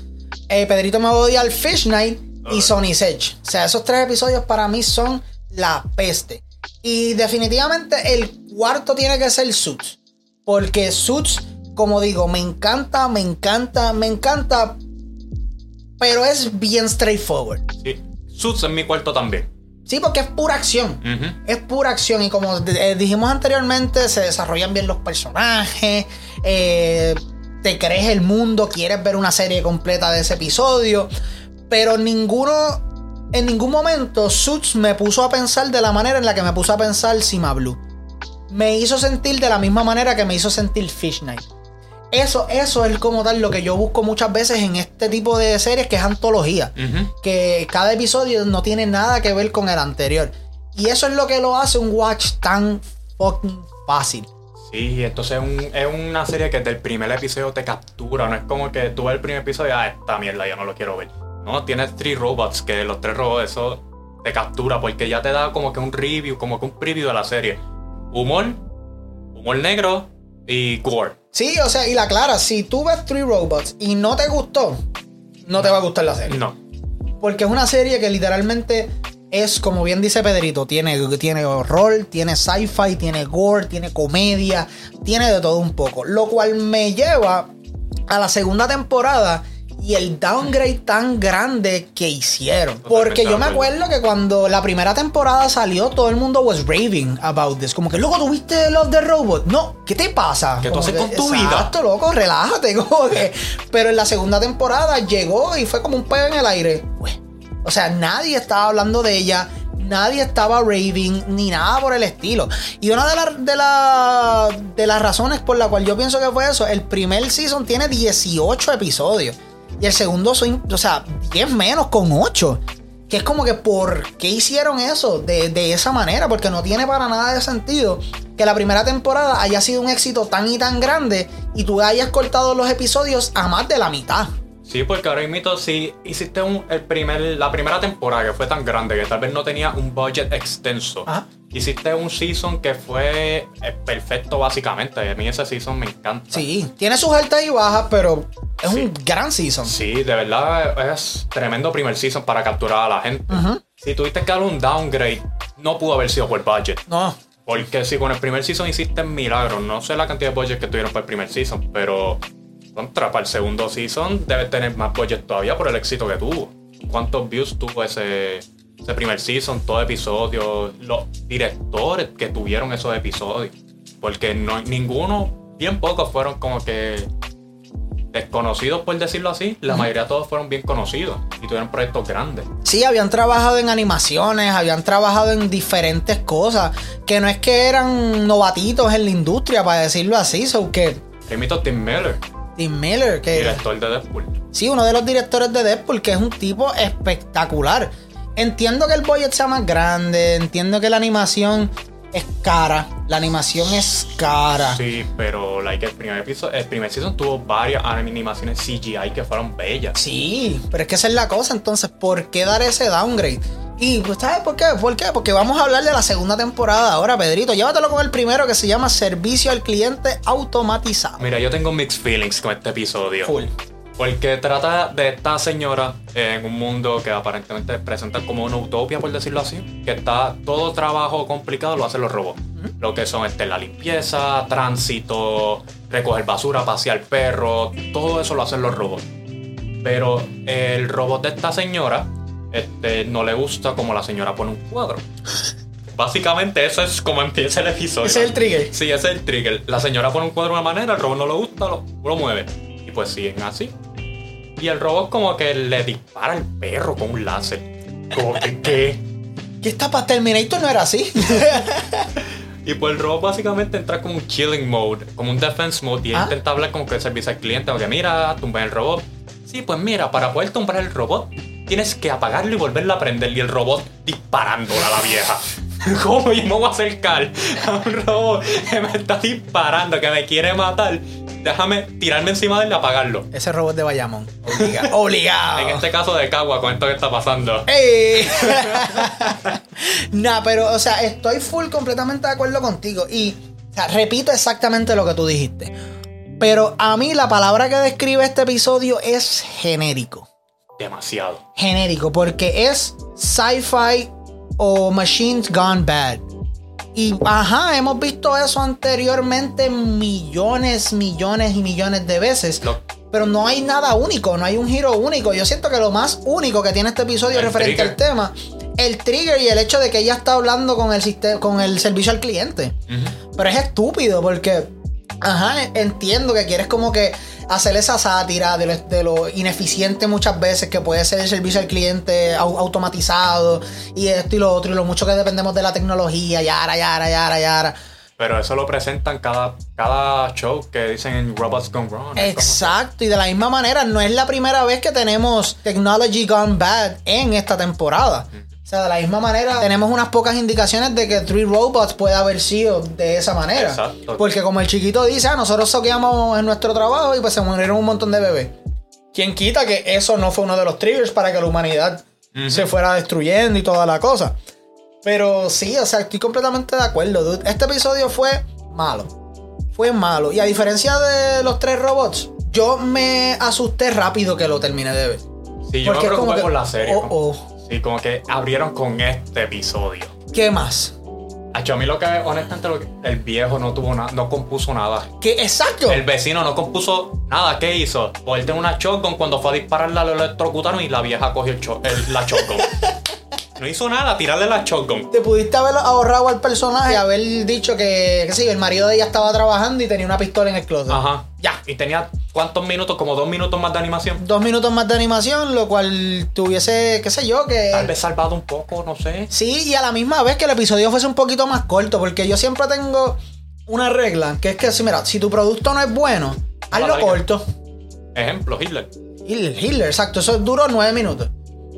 eh, Pedrito me odia al Fish Night y. Sony's Edge. O sea, esos tres episodios para mí son la peste. Y definitivamente el cuarto tiene que ser Suits. Porque Suits, como digo, me encanta, me encanta, me encanta. Pero es bien straightforward. Sí. Suits en mi cuarto también. Sí, porque es pura acción. Es pura acción y como eh, dijimos anteriormente, se desarrollan bien los personajes, eh, te crees el mundo, quieres ver una serie completa de ese episodio, pero ninguno, en ningún momento Suits me puso a pensar de la manera en la que me puso a pensar Sima Blue. Me hizo sentir de la misma manera que me hizo sentir Fish Night. Eso, eso es como tal lo que yo busco muchas veces en este tipo de series que es antología que cada episodio no tiene nada que ver con el anterior. Y eso es lo que lo hace un watch tan fucking fácil. Sí, entonces es, un- es una serie que desde el primer episodio te captura. No es como que tú ves el primer episodio y ah, esta mierda yo no lo quiero ver. No, tienes tres robots, que los tres robots, eso te captura porque ya te da como que un review, como que un preview de la serie. Humor, humor negro y gore. Sí, o sea, y la clara, si tú ves Three Robots y no te gustó, no te va a gustar la serie. No. Porque es una serie que literalmente es, como bien dice Pedrito, tiene, tiene horror, tiene sci-fi, tiene gore, tiene comedia, tiene de todo un poco. Lo cual me lleva a la segunda temporada y el downgrade tan grande que hicieron. Porque yo me acuerdo que cuando la primera temporada salió, todo el mundo was raving about this. Como que, loco, ¿tuviste Love the Robot? No, ¿qué te pasa? ¿Qué tú haces con tu vida? Exacto, loco, relájate. [LAUGHS] Como que, pero en la segunda temporada llegó y fue como un peo en el aire. O sea, nadie estaba hablando de ella nadie estaba raving ni nada por el estilo. Y una de, las de, de las razones por la cual yo pienso que fue eso, el primer season tiene 18 episodios. Y el segundo, o sea, 10 menos con 8. Que es como que, ¿por qué hicieron eso de, de, esa manera? Porque no tiene para nada de sentido que la primera temporada haya sido un éxito tan y tan grande y tú hayas cortado los episodios a más de la mitad. Sí, porque ahora mismo si hiciste un, el primer, la primera temporada que fue tan grande que tal vez no tenía un budget extenso. Hiciste un season que fue eh, perfecto básicamente. A mí ese season me encanta. Sí, tiene sus altas y bajas, pero es un gran season. Sí, de verdad es tremendo primer season para capturar a la gente. Si tuviste que dar un downgrade, no pudo haber sido por budget. No. Porque si con el primer season hiciste milagros, no sé la cantidad de budget que tuvieron para el primer season, pero contra, para el segundo season debe tener más budget todavía por el éxito que tuvo. ¿Cuántos views tuvo ese, ese primer season, todo episodio? Los directores que tuvieron esos episodios. Porque no, ninguno, bien pocos fueron como que desconocidos, por decirlo así. La mayoría de todos fueron bien conocidos y tuvieron proyectos grandes. Sí, habían trabajado en animaciones, habían trabajado en diferentes cosas, que no es que eran novatitos en la industria, para decirlo así, so que... Tim Miller. Tim Miller, que. Director de Deadpool. Sí, uno de los directores de Deadpool, que es un tipo espectacular. Entiendo que el budget sea más grande, entiendo que la animación es cara. La animación es cara. Sí, pero like, el primer episodio, el primer season tuvo varias animaciones CGI que fueron bellas. Sí, pero es que esa es la cosa. Entonces, ¿por qué dar ese downgrade? Y pues, ¿sabes por qué? ¿Por qué? Porque vamos a hablar de la segunda temporada ahora, Pedrito. Llévatelo con el primero que se llama Servicio al Cliente Automatizado. Mira, yo tengo mixed feelings con este episodio. Full. Porque trata de esta señora en un mundo que aparentemente presenta como una utopia, por decirlo así. Que está todo trabajo complicado lo hacen los robots. Lo que son este, la limpieza, tránsito, recoger basura, pasear perros, todo eso lo hacen los robots. Pero el robot de esta señora este, no le gusta como la señora pone un cuadro. Básicamente eso es como empieza el episodio. Ese es el trigger. Sí, ese es el trigger. La señora pone un cuadro de una manera, el robot no le gusta, lo, lo mueve. Y pues siguen así. Y el robot como que le dispara al perro con un láser. Como que, [LAUGHS] ¿qué? ¿Qué está para Terminator no era así? [LAUGHS] y pues el robot básicamente entra como un killing mode, como un defense mode. Y ah. intenta hablar como que el servicio al cliente, que mira, tumba el robot. Sí, pues mira, para poder tumbar el robot, tienes que apagarlo y volverlo a prender. Y el robot disparándola a la vieja. [LAUGHS] ¿Cómo yo me voy a acercar a un robot que me está disparando, que me quiere matar? Déjame tirarme encima de él y apagarlo. Ese robot de Bayamón. [LAUGHS] Obligado. en este caso de Cagua, con esto que está pasando. ¡Ey! [LAUGHS] nah, pero, o sea, estoy full completamente de acuerdo contigo. Y, o sea, repito exactamente lo que tú dijiste. Pero a mí la palabra que describe este episodio es genérico demasiado. Genérico, porque es sci-fi o machines gone bad. Y ajá, hemos visto eso anteriormente millones, millones y millones de veces. Pero no hay nada único, no hay un giro único. Yo siento que lo más único que tiene este episodio referente al tema, el trigger y el hecho de que ella está hablando con el, sistema, con el servicio al cliente. Pero es estúpido porque, ajá, entiendo que quieres como que hacer esa sátira de lo, ineficiente muchas veces que puede ser el servicio al cliente automatizado y esto y lo otro y lo mucho que dependemos de la tecnología, yara, yara, yara, yara. Pero eso lo presentan cada, cada show que dicen en Robots Gone Wrong. Exacto, y de la misma manera, no es la primera vez que tenemos Technology Gone Bad en esta temporada. O sea, de la misma manera, tenemos unas pocas indicaciones de que Three Robots puede haber sido de esa manera. Exacto. Porque como el chiquito dice, ah, nosotros soqueamos en nuestro trabajo y pues se murieron un montón de bebés. ¿Quién quita que eso no fue uno de los triggers para que la humanidad se fuera destruyendo y toda la cosa? Pero sí, o sea, estoy completamente de acuerdo, dude. Este episodio fue malo. Fue malo. Y a diferencia de los tres robots, yo me asusté rápido que lo terminé de ver. Sí, yo me preocupé por la serie. Oh, oh Sí, como que abrieron con este episodio. ¿Qué más? Hacho, a mí lo que, honestamente, lo que- el viejo no tuvo nada, no compuso nada. ¿Qué? Exacto. El vecino no compuso nada. ¿Qué hizo? Ponerte una shotgun cuando fue a dispararla, lo electrocutaron y la vieja cogió el cho- el- la shotgun. [LAUGHS] no hizo nada, tirarle la shotgun. Te pudiste haber ahorrado al personaje y haber dicho que, que sí, el marido de ella estaba trabajando y tenía una pistola en el closet. Ajá. Ya. Y tenía cuántos minutos, como dos minutos más de animación. Dos minutos más de animación, lo cual tuviese, qué sé yo, que... Tal vez salvado un poco, no sé. Sí, y a la misma vez que el episodio fuese un poquito más corto, porque yo siempre tengo una regla, que es que, si, mira, si tu producto no es bueno, hazlo corto. Ejemplo, Hitler. Hitler, Hitler, exacto, eso duró nueve minutos.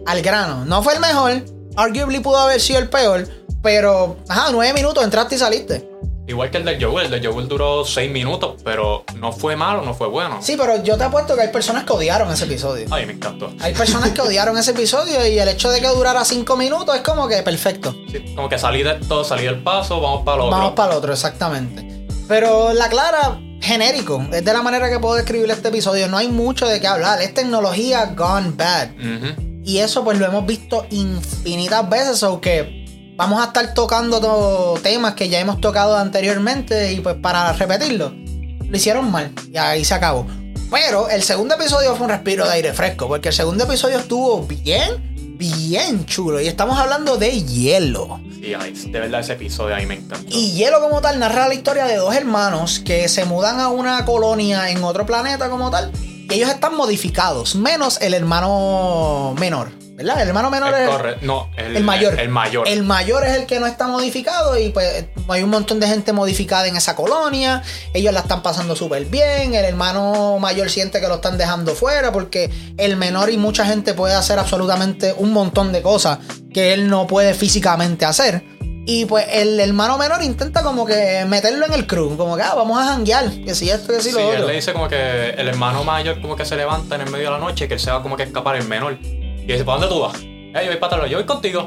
Al grano. No fue el mejor, arguably pudo haber sido el peor, pero, ajá, nueve minutos, entraste y saliste. Igual que el de Joel. El de Joel duró seis minutos, pero no fue malo, no fue bueno. Sí, pero yo te apuesto que hay personas que odiaron ese episodio. Ay, me encantó. Hay personas que odiaron ese episodio y el hecho de que durara cinco minutos es como que perfecto. Sí, como que salí de esto, salí del paso, vamos para lo otro. Vamos para el otro, exactamente. Pero la clara, genérico, es de la manera que puedo describir este episodio. No hay mucho de qué hablar. Es tecnología gone bad. Ujú. Y eso pues lo hemos visto infinitas veces. O que vamos a estar tocando to- temas que ya hemos tocado anteriormente. Y pues para repetirlo, lo hicieron mal. Y ahí se acabó. Pero el segundo episodio fue un respiro de aire fresco. Porque el segundo episodio estuvo bien, bien chulo. Y estamos hablando de hielo. Sí, de verdad ese episodio a mí me encantó. Y Hielo como tal narra la historia de dos hermanos que se mudan a una colonia en otro planeta como tal. Y ellos están modificados, menos el hermano menor. ¿Verdad? El hermano menor Es. No, el, el mayor. El mayor. El mayor es el que no está modificado y pues hay un montón de gente modificada en esa colonia. Ellos la están pasando súper bien. El hermano mayor siente que lo están dejando fuera porque el menor y mucha gente puede hacer absolutamente un montón de cosas que él no puede físicamente hacer. Y pues el hermano menor intenta como que meterlo en el crew, como que ah, vamos a janguear, que si esto, que si Sí, lo él otro. le dice como que el hermano mayor como que se levanta en el medio de la noche y que él se va como que a escapar el menor. Y dice, ¿para dónde tú vas? Eh, yo voy para atrás, yo voy contigo.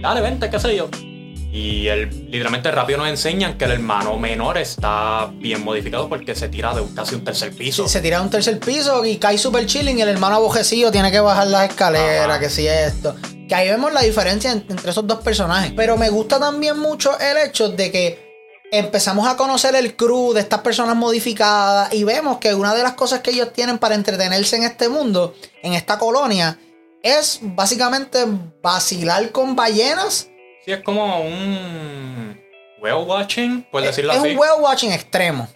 Dale, vente, qué sé yo. Y él, literalmente rápido nos enseñan que el hermano menor está bien modificado porque se tira de casi un tercer piso. Se tira a un tercer piso y cae super chilling y el hermano abojecido tiene que bajar las escaleras, Ajá. que si esto. Que ahí vemos la diferencia en- entre esos dos personajes. Pero me gusta también mucho el hecho de que empezamos a conocer el crew de estas personas modificadas y vemos que una de las cosas que ellos tienen para entretenerse en este mundo, en esta colonia, es básicamente vacilar con ballenas. Sí, es como un whale watching, por decirlo es así. un whale watching extremo.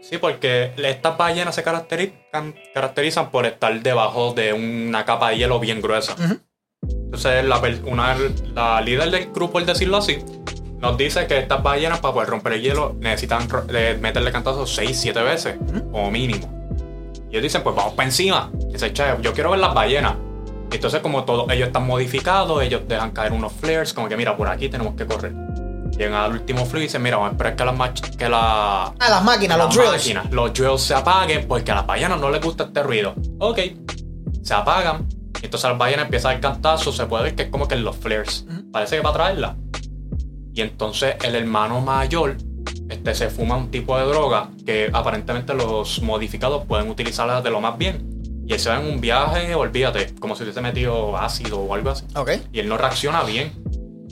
Sí, porque estas ballenas se caracterizan, por estar debajo de una capa de hielo bien gruesa. Entonces, la, una, la líder del grupo, por decirlo así, nos dice que estas ballenas, para poder romper el hielo, necesitan meterle cantazos 6, 7 veces, como mínimo. Y ellos dicen, pues vamos para encima. Dice, che, yo quiero ver las ballenas. Entonces, como todos ellos están modificados, ellos dejan caer unos flares, como que mira, por aquí tenemos que correr. Llegan al último flare y dicen, mira, vamos a esperar que las que la, Ah, las máquinas, los drills. máquinas, los drills se apaguen porque a las ballenas no les gusta este ruido. Ok, se apagan. y Entonces las ballenas empiezan el cantazo. Se puede ver que es como que en los flares. Parece que va a traerla. Y entonces el hermano mayor este, se fuma un tipo de droga que aparentemente los modificados pueden utilizarla de lo más bien. Y él se va en un viaje, olvídate, como si hubiese metido ácido o algo así. Ok. Y él no reacciona bien.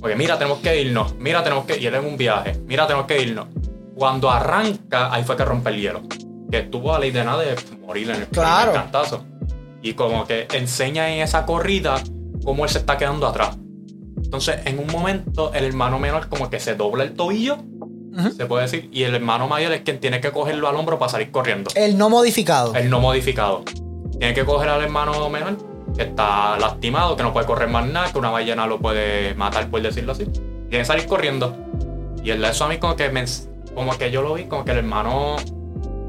Porque mira, tenemos que irnos. Mira, tenemos que. Y él en un viaje. Mira, tenemos que irnos. Cuando arranca, ahí fue que rompe el hielo. Que estuvo a la idea de morir en el Claro. cantazo. Y como que enseña en esa corrida cómo él se está quedando atrás. Entonces, en un momento, el hermano menor como que se dobla el tobillo, se puede decir, y el hermano mayor es quien tiene que cogerlo al hombro para salir corriendo. El no modificado. El no modificado. Tiene que coger al hermano menor, que está lastimado, que no puede correr más nada, que una ballena lo puede matar, por decirlo así. Tiene que salir corriendo. Y el eso a mí como que me, como que yo lo vi, como que el hermano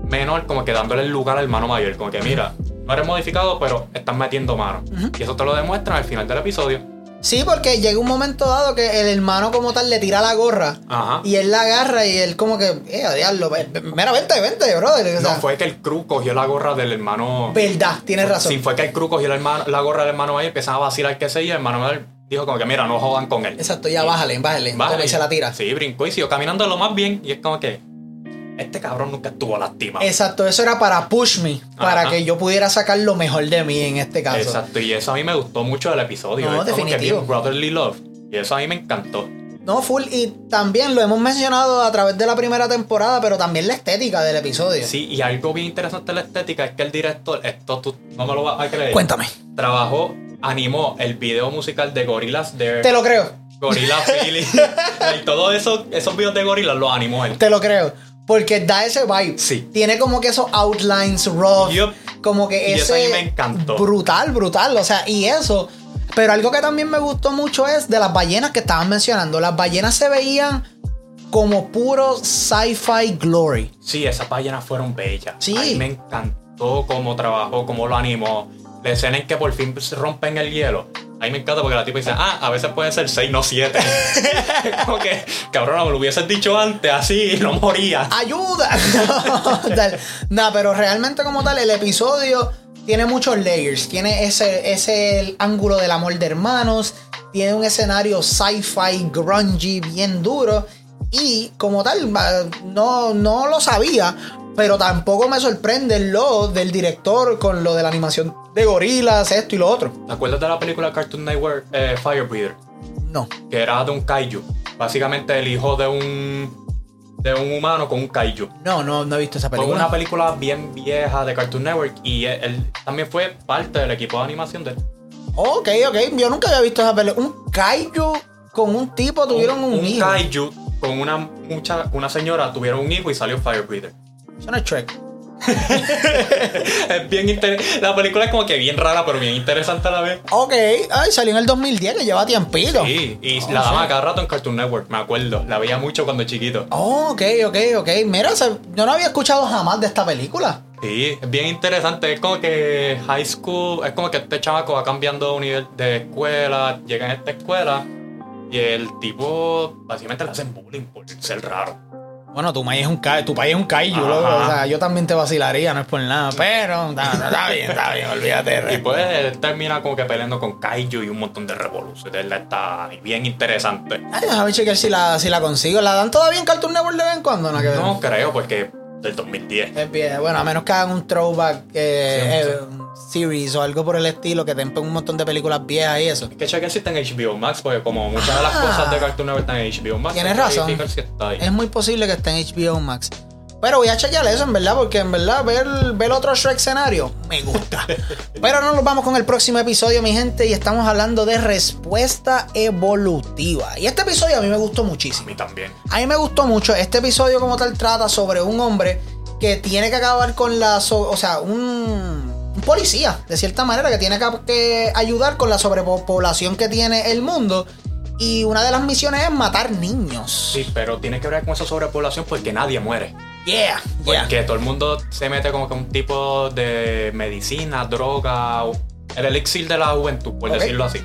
menor, como que dándole el lugar al hermano mayor. Como que mira, no eres modificado, pero estás metiendo mano. Y eso te lo demuestran al final del episodio. Sí, porque llega un momento dado que el hermano como tal le tira la gorra Ajá. y él la agarra y él como que, eh, diablo, mira, vente, vente, brother. O No fue que el crew cogió la gorra del hermano. Verdad, tienes razón. Sí, fue que el crew cogió la, hermano- la gorra del hermano mayor, empezaba a vacilar que sé yo, y el hermano dijo como que mira, no jodan con él. Exacto, ya bájale, bájale. Bájale. Y se la tira. Sí, brincó y siguió caminando lo más bien. Y es como que. Este cabrón nunca estuvo lastimado. Exacto, eso era para push me, para Ajá. que yo pudiera sacar lo mejor de mí en este caso. Exacto, y eso a mí me gustó mucho del episodio. No, es como que brotherly love. Y eso a mí me encantó. No, full. Y también lo hemos mencionado a través de la primera temporada, pero también la estética del episodio. Sí, y algo bien interesante de la estética es que el director, esto tú no me lo vas a creer. Cuéntame. Trabajó, animó el video musical de Gorillaz There, Te lo creo. Gorilla Feeling. y [LAUGHS] todo eso, esos videos de Gorillaz los animó él. Te lo creo. Porque da ese vibe. Sí. Tiene como que esos outlines rough. Como que Y ese. eso a mí me encantó. Brutal, brutal. O sea, y eso. Pero algo que también me gustó mucho es de las ballenas que estaban mencionando. Las ballenas se veían como puro sci-fi glory. Sí, esas ballenas fueron bellas. Sí. A mí me encantó cómo trabajó, cómo lo animó. La escena en que por fin se rompen el hielo. A mí me encanta porque la tipa dice, ah, a veces puede ser 6, no 7. [LAUGHS] como que, cabrón, me lo hubieses dicho antes, así, no moría. ¡Ayuda! [LAUGHS] Tal. no, pero realmente como tal, el episodio tiene muchos layers. Tiene ese, ese ángulo del amor de hermanos. Tiene un escenario sci-fi grungy bien duro. Y como tal, no, no lo sabía. Pero tampoco me sorprende lo del director con lo de la animación de gorilas, esto y lo otro. ¿Te acuerdas de la película Cartoon Network eh, Firebreather? No. Que era de un kaiju. Básicamente el hijo de un, de un humano con un kaiju. No, no, no he visto esa Fue película. una película bien vieja de Cartoon Network y él, él también fue parte del equipo de animación de Ok, ok. Yo nunca había visto esa película. Un kaiju con un tipo tuvieron un, un hijo. kaiju con una mucha una señora tuvieron un hijo y salió Firebreather. Eso no es Shrek. [LAUGHS] es bien inter- la película es como que bien rara pero bien interesante a la vez. Ok, ay, salió en el 2010, que lleva tiempito. Sí, y Oh, la daban sí. cada rato en Cartoon Network, me acuerdo. La veía mucho cuando chiquito. Oh, ok, ok, ok. Mira, yo no había escuchado jamás de esta película. Sí, es bien interesante. Es como que high school, es como que este chamaco va cambiando de nivel de escuela, llega en esta escuela y el tipo básicamente le hacen bullying por ser raro. Bueno, tu país es un, ca- tu país es un kaiju, loco. O sea, yo también te vacilaría, no es por nada. Pero, está, está bien, está bien, olvídate. de Y pues él termina como que peleando con Kaiju y un montón de revoluciones. Está bien interesante. Ay, déjame chequear si la, si la consigo. ¿La dan todavía en Cartoon Network de vez en cuando? No, ver. No creo porque del 2010. Es bien, bueno, a menos que hagan un throwback eh, Sí, eh, series o algo por el estilo, que te un montón de películas viejas y eso. Es que chequen si está en HBO Max, porque como muchas de las Ah. cosas de Cartoon Network están en HBO Max. Tienes razón. verificar si está ahí. Es muy posible que esté en HBO Max. Pero voy a chequear eso, en verdad, porque en verdad ver, ver otro Shrek escenario me gusta. [LAUGHS] Pero no nos vamos con el próximo episodio, mi gente, y estamos hablando de respuesta evolutiva. Y este episodio a mí me gustó A muchísimo. mí también. A mí me gustó mucho. Este episodio como tal trata sobre un hombre que tiene que acabar con la... so- o sea, un, un policía, de cierta manera, que tiene que, ayudar con la sobrepoblación que tiene el mundo. Y una de las misiones es matar niños. Sí, pero tiene que ver con esa sobrepoblación porque nadie muere. Yeah, yeah. Porque todo el mundo se mete como que un tipo de medicina, droga, el elixir de la juventud, por decirlo así.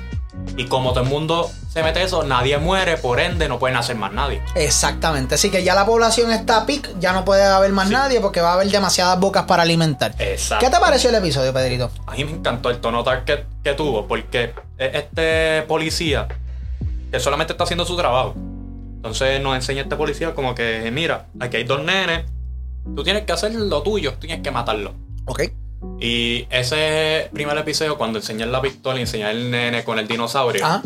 Y como todo el mundo se mete eso, nadie muere, por ende no pueden hacer más nadie. Exactamente. Así que ya la población está a pic, ya no puede haber más Sí. nadie porque va a haber demasiadas bocas para alimentar. Exacto. ¿Qué te pareció el episodio, Pedrito? A mí me encantó el tono que, que tuvo, porque es este policía que solamente está haciendo su trabajo. Entonces nos enseña este policía como que, mira, aquí hay dos nenes, tú tienes que hacer lo tuyo, tienes que matarlo. Ok. Y ese primer episodio, cuando enseñan la pistola y enseñan el nene con el dinosaurio, Ajá.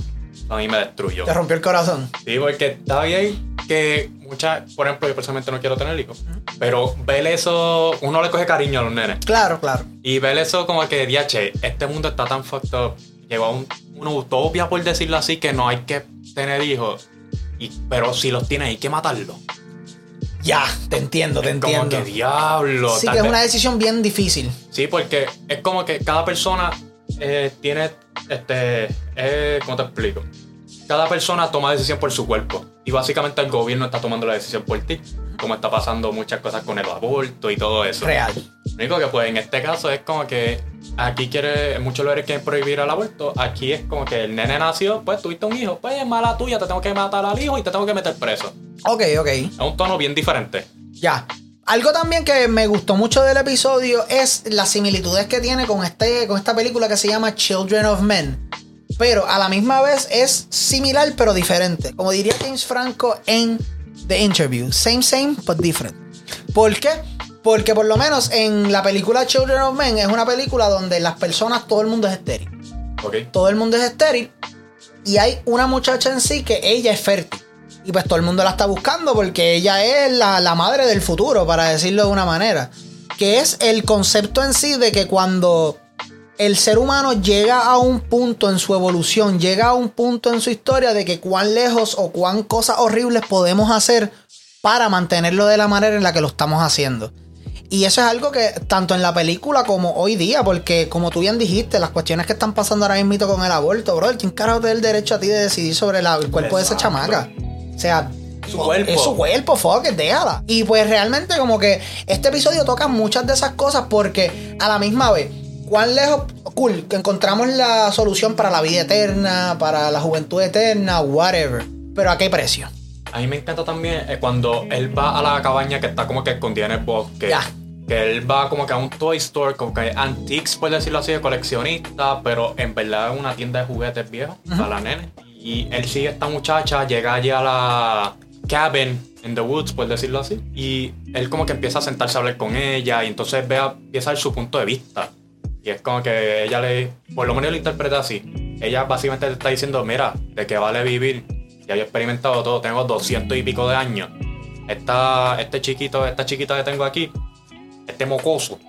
a mí me destruyó. Te rompió el corazón. Sí, porque está bien que muchas, por ejemplo, yo personalmente no quiero tener hijos, pero ver eso, uno le coge cariño a los nenes. Claro, claro. Y ver eso como que, diache, este mundo está tan fucked up, llegó a un, una utopia, por decirlo así, que no hay que tener hijos. Y, pero si los tienes, hay que matarlos. Ya, te entiendo, te Como entiendo. que diablo. Sí, que es una decisión bien difícil. Sí, porque es como que cada persona eh, tiene, este, eh, ¿cómo te explico? Cada persona toma decisión por su cuerpo. Y básicamente el gobierno está tomando la decisión por ti. Como está pasando muchas cosas con el aborto y todo eso. Real. Lo único que pues en este caso es como que aquí quiere, en muchos lugares quieren prohibir el aborto. Aquí es como que el nene nació, pues tuviste un hijo, pues es mala tuya, te tengo que matar al hijo y te tengo que meter preso. Ok, ok. Es un tono bien diferente. Ya. Algo también que me gustó mucho del episodio es las similitudes que tiene con, este, con esta película que se llama Children of Men. Pero a la misma vez es similar pero diferente. Como diría James Franco en The Interview. Same, same, but different. ¿Por qué? Porque por lo menos en la película Children of Men es una película donde las personas, todo el mundo es estéril. Ok. Todo el mundo es estéril. Y hay una muchacha en sí que ella es fértil. Y pues todo el mundo la está buscando porque ella es la, la madre del futuro, para decirlo de una manera. Que es el concepto en sí de que cuando el ser humano llega a un punto en su evolución, llega a un punto en su historia de que cuán lejos o cuán cosas horribles podemos hacer para mantenerlo de la manera en la que lo estamos haciendo. Y eso es algo que tanto en la película como hoy día, porque como tú bien dijiste, las cuestiones que están pasando ahora mismo con el aborto, bro, ¿quién carajo te da el derecho a ti de decidir sobre la- el cuerpo de esa chamaca? O sea, Su cuerpo. es su cuerpo, fuck, déjala. Y pues realmente como que este episodio toca muchas de esas cosas porque a la misma vez, cuán lejos, cool, que encontramos la solución para la vida eterna, para la juventud eterna, whatever. Pero a qué precio? A mí me encanta también eh, cuando él va a la cabaña que está como que escondida en el bosque. Ya. Que él va como que a un toy store, como que antiques, por decirlo así, de coleccionista, pero en verdad es una tienda de juguetes viejos para la nene. Y él sigue a esta muchacha, llega allí a la cabin in the woods, por decirlo así. Y él como que empieza a sentarse a hablar con ella y entonces ve a, empieza a ver su punto de vista. Y es como que ella le, por lo menos lo interpreta así. Ella básicamente le está diciendo, mira, de qué vale vivir. Ya yo he experimentado todo, tengo 200 y pico de años. Esta, este chiquito, esta chiquita que tengo aquí, este mocoso,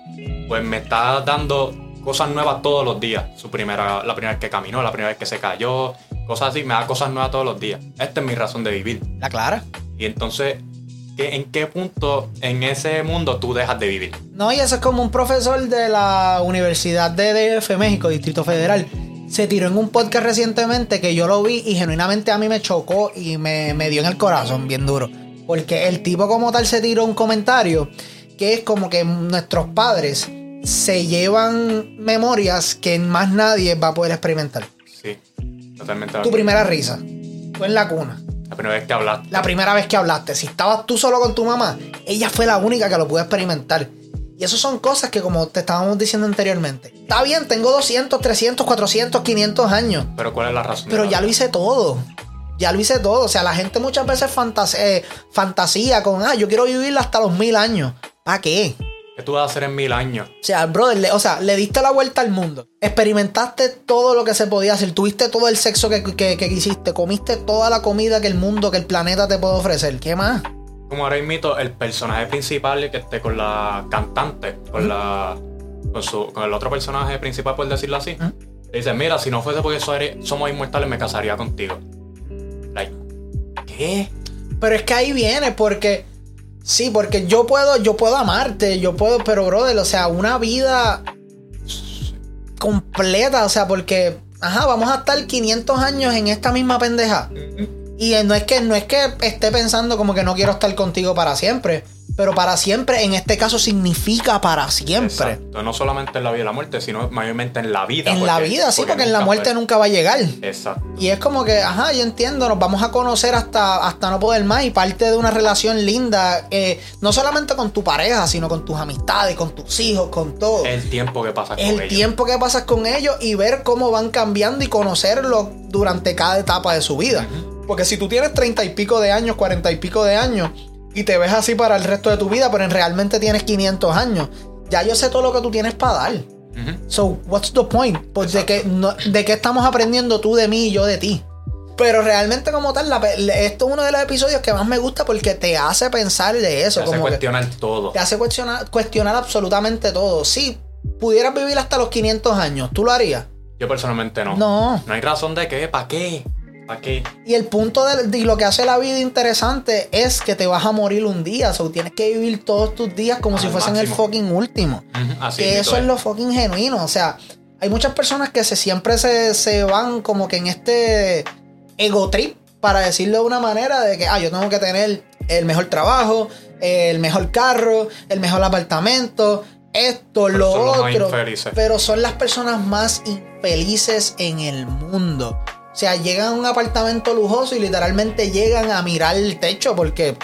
pues me está dando cosas nuevas todos los días. Su primera, la primera vez que caminó, la primera vez que se cayó, cosas así, me da cosas nuevas todos los días. Esta es mi razón de vivir. La clara. Y entonces, ¿qué- ¿en qué punto en ese mundo tú dejas de vivir? No, y eso es como un profesor de la Universidad de DF México, Distrito Federal. Se tiró en un podcast recientemente que yo lo vi y genuinamente a mí me chocó y me, me dio en el corazón bien duro. Porque el tipo como tal se tiró un comentario que es como que nuestros padres se llevan memorias que más nadie va a poder experimentar. Sí, totalmente. Tu primera risa fue en la cuna. La primera vez que hablaste. La primera vez que hablaste, si estabas tú solo con tu mamá, ella fue la única que lo pudo experimentar. Y eso son cosas que, como te estábamos diciendo anteriormente, está bien, tengo 200, 300, 400, 500 años, Pero ¿cuál es la razón? pero ya lo hice todo. Ya lo hice todo. O sea, la gente muchas veces eh, fantasía con, ah, yo quiero vivir hasta los mil años. ¿Para qué? ¿Qué tú vas a hacer en mil años? O sea, brother, le- o sea, le diste la vuelta al mundo. Experimentaste todo lo que se podía hacer. Tuviste todo el sexo que, que, que quisiste. Comiste toda la comida que el mundo, que el planeta te puede ofrecer. ¿Qué más? Como ahora mismo, el personaje principal que esté con la cantante, con la. Con, su, con el otro personaje principal, por decirlo así. Le dice, mira, si no fuese porque somos inmortales, me casaría contigo. Like, ¿qué? Pero es que ahí viene, porque. Sí, porque yo puedo, yo puedo amarte, yo puedo, pero brother, o sea, una vida completa, o sea, porque, ajá, vamos a estar 500 años en esta misma pendeja. Y no es que no es que esté pensando como que no quiero estar contigo para siempre, pero para siempre en este caso significa para siempre. Exacto. No solamente en la vida y la muerte, sino mayormente en la vida. En la vida, sí, porque en la muerte nunca va a llegar. Exacto. Y es como que, ajá, yo entiendo, nos vamos a conocer hasta, hasta no poder más y parte de una relación linda, eh, no solamente con tu pareja, sino con tus amistades, con tus hijos, con todo. El tiempo que pasas con El ellos. tiempo que pasas con ellos y ver cómo van cambiando y conocerlos durante cada etapa de su vida. Porque si tú tienes treinta y pico de años, cuarenta y pico de años, y te ves así para el resto de tu vida, pero en realmente tienes 500 años, ya yo sé todo lo que tú tienes para dar. So, what's the point? Pues de que, no- de qué estamos aprendiendo tú de mí y yo de ti. Pero realmente como tal, la esto es uno de los episodios que más me gusta porque te hace pensar de eso. Te hace como que cuestionar todo. te hace cuestionar, cuestionar absolutamente todo. Si pudieras vivir hasta los 500 años, ¿tú lo harías? Yo personalmente no. No. No hay razón de qué, ¿para qué? ¿Para qué? Y el punto de, de lo que hace la vida interesante es que te vas a morir un día. O tienes que vivir todos tus días como Al si fuesen el fucking último. Así que eso es lo fucking genuino. O sea, hay muchas personas que se, siempre se, se van como que en este ego trip, para decirlo de una manera, de que, ah, yo tengo que tener el mejor trabajo, el mejor carro, el mejor apartamento, esto, Pero lo otro. Pero son las personas más infelices en el mundo. O sea, llegan a un apartamento lujoso y literalmente llegan a mirar el techo porque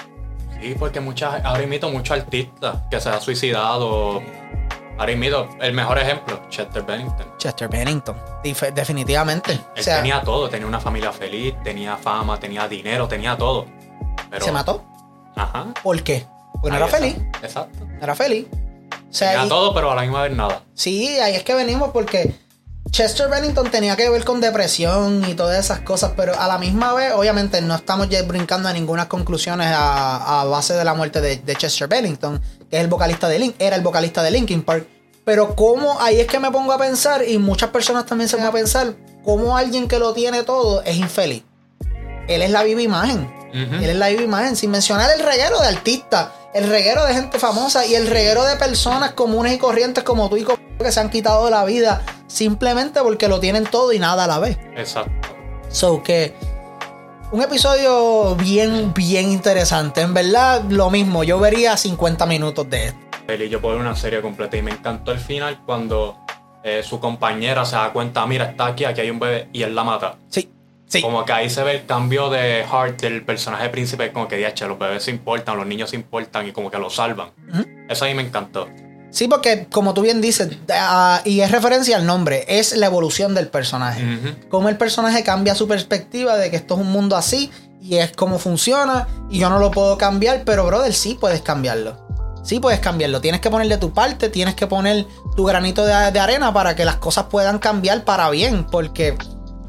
Sí, porque muchas, ahora imito muchos artistas que se han suicidado. Ahora imito el mejor ejemplo, Chester Bennington. Chester Bennington, definitivamente. Él o sea, tenía todo, tenía una familia feliz, tenía fama, tenía dinero, tenía todo. Pero, se mató. Ajá. ¿Por qué? Porque no era feliz. Exacto. No era feliz. O sea, Tenía todo, pero a la misma vez nada. Sí, ahí es que venimos porque Chester Bennington tenía que ver con depresión y todas esas cosas, pero a la misma vez, obviamente, no estamos ya brincando a ninguna conclusiones a, a base de la muerte de, de Chester Bennington, que es el vocalista de Link, era el vocalista de Linkin Park. Pero cómo, ahí es que me pongo a pensar, y muchas personas también se van a pensar, cómo alguien que lo tiene todo es infeliz. Él es la viva imagen. Él es la viva imagen, sin mencionar el reguero de artistas, el reguero de gente famosa y el reguero de personas comunes y corrientes como tú y como que se han quitado la vida simplemente porque lo tienen todo y nada a la vez. Exacto. So que un episodio bien, bien interesante. En verdad, lo mismo, yo vería 50 minutos de esto. Yo puedo ver una serie completa y me encantó el final cuando eh, su compañera se da cuenta, mira, está aquí, aquí hay un bebé y él la mata. Sí, sí. Como que ahí se ve el cambio de heart del personaje príncipe, como que diache, los bebés se importan, los niños se importan y como que lo salvan. Eso a mí me encantó. Sí, porque como tú bien dices, ah, y es referencia al nombre, es la evolución del personaje. Ujú. Cómo el personaje cambia su perspectiva de que esto es un mundo así y es como funciona y yo no lo puedo cambiar, pero brother, sí puedes cambiarlo. Sí puedes cambiarlo. Tienes que ponerle tu parte, tienes que poner tu granito de, de arena para que las cosas puedan cambiar para bien, porque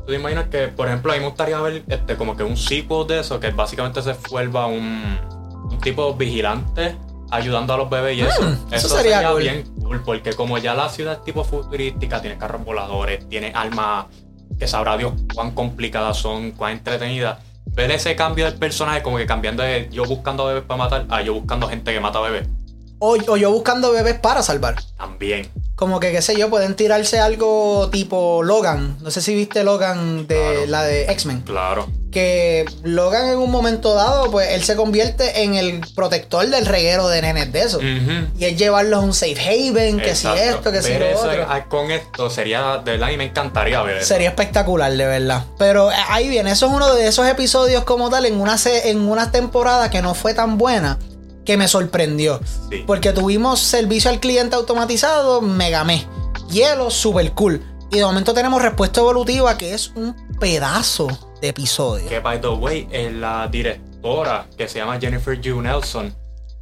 ¿Tú te imaginas que, por ejemplo, a mí me gustaría ver este, como que un sequel de eso, que básicamente se vuelva un, un tipo vigilante ayudando a los bebés y eso? Mm, eso sería cool. bien cool, porque como ya la ciudad es tipo futurística, tiene carros voladores, tiene armas que sabrá Dios cuán complicadas son, cuán entretenidas. Ver ese cambio del personaje, como que cambiando de yo buscando bebés para matar a yo buscando gente que mata bebés. O, o yo buscando bebés para salvar. También. Como que, qué sé yo, pueden tirarse algo tipo Logan. No sé si viste Logan de Claro. la de X-Men. Claro. que Logan en un momento dado, pues él se convierte en el protector del reguero de nenes de eso. Y es llevarlos a un safe haven, que si esto, que si lo eso, otro. con esto sería, de verdad, y me encantaría ver eso. Sería espectacular, de verdad. Pero eh, ahí viene, eso es uno de esos episodios como tal en una, en una temporada que no fue tan buena que me sorprendió. Sí. Porque tuvimos servicio al cliente automatizado, Megamé. Hielo, super cool. Y de momento tenemos respuesta evolutiva, que es un pedazo de episodio. Que, by the way, eh, la directora que se llama Jennifer Ju Nelson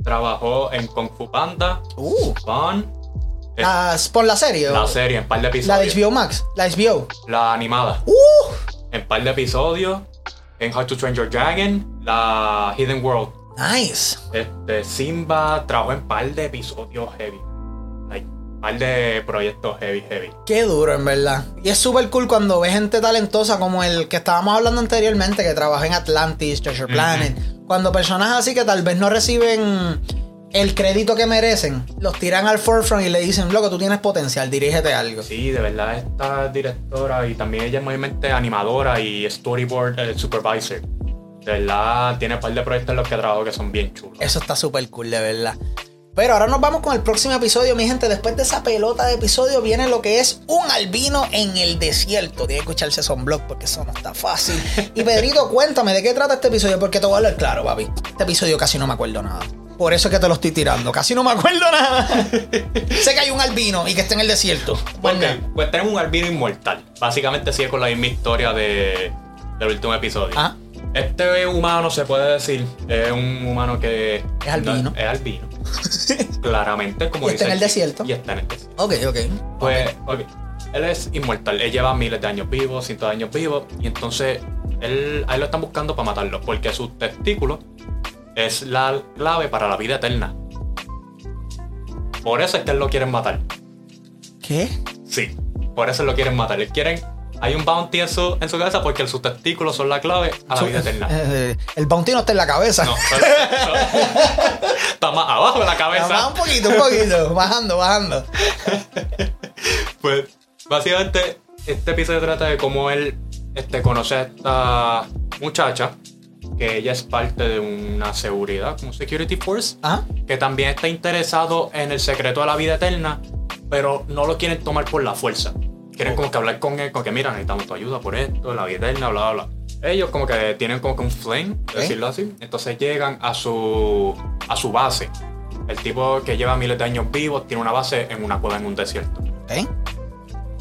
trabajó en Kung Fu Panda, Uh, Spawn, eh, las- por la serie. la serie en par de La episodios. de HBO Max, la HBO. La animada. ¡Uh! En par de episodios. En How to Train Your Dragon, la Hidden World. Nice. Este, Simba trabajó en par de episodios heavy. Like, par de proyectos heavy, heavy. Qué duro, en verdad. Y es súper cool cuando ves gente talentosa como el que estábamos hablando anteriormente, que trabaja en Atlantis, Treasure Planet. Cuando personas así que tal vez no reciben el crédito que merecen, los tiran al forefront y le dicen, loco, tú tienes potencial, dirígete algo. Sí, de verdad, esta directora y también ella es mayormente animadora y storyboard eh, supervisor. De verdad, tiene un par de proyectos en los que trabajo que son bien chulos. Eso está súper cool, de verdad. Pero ahora nos vamos con el próximo episodio, mi gente. Después de esa pelota de episodio viene lo que es un albino en el desierto. Tiene que escucharse son blog porque eso no está fácil. Y Pedrito, cuéntame de qué trata este episodio, porque te voy a hablar claro, papi. Este episodio casi no me acuerdo nada. Por eso es que te lo estoy tirando. Casi no me acuerdo nada. [LAUGHS] sé que hay un albino y que está en el desierto. Bueno, Ok, pues tenemos un albino inmortal. Básicamente sigue con la misma historia de, del último episodio. Ah. Este humano se puede decir, es un humano que... Es albino. no, es albino. [LAUGHS] Claramente, como Y está dice en el desierto. Y está en el desierto. ok, ok. Pues, ok. Él es inmortal. Él lleva miles de años vivo, cientos de años vivo. Y entonces, él, a él lo están buscando para matarlo. Porque su testículo es la clave para la vida eterna. Por eso es que él lo quieren matar. ¿Qué? Sí, por eso lo quieren matar. Él quieren. Hay un bounty en su, en su cabeza porque sus testículos son la clave a la vida eterna. [LAUGHS] Eh, el bounty no está en la cabeza. No, [LAUGHS] está más abajo de la cabeza. más un poquito, un poquito. bajando, bajando. [LAUGHS] Pues básicamente este episodio trata de cómo él este, conoce a esta muchacha, que ella es parte de una seguridad, como Security Force, que también está interesado en el secreto de la vida eterna, pero no lo quieren tomar por la fuerza. Quieren como que hablar con él, como que mira, necesitamos tu ayuda por esto, la vida eterna, bla, bla, bla. Ellos como que tienen como que un flame, Ok. decirlo así. Entonces llegan a su, a su base. El tipo que lleva miles de años vivos tiene una base en una cueva en un desierto. ¿Eh?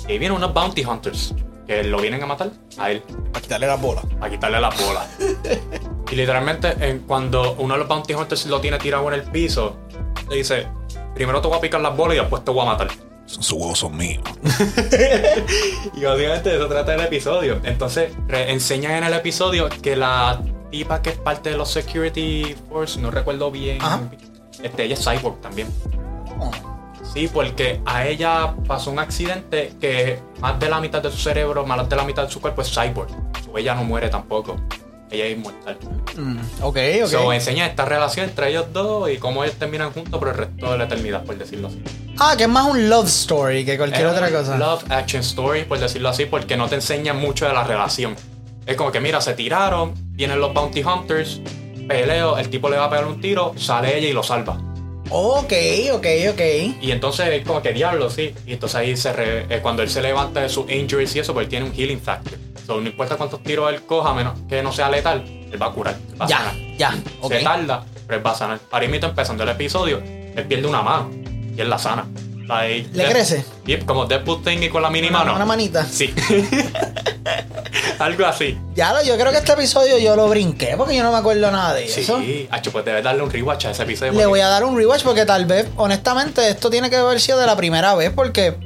Y ahí vienen unos bounty hunters que lo vienen a matar a él, Para quitarle las bolas. a quitarle las bolas. Y literalmente, en, cuando uno de los bounty hunters lo tiene tirado en el piso, le dice: Primero te voy a picar las bolas y después te voy a matar. Sus huevos son míos. [LAUGHS] Y obviamente de eso trata el episodio. Entonces, enseñan en el episodio que la tipa que es parte de los Security Force, no recuerdo bien, Ajá. este, ella es cyborg también. Oh. Sí, porque a ella pasó un accidente que más de la mitad de su cerebro, más de la mitad de su cuerpo es cyborg. So, ella no muere tampoco. Ella es inmortal. Mm, ok, ok. So, enseña esta relación entre ellos dos y cómo ellos terminan juntos por el resto de la eternidad, por decirlo así. ah, que es más un love story que cualquier otra cosa. Love action story, por decirlo así, porque no te enseña mucho de la relación. Es como que, mira, se tiraron, vienen los bounty hunters, peleo, el tipo le va a pegar un tiro, sale ella y lo salva. Ok, ok, ok. Y entonces es como que diablo, sí. Y entonces ahí se re- eh, cuando él se levanta de sus injuries y eso, pues él tiene un healing factor. So, no importa cuántos tiros él coja, menos que no sea letal, él va a curar. él va a Ya, sanar. ya, ok. Se tarda, pero él va a sanar. Ahora mismo empezando el episodio, él pierde una mano y él la sana. ¿Le crece? Yep, como Deadpool Thingy con la mini Una, mano. una manita. Sí. [LAUGHS] Algo así. Ya lo, yo creo que este episodio yo lo brinqué porque yo no me acuerdo nada de eso. Sí. Hacho, pues debes darle un rewatch a ese episodio. Le voy a dar un rewatch porque tal vez, honestamente, esto tiene que haber sido de la primera vez porque,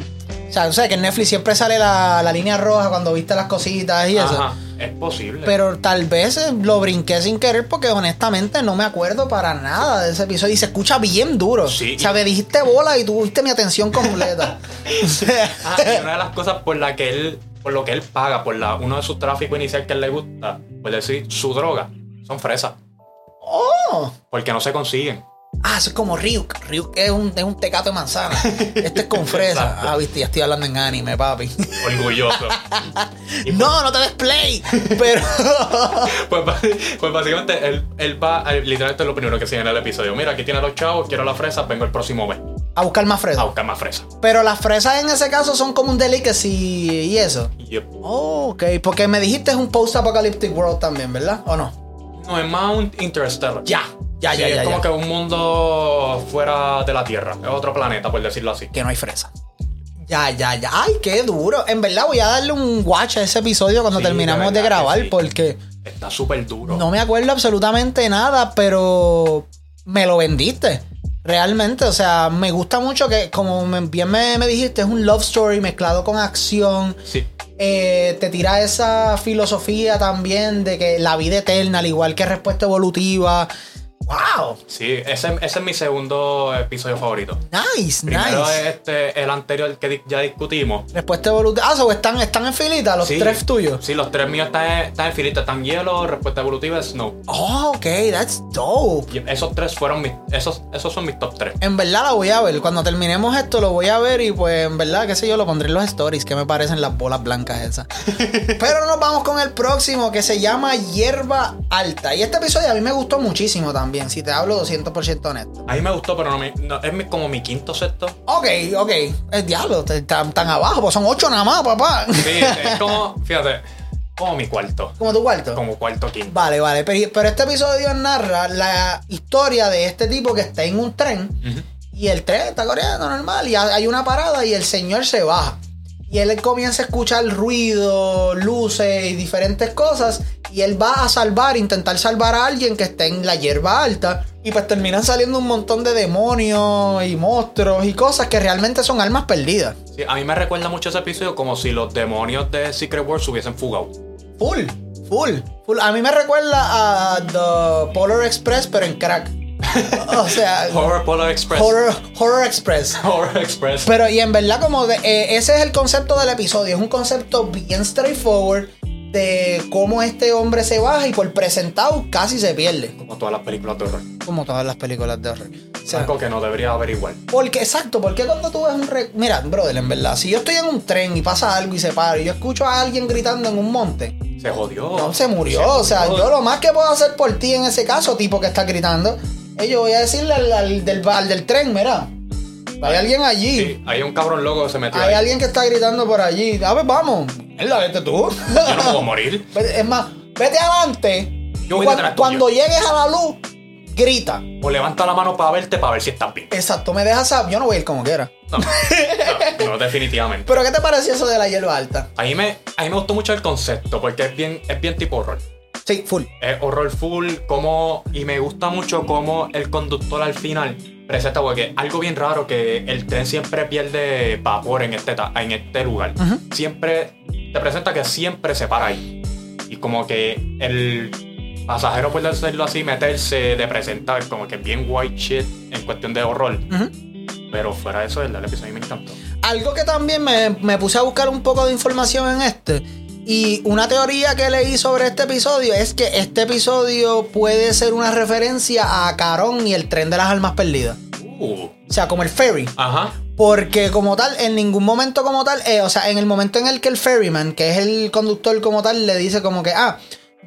sea, o sea que en Netflix siempre sale la, la línea roja cuando viste las cositas y eso. Ajá, es posible. Pero tal vez eh, lo brinqué sin querer porque honestamente no me acuerdo para nada de ese episodio y se escucha bien duro. Sí. O sea, me dijiste bola y tuviste mi atención completa. O [LAUGHS] sea, Ah, y una de las cosas por la que él, por lo que él paga, por la, uno de sus tráficos inicial que a él le gusta, por decir, su droga, son fresas. oh. Porque no se consiguen. Ah, eso es como Ryuk. Ryuk es un, es un tecato de manzana. Este es con [LAUGHS] fresa. Ah, viste, ya estoy hablando en anime, papi. Orgulloso. Pues, [LAUGHS] No, no te des play. Pero. [LAUGHS] pues, bas- pues básicamente él, él va, a- literalmente es lo primero que sigue en el episodio. Mira, aquí tiene los chavos, quiero las fresas, vengo el próximo mes A buscar más a fresa. buscar más fresas. Pero las fresas en ese caso son como un delicacy y eso. Yep. Oh, ok. Porque me dijiste es un post-apocalyptic world también, ¿verdad? ¿O no? No, es más un Interstellar. Ya. Ya, Sí, ya, es como ya. que un mundo fuera de la Tierra. Es otro planeta, por decirlo así. que no hay fresa. Ya, ya, ya. Ay, qué duro. En verdad voy a darle un watch a ese episodio cuando Sí, terminamos de grabar sí. porque Está súper duro. no me acuerdo absolutamente nada, pero me lo vendiste. Realmente, o sea, me gusta mucho que, como bien me, me dijiste, es un love story mezclado con acción. Sí. Eh, te tira esa filosofía también de que la vida eterna, al igual que respuesta evolutiva. ¡Wow! Sí, ese, ese es mi segundo episodio favorito. Nice, Primero nice. es este, el anterior que ya discutimos. Respuesta evolutiva. Ah, so, están, están en filita los Sí. tres tuyos. Sí, los tres míos están, en- están en filita. Están hielo, respuesta evolutiva, snow. Oh, ok, that's dope. Y esos tres fueron mis. Esos, esos son mis top tres. En verdad la voy a ver. Cuando terminemos esto lo voy a ver y pues en verdad, qué sé yo, lo pondré en los stories que me parecen las bolas blancas esas. [LAUGHS] Pero nos vamos con el próximo que se llama Hierba Alta. Y este episodio a mí me gustó muchísimo también, si te hablo 200% honesto. A mí me gustó, pero no, me- no- es como mi quinto sexto. Ok, ok. El diablo, tan, tan abajo, pues son ocho nada más, papá. Sí, [LAUGHS] es como, fíjate, como mi cuarto. Como tu cuarto. Como cuarto quinto. Vale, vale. Pero, pero este episodio narra la historia de este tipo que está en un tren. Y el tren está corriendo normal. Y hay una parada y el señor se baja. Y él comienza a escuchar ruido, luces y diferentes cosas. Y él va a salvar, intentar salvar a alguien que esté en la hierba alta. Y pues terminan saliendo un montón de demonios y monstruos y cosas que realmente son almas perdidas. Sí, a mí me recuerda mucho ese episodio como si los demonios de Secret Wars se hubiesen fugado. Full, full, full. A mí me recuerda a The Polar Express, pero en crack. [LAUGHS] o sea, Horror Polar Express. Horror, Horror Express. [LAUGHS] Horror Express. Pero y en verdad como de, eh, ese es el concepto del episodio, es un concepto bien straightforward de cómo este hombre se baja y por presentado casi se pierde, Como todas las películas de horror. como todas las películas de horror. O sea, Algo que no debería haber igual. porque exacto, porque cuando tú ves un re- mira, brother, en verdad, si yo estoy en un tren y pasa algo y se para y yo escucho a alguien gritando en un monte, Se jodió. no se murió, o sea, yo lo más que puedo hacer por ti en ese caso, tipo que está gritando, es yo voy a decirle al, al del, al del tren, mira, hay alguien allí. Sí, hay un cabrón loco que se metió Hay ahí. alguien que está gritando por allí. A ver, vamos. Mierda, vete tú. [LAUGHS] Yo no puedo morir. Es más, vete adelante. Yo voy Cuan- detrás tuyo. cuando llegues a la luz, grita. O levanta la mano para verte, para ver si estás bien. Exacto, me dejas saber. Yo no voy a ir como quiera. No, no, no, definitivamente. [LAUGHS] Pero ¿qué te pareció eso de la hierba alta? A mí, me, a mí me gustó mucho el concepto porque es bien, es bien tipo horror. Sí, full. Es horror full, como. Y me gusta mucho cómo el conductor al final presenta, porque algo bien raro que el tren siempre pierde vapor en este, en este lugar. Siempre. Te presenta que siempre se para ahí. Y como que el pasajero puede hacerlo así, meterse de presentar, como que bien white shit en cuestión de horror. Pero fuera de eso, el, el episodio me encantó. Algo que también me, me puse a buscar un poco de información en este. Y una teoría que leí sobre este episodio es que este episodio puede ser una referencia a Carón y el tren de las almas perdidas. Uh, O sea, como el ferry. ajá. Porque como tal, en ningún momento como tal, eh, o sea, en el momento en el que el ferryman, que es el conductor como tal, le dice como que, ah,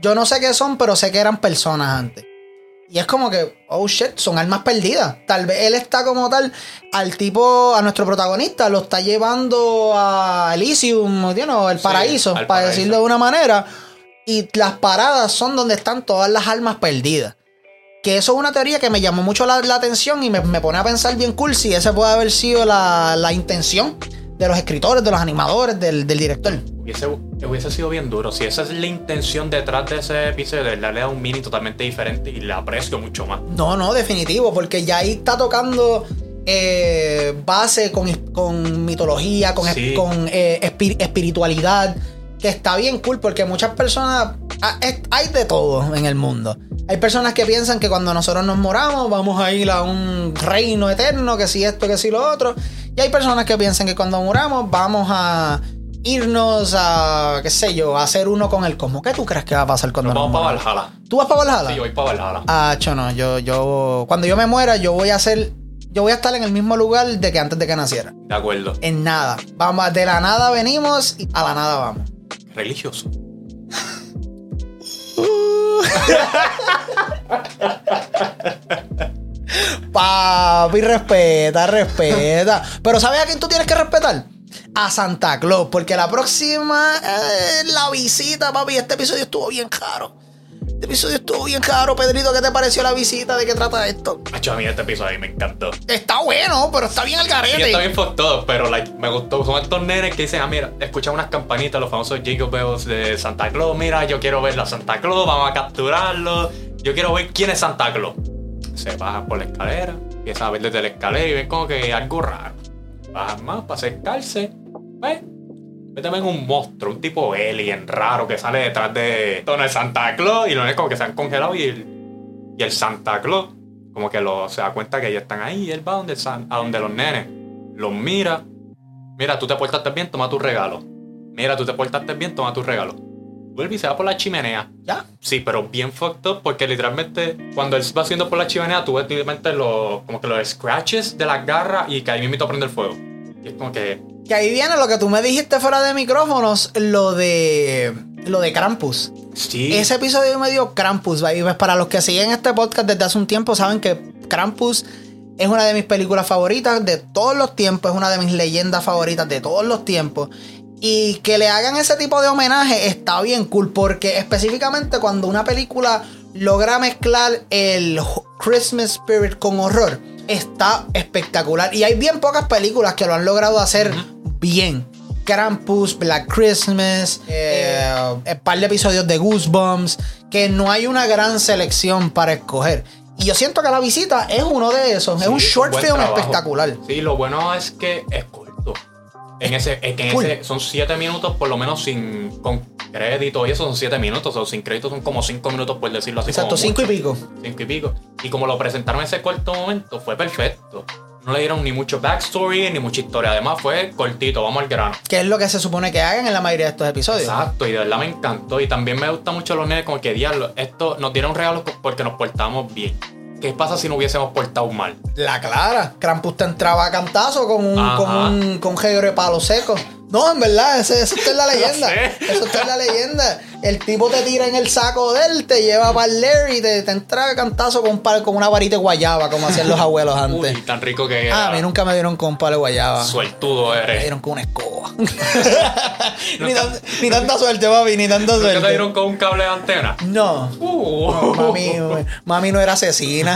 yo no sé qué son, pero sé que eran personas antes. Y es como que, oh shit, son almas perdidas. Tal vez él está como tal al tipo, a nuestro protagonista, lo está llevando a Elysium, you know, el paraíso, para paraíso. decirlo de una manera. Y las paradas son donde están todas las almas perdidas. Que eso es una teoría que me llamó mucho la, la atención y me, me pone a pensar bien cool si esa puede haber sido la, la intención de los escritores, de los animadores, del, del director. Hubiese, hubiese sido bien duro. Si esa es la intención detrás de ese episodio, de darle a un mini totalmente diferente y le aprecio mucho más. No, no, definitivo, porque ya ahí está tocando eh, base con, con mitología, con, Sí. con eh, espir- espiritualidad, que está bien cool, porque muchas personas, ah, hay de todo en el mundo. Hay personas que piensan que cuando nosotros nos moramos vamos a ir a un reino eterno, que si esto, que si lo otro. Y hay personas que piensan que cuando moramos vamos a irnos a, qué sé yo, a hacer uno con el cosmos. ¿Qué tú crees que va a pasar cuando Nos nos vamos para moramos? Valhalla. ¿Tú vas para Valhalla? Sí, yo voy para Valhalla. Ah, cho, no, yo, yo, cuando yo me muera, yo voy a hacer, yo voy a estar en el mismo lugar de que antes de que naciera. De acuerdo. En nada. Vamos, de la nada venimos y a la nada vamos. Religioso. [LAUGHS] [LAUGHS] Papi, respeta, respeta. Pero ¿sabes a quién tú tienes que respetar? A Santa Claus, porque la próxima, eh, la visita, papi, este episodio estuvo bien caro. Este episodio estuvo bien caro, Pedrito. ¿Qué te pareció la visita? ¿De qué trata esto? A mí este episodio me encantó. Está bueno, pero está bien al Sí, garete. está bien por todo, pero like, me gustó. Son estos nenes que dicen, ah, mira, escuchan unas campanitas, los famosos Jingle Bells de Santa Claus. Mira, yo quiero ver a Santa Claus, vamos a capturarlo. Yo quiero ver quién es Santa Claus. Se bajan por la escalera, empiezan a ver desde la escalera y ven como que algo raro. Bajan más para acercarse. ¿Ves? Ven también un monstruo, un tipo alien raro que sale detrás de Don el Santa Claus y los nenes como que se han congelado y el, y el Santa Claus como que lo, se da cuenta que ellos están ahí y él va donde, a donde los nenes. Los mira. Mira, tú te portaste bien, toma tu regalo. Mira, tú te portaste bien, toma tu regalo. Vuelve y se va por la chimenea. Ya. Sí, pero bien fucked up porque literalmente cuando él va haciendo por la chimenea, tú ves literalmente los, como que los scratches de las garras y que ahí mismo prende el fuego. Y es como que, Que ahí viene lo que tú me dijiste fuera de micrófonos, lo de lo de Krampus. sí. Ese episodio me dio Krampus. ¿va? Y pues, para los que siguen este podcast desde hace un tiempo, saben que Krampus es una de mis películas favoritas de todos los tiempos, es una de mis leyendas favoritas de todos los tiempos. Y que le hagan ese tipo de homenaje está bien cool, porque específicamente cuando una película logra mezclar el Christmas spirit con horror, está espectacular. Y hay bien pocas películas que lo han logrado hacer bien. Krampus, Black Christmas, eh, un par de episodios de Goosebumps, que no hay una gran selección para escoger. Y yo siento que la visita es uno de esos, es un short film trabajo. espectacular. Sí, lo bueno es que es corto. En ese, es que en ese son 7 minutos por lo menos sin con crédito y eso son 7 minutos, o sin crédito son como 5 minutos por decirlo así. Exacto, como cinco y pico. Cinco y pico. Y como lo presentaron en ese corto momento, fue perfecto. No le dieron ni mucho backstory, ni mucha historia. Además, fue cortito, vamos al grano. Que es lo que se supone que hagan en la mayoría de estos episodios. Exacto, y de verdad me encantó. Y también me gusta mucho los nenes, como que diablo, esto nos dieron regalos porque nos portamos bien. ¿Qué pasa si no hubiésemos portado mal? La clara. Krampus te entraba a cantazo con un, Ajá. con un con jegue de palo seco. No, en verdad, eso está en la [LAUGHS] leyenda. Eso está en la leyenda. El tipo te tira en el saco de él, te lleva para el Larry y te, te entra a cantazo con, con una varita de guayaba, como hacían los abuelos antes. Uy, tan rico que Ah, era. a mí nunca me dieron con un palo de guayaba. Sueltudo Me eres. dieron con una escoba. [LAUGHS] [LAUGHS] ni, tan- ni tanta suerte, papi, ni tanta ¿Por qué te suerte. dieron con un cable de antena? No. Uh, No, mami, mami no era asesina.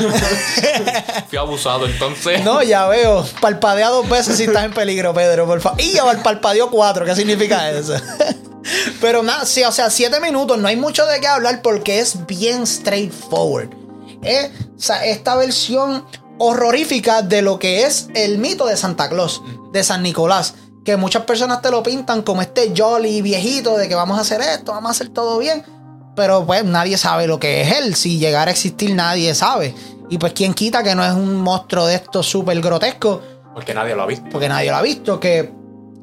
Fui abusado entonces. No, ya veo. Palpadea dos veces si estás en peligro, Pedro, por favor. Y ya palpadeó cuatro. ¿Qué significa eso? [LAUGHS] Pero nada, sí, o sea, siete minutos, no hay mucho de qué hablar porque es bien straightforward. Es o sea, esta versión horrorífica de lo que es el mito de Santa Claus, de San Nicolás. Que muchas personas te lo pintan como este jolly viejito de que vamos a hacer esto, vamos a hacer todo bien. Pero pues nadie sabe lo que es él. Si llegara a existir, nadie sabe. Y pues quién quita que no es un monstruo de estos súper grotesco. Porque nadie lo ha visto. Porque nadie lo ha visto. Que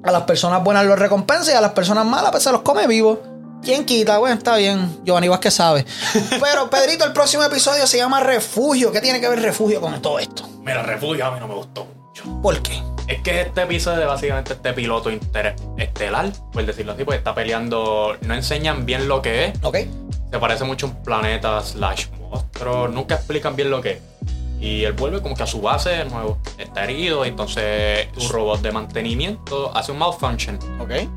a las personas buenas los recompensa y a las personas malas pues se los come vivo. ¿Quién quita? Bueno, está bien. Giovanni Vázquez sabe. [LAUGHS] Pero, Pedrito, el próximo episodio se llama Refugio. ¿Qué tiene que ver Refugio con todo esto? Mira, Refugio a mí no me gustó mucho. ¿Por qué? Es que este episodio de básicamente este piloto interestelar, por decirlo así, pues está peleando. No enseñan bien lo que es. ¿Ok? Se parece mucho a un planeta slash monstruo. Nunca explican bien lo que es. Y él vuelve como que a su base de nuevo. Está herido, entonces un robot de mantenimiento hace un malfunction. ¿Ok?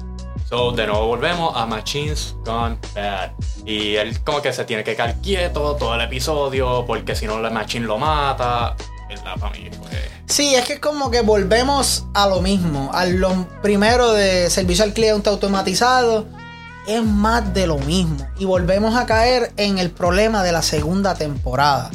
So, de nuevo volvemos a Machines Gone Bad. Y él como que se tiene que quedar quieto todo el episodio porque si no la Machine lo mata. Mí fue... Sí, es que es como que volvemos a lo mismo. A lo primero de servicio al cliente automatizado. Es más de lo mismo. Y volvemos a caer en el problema de la segunda temporada.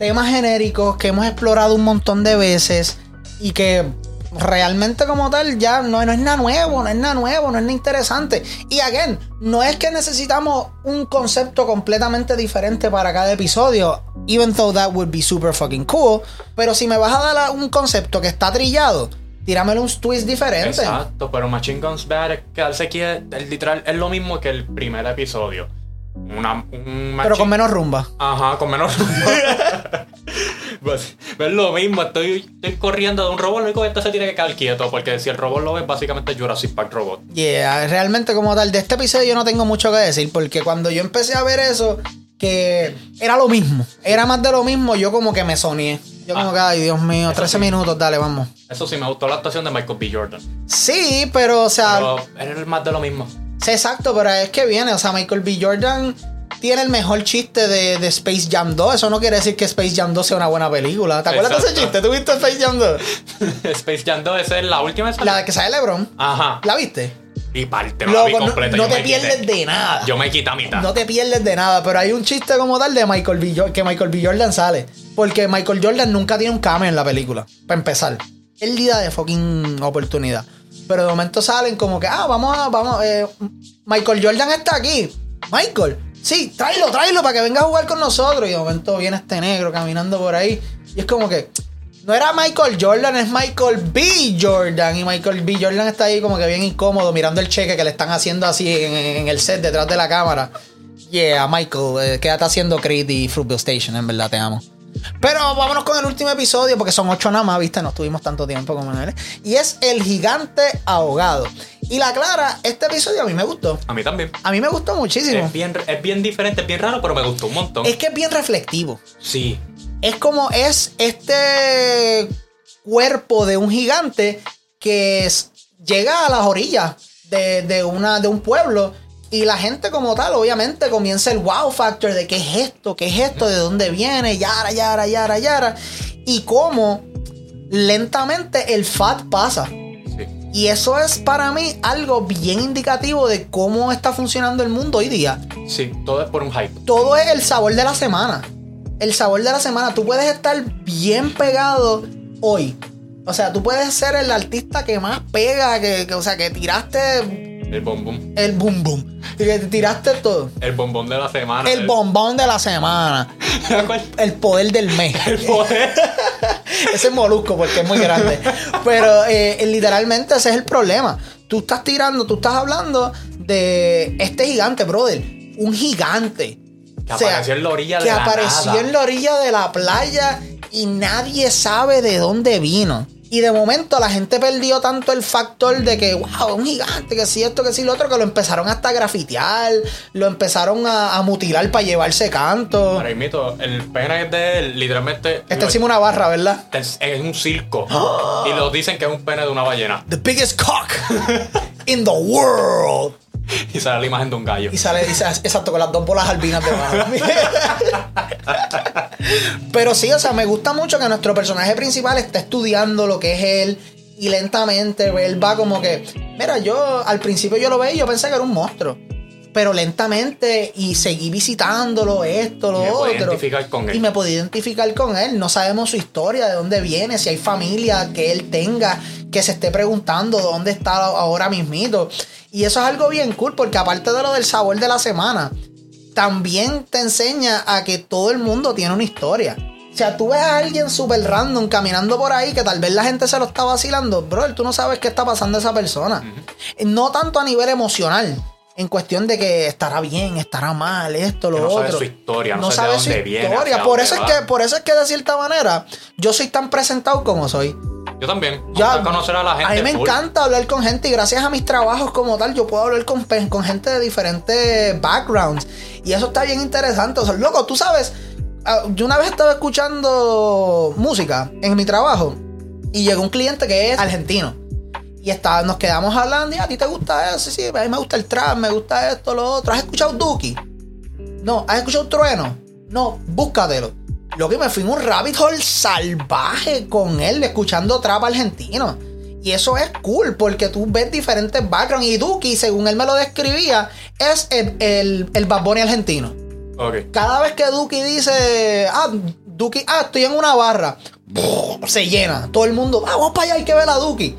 Temas genéricos que hemos explorado un montón de veces y que realmente como tal ya no, es nada nuevo, no es nada nuevo, no es nada interesante. Y again, no es que necesitamos un concepto completamente diferente para cada episodio, even though that would be super fucking cool, pero si me vas a dar un concepto que está trillado, tíramelo un twist diferente. Exacto, pero Machine Guns Bad es quedarse aquí, es, literal, es lo mismo que el primer episodio. Una, un Pero con menos rumba. Ajá, con menos rumba. [LAUGHS] pues, es lo mismo, estoy, estoy, corriendo de un robot, lo único que este se tiene que quedar quieto, porque si el robot lo ve, básicamente Jurassic Park Robot. Yeah, realmente como tal, de este episodio yo no tengo mucho que decir, porque cuando yo empecé a ver eso, que era lo mismo, era más de lo mismo, yo como que me soñé. Yo como Ah. que, ay, Dios mío, Eso 13 sí. minutos, dale, vamos. Eso sí, me gustó la actuación de Michael B. Jordan. Sí, pero, o sea, Pero era más de lo mismo. Sí, exacto, pero es que viene, o sea, Michael B. Jordan tiene el mejor chiste de, de Space Jam 2. Eso no quiere decir que Space Jam 2 sea una buena película. ¿Te acuerdas de ese chiste? ¿Tú viste Space Jam 2? [LAUGHS] Space Jam 2, esa es la última. La que sale LeBron. Ajá. ¿La viste? Y parte, la vi no, te quité. pierdes de nada. Yo me quité a mitad. No te pierdes de nada, pero hay un chiste como tal de Michael B. Jordan, que Michael B. Jordan sale. Porque Michael Jordan nunca tiene un cameo en la película. Para empezar. Él de fucking oportunidad. Pero de momento salen como que, ah, vamos a, vamos, eh, Michael Jordan está aquí. Michael, sí, tráelo, tráelo para que venga a jugar con nosotros. Y de momento viene este negro caminando por ahí. Y es como que, no era Michael Jordan, es Michael B. Jordan. Y Michael B. Jordan está ahí como que bien incómodo mirando el cheque que le están haciendo así en, el set detrás de la cámara. Yeah, Michael, eh, quédate haciendo Creed y Fruitville Station, en verdad te amo. Pero vámonos con el último episodio, porque son ocho nada más, ¿viste? No tuvimos tanto tiempo como él. Y es El Gigante Ahogado. Y la Clara, este episodio a mí me gustó. A mí también. A mí me gustó muchísimo. Es bien, es bien diferente, es bien raro, pero me gustó un montón. Es que es bien reflectivo. Sí. Es como es este cuerpo de un gigante que es- llega a las orillas de, de una, de un pueblo y la gente como tal, obviamente, comienza el wow factor de qué es esto, qué es esto, de dónde viene, yara, yara, yara, yara. Y cómo lentamente el fat pasa. Sí. Y eso es para mí algo bien indicativo de cómo está funcionando el mundo hoy día Sí, todo es por un hype. todo es el sabor de la semana. El sabor de la semana. Tú puedes estar bien pegado hoy. O sea, tú puedes ser el artista que más pega, que, que, o sea, que tiraste El bombón. el boom boom. Que tiraste todo. El bombón de la semana. El bombón de la semana. El poder del mes. [LAUGHS] El poder. [LAUGHS] Ese es molusco porque es muy grande. Pero eh, literalmente ese es el problema. Tú estás tirando, tú estás hablando de este gigante, brother. Un gigante. Que apareció en la orilla de que la apareció nada. en la orilla de la playa y nadie sabe de dónde vino. Y de momento la gente perdió tanto el factor de que, wow, un gigante, que si esto, que si lo otro, que lo empezaron hasta a grafitear, lo empezaron a, a mutilar para llevarse canto. Para mito, el pene de él, literalmente. Está encima una barra, ¿verdad? Es, es un circo. [GASPS] y lo dicen que es un pene de una ballena. The biggest cock [LAUGHS] in the world. [LAUGHS] Y sale la imagen de un gallo. Y sale, dice, exacto, con las dos bolas albinas debajo. [LAUGHS] Pero sí, o sea, me gusta mucho que nuestro personaje principal está estudiando lo que es él Y lentamente él va como que, mira, yo al principio yo lo veía y yo pensé que era un monstruo. Pero lentamente y seguí visitándolo, esto, lo Me otro. identificar con él. Y me pude identificar con él. No sabemos su historia, de dónde viene, si hay familia que él tenga, que se esté preguntando dónde está ahora mismito. Y eso es algo bien cool, porque aparte de lo del sabor de la semana, también te enseña a que todo el mundo tiene una historia. O sea, tú ves a alguien súper random caminando por ahí que tal vez la gente se lo está vacilando. Bro, tú no sabes qué está pasando a esa persona. No tanto a nivel emocional. En cuestión de que estará bien, estará mal, esto, lo Que no otro. sabe su historia, no sabe de su viene, historia. Por eso, es que, por eso es que de cierta manera yo soy tan presentado como soy. Yo también. Ya, Ya, conocer a la gente. a mí me full. encanta hablar con gente y gracias a mis trabajos como tal, yo puedo hablar con, con gente de diferentes backgrounds. Y eso está bien interesante. O sea, loco, tú sabes, ah, yo una vez estaba escuchando música en mi trabajo y llegó un cliente que es argentino. Y está, nos quedamos hablando y a ti te gusta eso, sí, sí, a mí me gusta el trap, me gusta esto, lo otro. ¿Has escuchado Duki? No, ¿has escuchado Trueno? No, búscatelo. Lo que me fui en un rabbit hole salvaje con él, escuchando trap argentino. Y eso es cool, porque tú ves diferentes backgrounds. Y Duki, según él me lo describía, es el, el, el Bad Bunny argentino. Cada vez que Duki dice, ah, Duki, ah, estoy en una barra, se llena. Todo el mundo, ah, vamos para allá, hay que ver a Duki.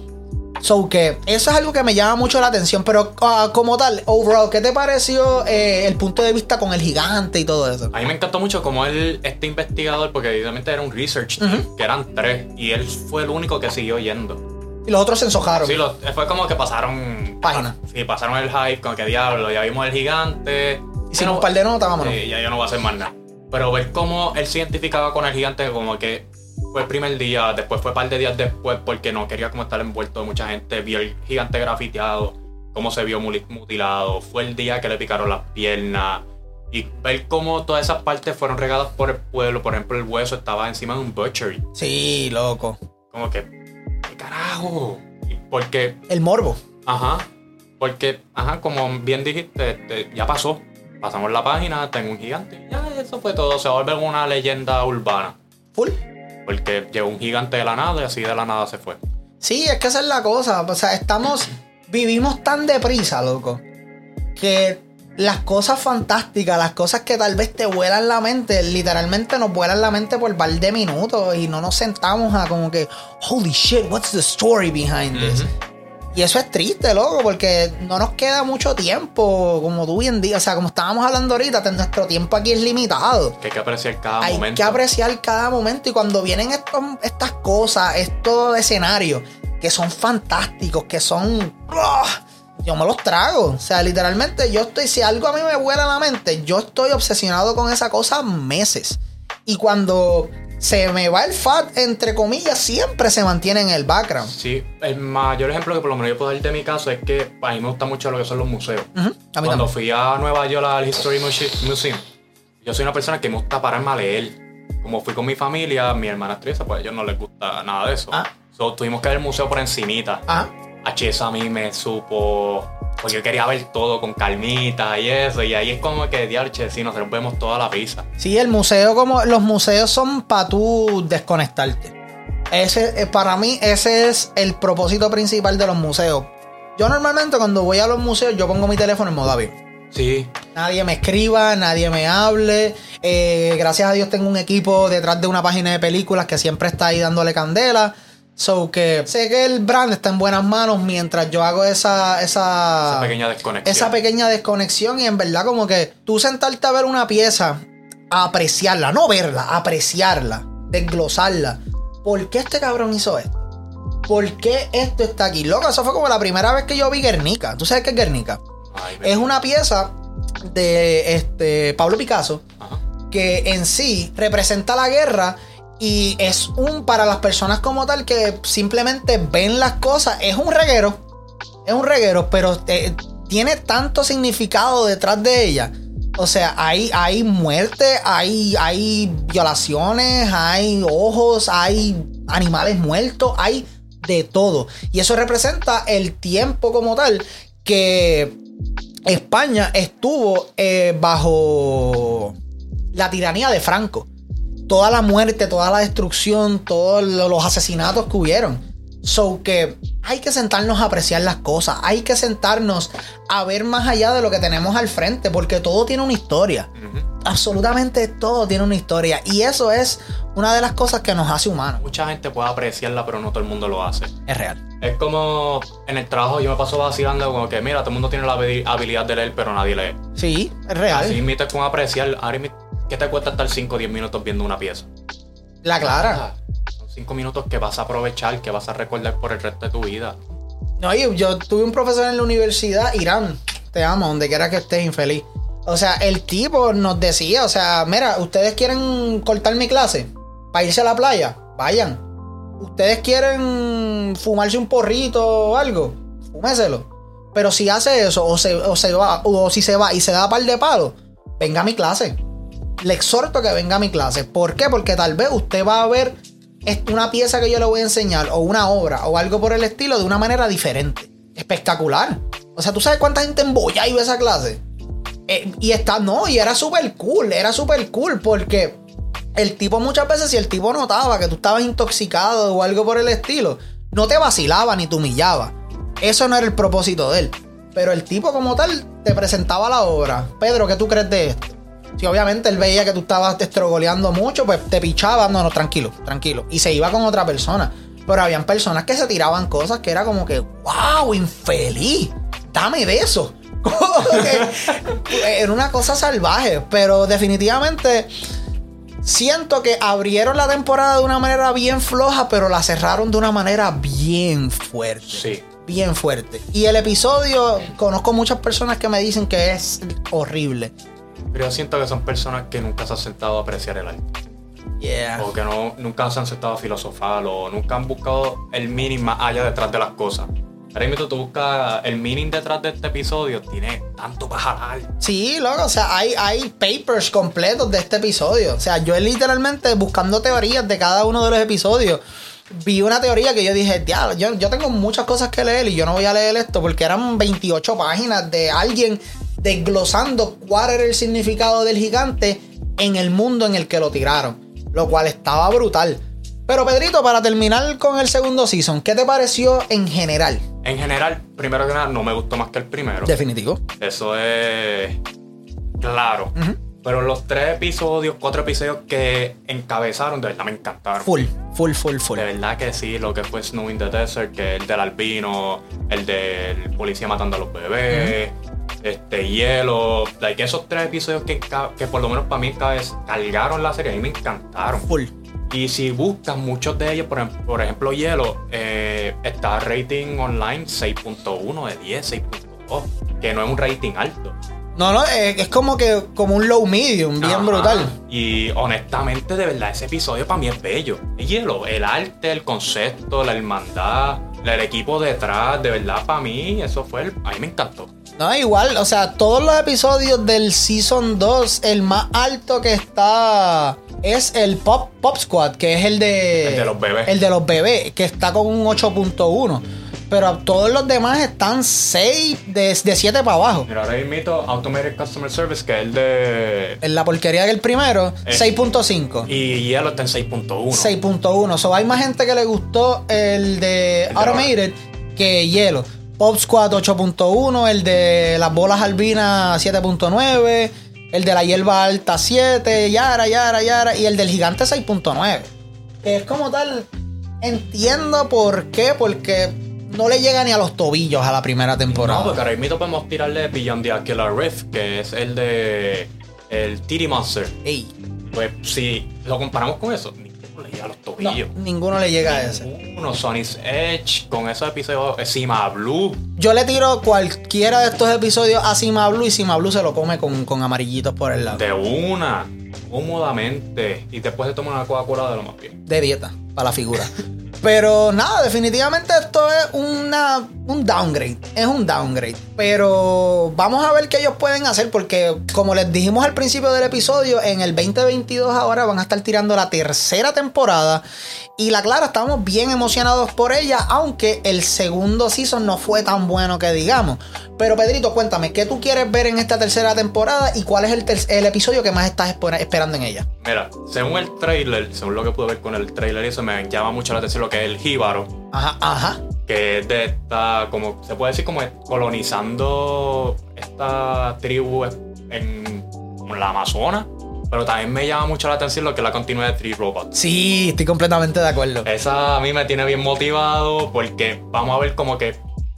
So que eso es algo que me llama mucho la atención. Pero ah, como tal, overall, ¿qué te pareció eh, el punto de vista con el gigante y todo eso? A mí me encantó mucho como él, este investigador, porque evidentemente era un research team, que eran tres, y él fue el único que siguió yendo. Y los otros se ensojaron. Sí, lo- fue como que pasaron. Página. Sí, pasaron el hype, como que diablo, ya vimos el gigante. Hicimos un par de notas, vámonos. Sí, ya yo no voy a hacer más nada. Pero ver cómo él se identificaba con el gigante, como que fue el primer día, después fue un par de días después, porque no quería como estar envuelto de mucha gente. Vio el gigante grafiteado, cómo se vio mutilado. Fue el día que le picaron las piernas. Y ver cómo todas esas partes fueron regadas por el pueblo. Por ejemplo, el hueso estaba encima de un butchery. Sí, loco. Como que, ¿qué carajo? Porque El morbo. Ajá. Porque, ajá, como bien dijiste, este, ya pasó. Pasamos la página, tengo un gigante. Ya, eso fue todo. Se vuelve una leyenda urbana. Full. Porque llegó un gigante de la nada y así de la nada se fue. Sí, es que esa es la cosa. O sea, estamos. Vivimos tan deprisa, loco. Que las cosas fantásticas, las cosas que tal vez te vuelan la mente, literalmente nos vuelan la mente por par de minutos y no nos sentamos a como que, holy shit, what's the story behind this? Y eso es triste, loco, porque no nos queda mucho tiempo, como tú bien dices, o sea, como estábamos hablando ahorita, nuestro tiempo aquí es limitado. Que hay que apreciar cada Hay momento. que apreciar cada momento y cuando vienen estos, estas cosas, estos escenarios que son fantásticos, que son... Yo me los trago. O sea, literalmente yo estoy, si algo a mí me vuela la mente, yo estoy obsesionado con esa cosa meses. Y cuando se me va el fat, entre comillas, siempre se mantiene en el background. Sí, el mayor ejemplo que por lo menos yo puedo dar de mi caso es que a mí me gusta mucho lo que son los museos. A mí Cuando también. fui a Nueva York al History Muse- Museum, yo soy una persona que me gusta pararme a leer. Como fui con mi familia, mi hermana actriz, pues a ellos no les gusta nada de eso. Ah. So, tuvimos que ver el museo por encimita. Ajá. H, eso a mí me supo. Porque yo quería ver todo con calmita y eso. Y ahí es como que, diablo, che, sí, nosotros vemos toda la pizza. Sí, el museo, como los museos son para tú desconectarte. Ese, eh, para mí, ese es el propósito principal de los museos. Yo normalmente cuando voy a los museos, yo pongo mi teléfono en modo avión. Sí, Nadie me escriba, nadie me hable. Eh, gracias a Dios tengo un equipo detrás de una página de películas que siempre está ahí dándole candela. So que sé que el brand está en buenas manos mientras yo hago esa, esa, esa pequeña desconexión. esa pequeña desconexión y en verdad como que tú sentarte a ver una pieza, a apreciarla, no verla, apreciarla, desglosarla. ¿Por qué este cabrón hizo esto? ¿Por qué esto está aquí? Loco, eso fue como la primera vez que yo vi Guernica. ¿Tú sabes qué es Guernica? Ay, Es una pieza de este, Pablo Picasso Ajá. que en sí representa la guerra y es un para las personas como tal que simplemente ven las cosas, es un reguero, es un reguero, pero eh, tiene tanto significado detrás de ella. O sea, hay, hay muerte, hay, hay violaciones, hay ojos, hay animales muertos, hay de todo. Y eso representa el tiempo como tal que España estuvo eh, bajo la tiranía de Franco. Toda la muerte, toda la destrucción, todos lo- los asesinatos que hubieron. So que hay que sentarnos a apreciar las cosas, hay que sentarnos a ver más allá de lo que tenemos al frente, porque todo tiene una historia. Absolutamente todo tiene una historia. Y eso es una de las cosas que nos hace humanos. Mucha gente puede apreciarla, pero no todo el mundo lo hace. Es real. Es como en el trabajo yo me paso vacilando como que, mira, todo el mundo tiene la habi- habilidad de leer, pero nadie lee. Sí, es real. Así invita con apreciar. ¿Qué te cuesta estar 5 o 10 minutos viendo una pieza? La clara. Son 5 minutos que vas a aprovechar, que vas a recordar por el resto de tu vida. No, yo, yo tuve un profesor en la universidad, Irán, te amo, donde quiera que estés infeliz. O sea, el tipo nos decía, o sea, mira, ustedes quieren cortar mi clase para irse a la playa, vayan. Ustedes quieren fumarse un porrito o algo, fúmeselo. Pero si hace eso, o se, o se va, o si se va y se da par de palos, venga a mi clase. Le exhorto que venga a mi clase. ¿Por qué? Porque tal vez usted va a ver una pieza que yo le voy a enseñar, o una obra, o algo por el estilo, de una manera diferente. Espectacular. O sea, ¿tú sabes cuánta gente embolla iba a esa clase? Eh, y está, no, y era súper cool, era súper cool, porque el tipo muchas veces, si el tipo notaba que tú estabas intoxicado o algo por el estilo, no te vacilaba ni te humillaba. Eso no era el propósito de él. Pero el tipo como tal te presentaba la obra. Pedro, ¿qué tú crees de esto? Si obviamente él veía que tú estabas te estrogoleando mucho, pues te pichaba, no, no, tranquilo, tranquilo. Y se iba con otra persona. Pero habían personas que se tiraban cosas que era como que, wow, infeliz, dame de eso. [LAUGHS] Que era una cosa salvaje, pero definitivamente siento que abrieron la temporada de una manera bien floja, pero la cerraron de una manera bien fuerte. Sí. Bien fuerte. Y el episodio, conozco muchas personas que me dicen que es horrible. Pero yo siento que son personas que nunca se han sentado a apreciar el arte. Yeah. O que no, nunca se han sentado a filosofar o nunca han buscado el meaning más allá detrás de las cosas. Ahora mismo tú buscas el meaning detrás de este episodio, tiene tanto para jalar. Sí, loco, o sea, hay, hay papers completos de este episodio. O sea, yo literalmente buscando teorías de cada uno de los episodios, vi una teoría que yo dije, diablo, yo, yo tengo muchas cosas que leer y yo no voy a leer esto porque eran 28 páginas de alguien desglosando cuál era el significado del gigante en el mundo en el que lo tiraron. Lo cual estaba brutal. Pero Pedrito, para terminar con el segundo season, ¿qué te pareció en general? En general, primero que nada, no me gustó más que el primero. Definitivo. Eso es claro. Pero los tres episodios, cuatro episodios que encabezaron, de verdad me encantaron. Full, full, full, full. De verdad que sí, lo que fue Snow in the Desert, que el del albino, el del policía matando a los bebés, este hielo, like esos tres episodios que, que por lo menos para mí cabez- cargaron la serie, a mí me encantaron. Full. Y si buscas muchos de ellos, por, em- por ejemplo Hielo, eh, está rating online 6.1 de 10, 6.2, que no es un rating alto. No, no, es, es como que como un low medium, bien Ajá. brutal. Y honestamente, de verdad, ese episodio para mí es bello. Es hielo, el arte, el concepto, la hermandad, el equipo detrás, de verdad, para mí, eso fue el. A mí me encantó. No, igual, o sea, todos los episodios del Season 2, el más alto que está es el Pop, Pop Squad, que es el de... El de los bebés. El de los bebés, que está con un 8.1. Pero todos los demás están 6 de, de 7 para abajo. Mira, ahora invito Automated Customer Service, que es el de. En la porquería del primero, Eh. 6.5. Y hielo está en 6.1. 6.1. So, hay más gente que le gustó el de El de Automated que Hielo. Pop Squad 8.1, el de las bolas albinas 7.9, el de la hierba alta 7, Yara, Yara, Yara, y el del gigante 6.9. Que es como tal, entiendo por qué, porque no le llega ni a los tobillos a la primera temporada. No, porque ahora mismo podemos tirarle Beyond the Killer Rift, que es el de. El Titty Monster. Ey, Pues si lo comparamos con eso, le llega a los no, tobillos. ninguno le llega a ese. Ninguno, Sony's Edge, con esos episodios, eh, Cima Blue. Yo le tiro cualquiera de estos episodios a Sima Blue y Sima Blue se lo come con, con amarillitos por el lado. De una, cómodamente. Y después se toma una Coca-Cola de lo más bien. de dieta para la figura. [LAUGHS] Pero nada, definitivamente esto es una, un downgrade. Es un downgrade. Pero vamos a ver qué ellos pueden hacer. Porque, como les dijimos al principio del episodio, en el 2022 ahora van a estar tirando la tercera temporada. Y la clara, estamos bien emocionados por ella. Aunque el segundo season no fue tan bueno que digamos. Pero Pedrito, cuéntame, ¿qué tú quieres ver en esta tercera temporada? ¿Y cuál es el, episodio que más estás espera- esperando en ella? Mira, según el trailer, según lo que pude ver con el trailer, eso me llama mucho la atención lo que es el jíbaro. Ajá, ajá. Que es de esta, como se puede decir, como colonizando esta tribu en, en la Amazonas. Pero también me llama mucho la atención lo que es la continuidad de Three Robots. Sí, estoy completamente de acuerdo. Esa a mí me tiene bien motivado porque vamos a ver como que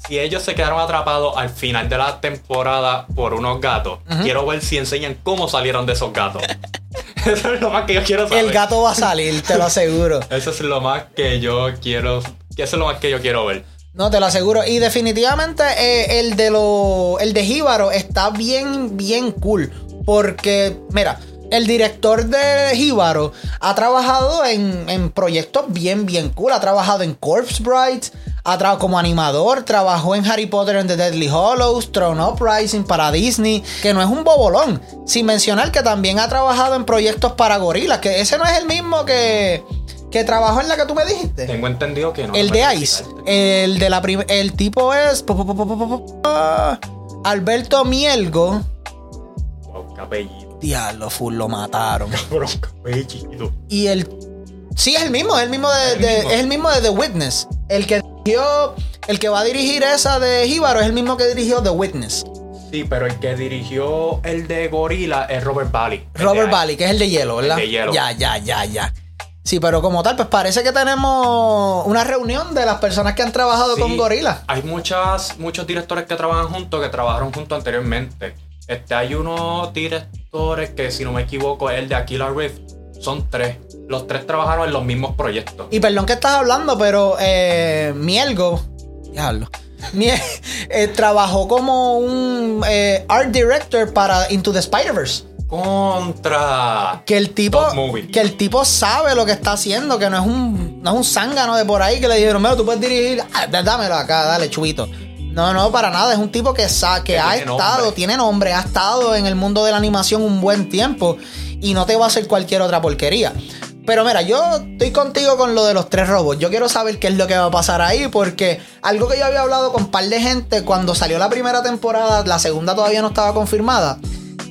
si ellos se quedaron atrapados al final de la temporada por unos gatos, quiero ver si enseñan cómo salieron de esos gatos. [LAUGHS] Eso es lo más que yo quiero saber. El gato va a salir, te lo aseguro. [LAUGHS] Eso es lo más que yo quiero. Eso es lo más que yo quiero ver. No, te lo aseguro. Y definitivamente eh, el de lo. El de Jíbaro está bien, bien cool. Porque, mira, el director de Jíbaro ha trabajado en, en, proyectos bien, bien cool. Ha trabajado en Corpse Bright, ha trabajado como animador, trabajó en Harry Potter and the Deadly Hollows, Throne Uprising para Disney, que no es un bobolón. Sin mencionar que también ha trabajado en proyectos para gorilas, que ese no es el mismo que, que trabajó en la que tú me dijiste. Tengo entendido que no. El de Ice. El de la El tipo es. Alberto Mielgo. Wow, apellido. Diablo, full, lo mataron. [LAUGHS] Cabrón, apellido. Y el. Sí, es el mismo, es el mismo de, de es el mismo de The Witness. El que dirigió, el que va a dirigir esa de Jíbaro es el mismo que dirigió The Witness. Sí, pero el que dirigió el de Gorilla es Robert Valley. Robert Valley, que es el de hielo, ¿verdad? El de hielo. Ya, ya, ya, ya. Sí, pero como tal, pues parece que tenemos una reunión de las personas que han trabajado Sí, con Gorilla. Hay muchas, muchos directores que trabajan juntos, que trabajaron juntos anteriormente. Este, hay unos directores que, si no me equivoco, es el de Aquila Rift. Son tres. Los tres trabajaron en los mismos proyectos. Y perdón que estás hablando, pero eh, Mielgo, diablo, Mie- [LAUGHS] eh, trabajó como un eh, art director para Into the Spider-Verse. Contra. Que el tipo, que el tipo sabe lo que está haciendo, que no es un, no es un zángano de por ahí que le dijeron, mira, tú puedes dirigir, ah, dá- dámelo acá, dale, chubito. No, no, para nada, es un tipo que, sa que Que ha estado, nombre. tiene nombre, ha estado en el mundo de la animación un buen tiempo y no te va a hacer cualquier otra porquería. Pero mira, yo estoy contigo con lo de los tres robots. Yo quiero saber qué es lo que va a pasar ahí, porque algo que yo había hablado con un par de gente cuando salió la primera temporada, la segunda todavía no estaba confirmada,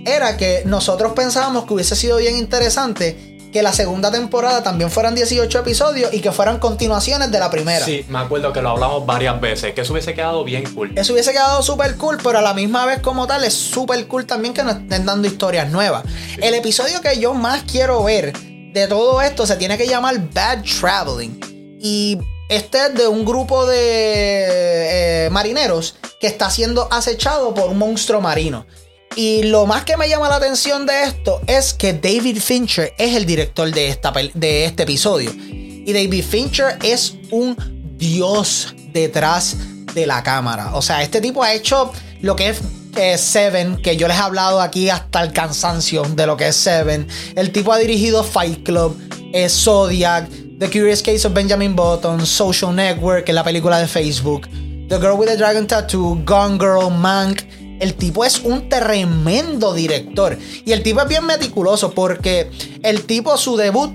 era que nosotros pensábamos que hubiese sido bien interesante que la segunda temporada también fueran 18 episodios y que fueran continuaciones de la primera. Sí, me acuerdo que lo hablamos varias veces, que eso hubiese quedado bien cool. Eso hubiese quedado súper cool, pero a la misma vez como tal es súper cool también que nos estén dando historias nuevas. El episodio que yo más quiero ver de todo esto se tiene que llamar Bad Traveling. Y este es de un grupo de eh, marineros que está siendo acechado por un monstruo marino. Y lo más que me llama la atención de esto es que David Fincher es el director de, esta, de este episodio. Y David Fincher es un dios detrás de la cámara. O sea, este tipo ha hecho lo que es eh, Seven, que yo les he hablado aquí hasta el cansancio de lo que es Seven. El tipo ha dirigido Fight Club, eh, Zodiac, The Curious Case of Benjamin Button, Social Network, que es la película de Facebook, The Girl with the Dragon Tattoo, Gone Girl, Mank. El tipo es un tremendo director. Y el tipo es bien meticuloso porque el tipo, su debut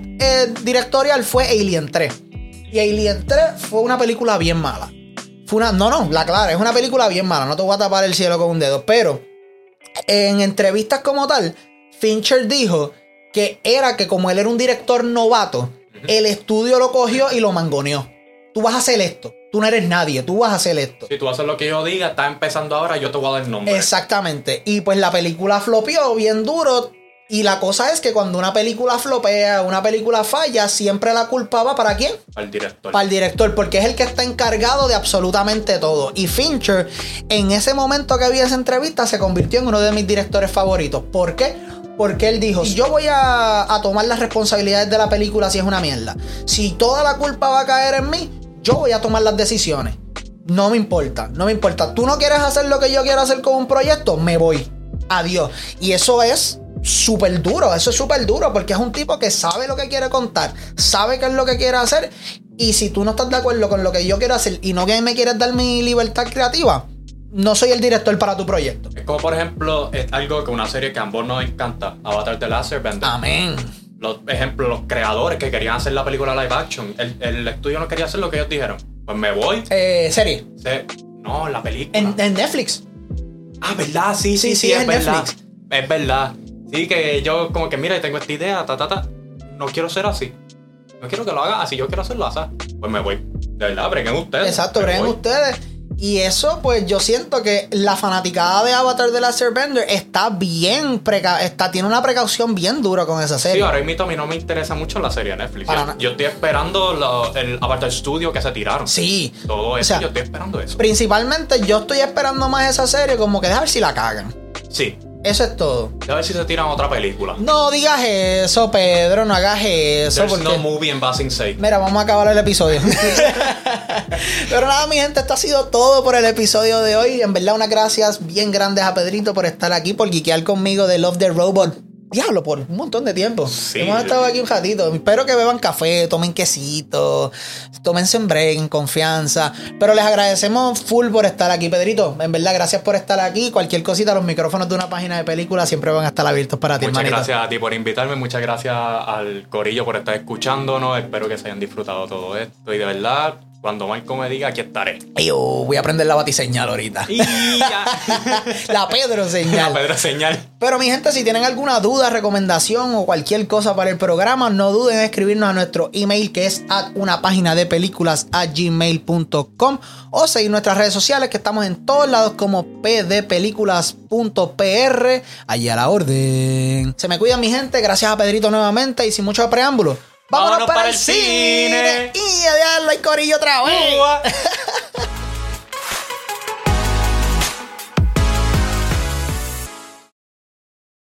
directorial fue Alien 3. Y Alien 3 fue una película bien mala. Fue una, no, no, la clara, es una película bien mala. No te voy a tapar el cielo con un dedo. Pero en entrevistas como tal, Fincher dijo que era que como él era un director novato, el estudio lo cogió y lo mangoneó. Tú vas a hacer esto. Tú no eres nadie. Tú vas a hacer esto. Si tú haces lo que yo diga, está empezando ahora, yo te voy a dar el nombre. Exactamente. Y pues la película flopeó bien duro. Y la cosa es que cuando una película flopea, una película falla, siempre la culpa va para quién? Al director. Para el director, porque es el que está encargado de absolutamente todo. Y Fincher, en ese momento que vi esa entrevista, se convirtió en uno de mis directores favoritos. ¿Por qué? Porque él dijo, si yo voy a, a tomar las responsabilidades de la película si es una mierda, si toda la culpa va a caer en mí, yo voy a tomar las decisiones. No me importa, no me importa. Tú no quieres hacer lo que yo quiero hacer con un proyecto, me voy. Adiós. Y eso es súper duro, eso es súper duro porque es un tipo que sabe lo que quiere contar, sabe qué es lo que quiere hacer. Y si tú no estás de acuerdo con lo que yo quiero hacer y no que me quieres dar mi libertad creativa, no soy el director para tu proyecto. Es como, por ejemplo, es algo que una serie que a ambos nos encanta, Avatar The Last Airbender. Amén. Los ejemplos, los creadores que querían hacer la película live action, el, el estudio no quería hacer lo que ellos dijeron. Pues me voy. Eh, serie. Se- no, la película. En, en Netflix. Ah, ¿verdad? Sí, sí, Sí, sí, sí, es verdad. Netflix. Es verdad. Sí, que yo como que, mira, tengo esta idea, ta, ta, ta. No quiero ser así. no quiero que lo haga así, yo quiero hacerlo así. Pues me voy. De verdad, breguen ustedes. Exacto, breguen voy. ustedes. Y eso, pues yo siento que la fanaticada de Avatar de la Bender está bien, preca está, tiene una precaución bien dura con esa Sí, serie. ahora mismo a mí no me interesa mucho la serie de Netflix. Para Yo, estoy esperando lo- el Avatar Studio que se tiraron. Sí. Todo eso, sea, yo estoy esperando eso. Principalmente yo estoy esperando más esa serie como que de ver si la cagan. Sí. Eso es todo. A ver si se tiran otra película. No digas eso, Pedro, no hagas eso. There's Porque... no movie in Basing Sake. Mira, vamos a acabar el episodio. [LAUGHS] Pero nada, mi gente, esto ha sido todo por el episodio de hoy. En verdad, unas gracias bien grandes a Pedrito por estar aquí, por guiquear conmigo de Love the Robot. Diablo, por un montón de tiempo. Sí. Hemos estado aquí un ratito. Espero que beban café, tomen quesito, tómense en break, en confianza. Pero les agradecemos full por estar aquí, Pedrito. En verdad, gracias por estar aquí. Cualquier cosita, los micrófonos de una página de película siempre van a estar abiertos para ti, Muchas hermanito. gracias a ti por invitarme, muchas gracias al Corillo por estar escuchándonos. Espero que se hayan disfrutado todo esto. Y de verdad, cuando Marco me diga, aquí estaré. Yo voy a aprender la batiseñal ahorita. Y ya. [LAUGHS] la Pedro La señal. Pedro señal. Pero mi gente, si tienen alguna duda, recomendación o cualquier cosa para el programa, no duden en escribirnos a nuestro email que es at una página de películas a gmail.com o seguir nuestras redes sociales que estamos en todos lados como pdpelículas.pr. Allí a la orden. Se me cuidan mi gente, gracias a Pedrito nuevamente y sin mucho preámbulo. Vámonos, para, el cine. cine. Y a darlo y corillo otra vez. [LAUGHS]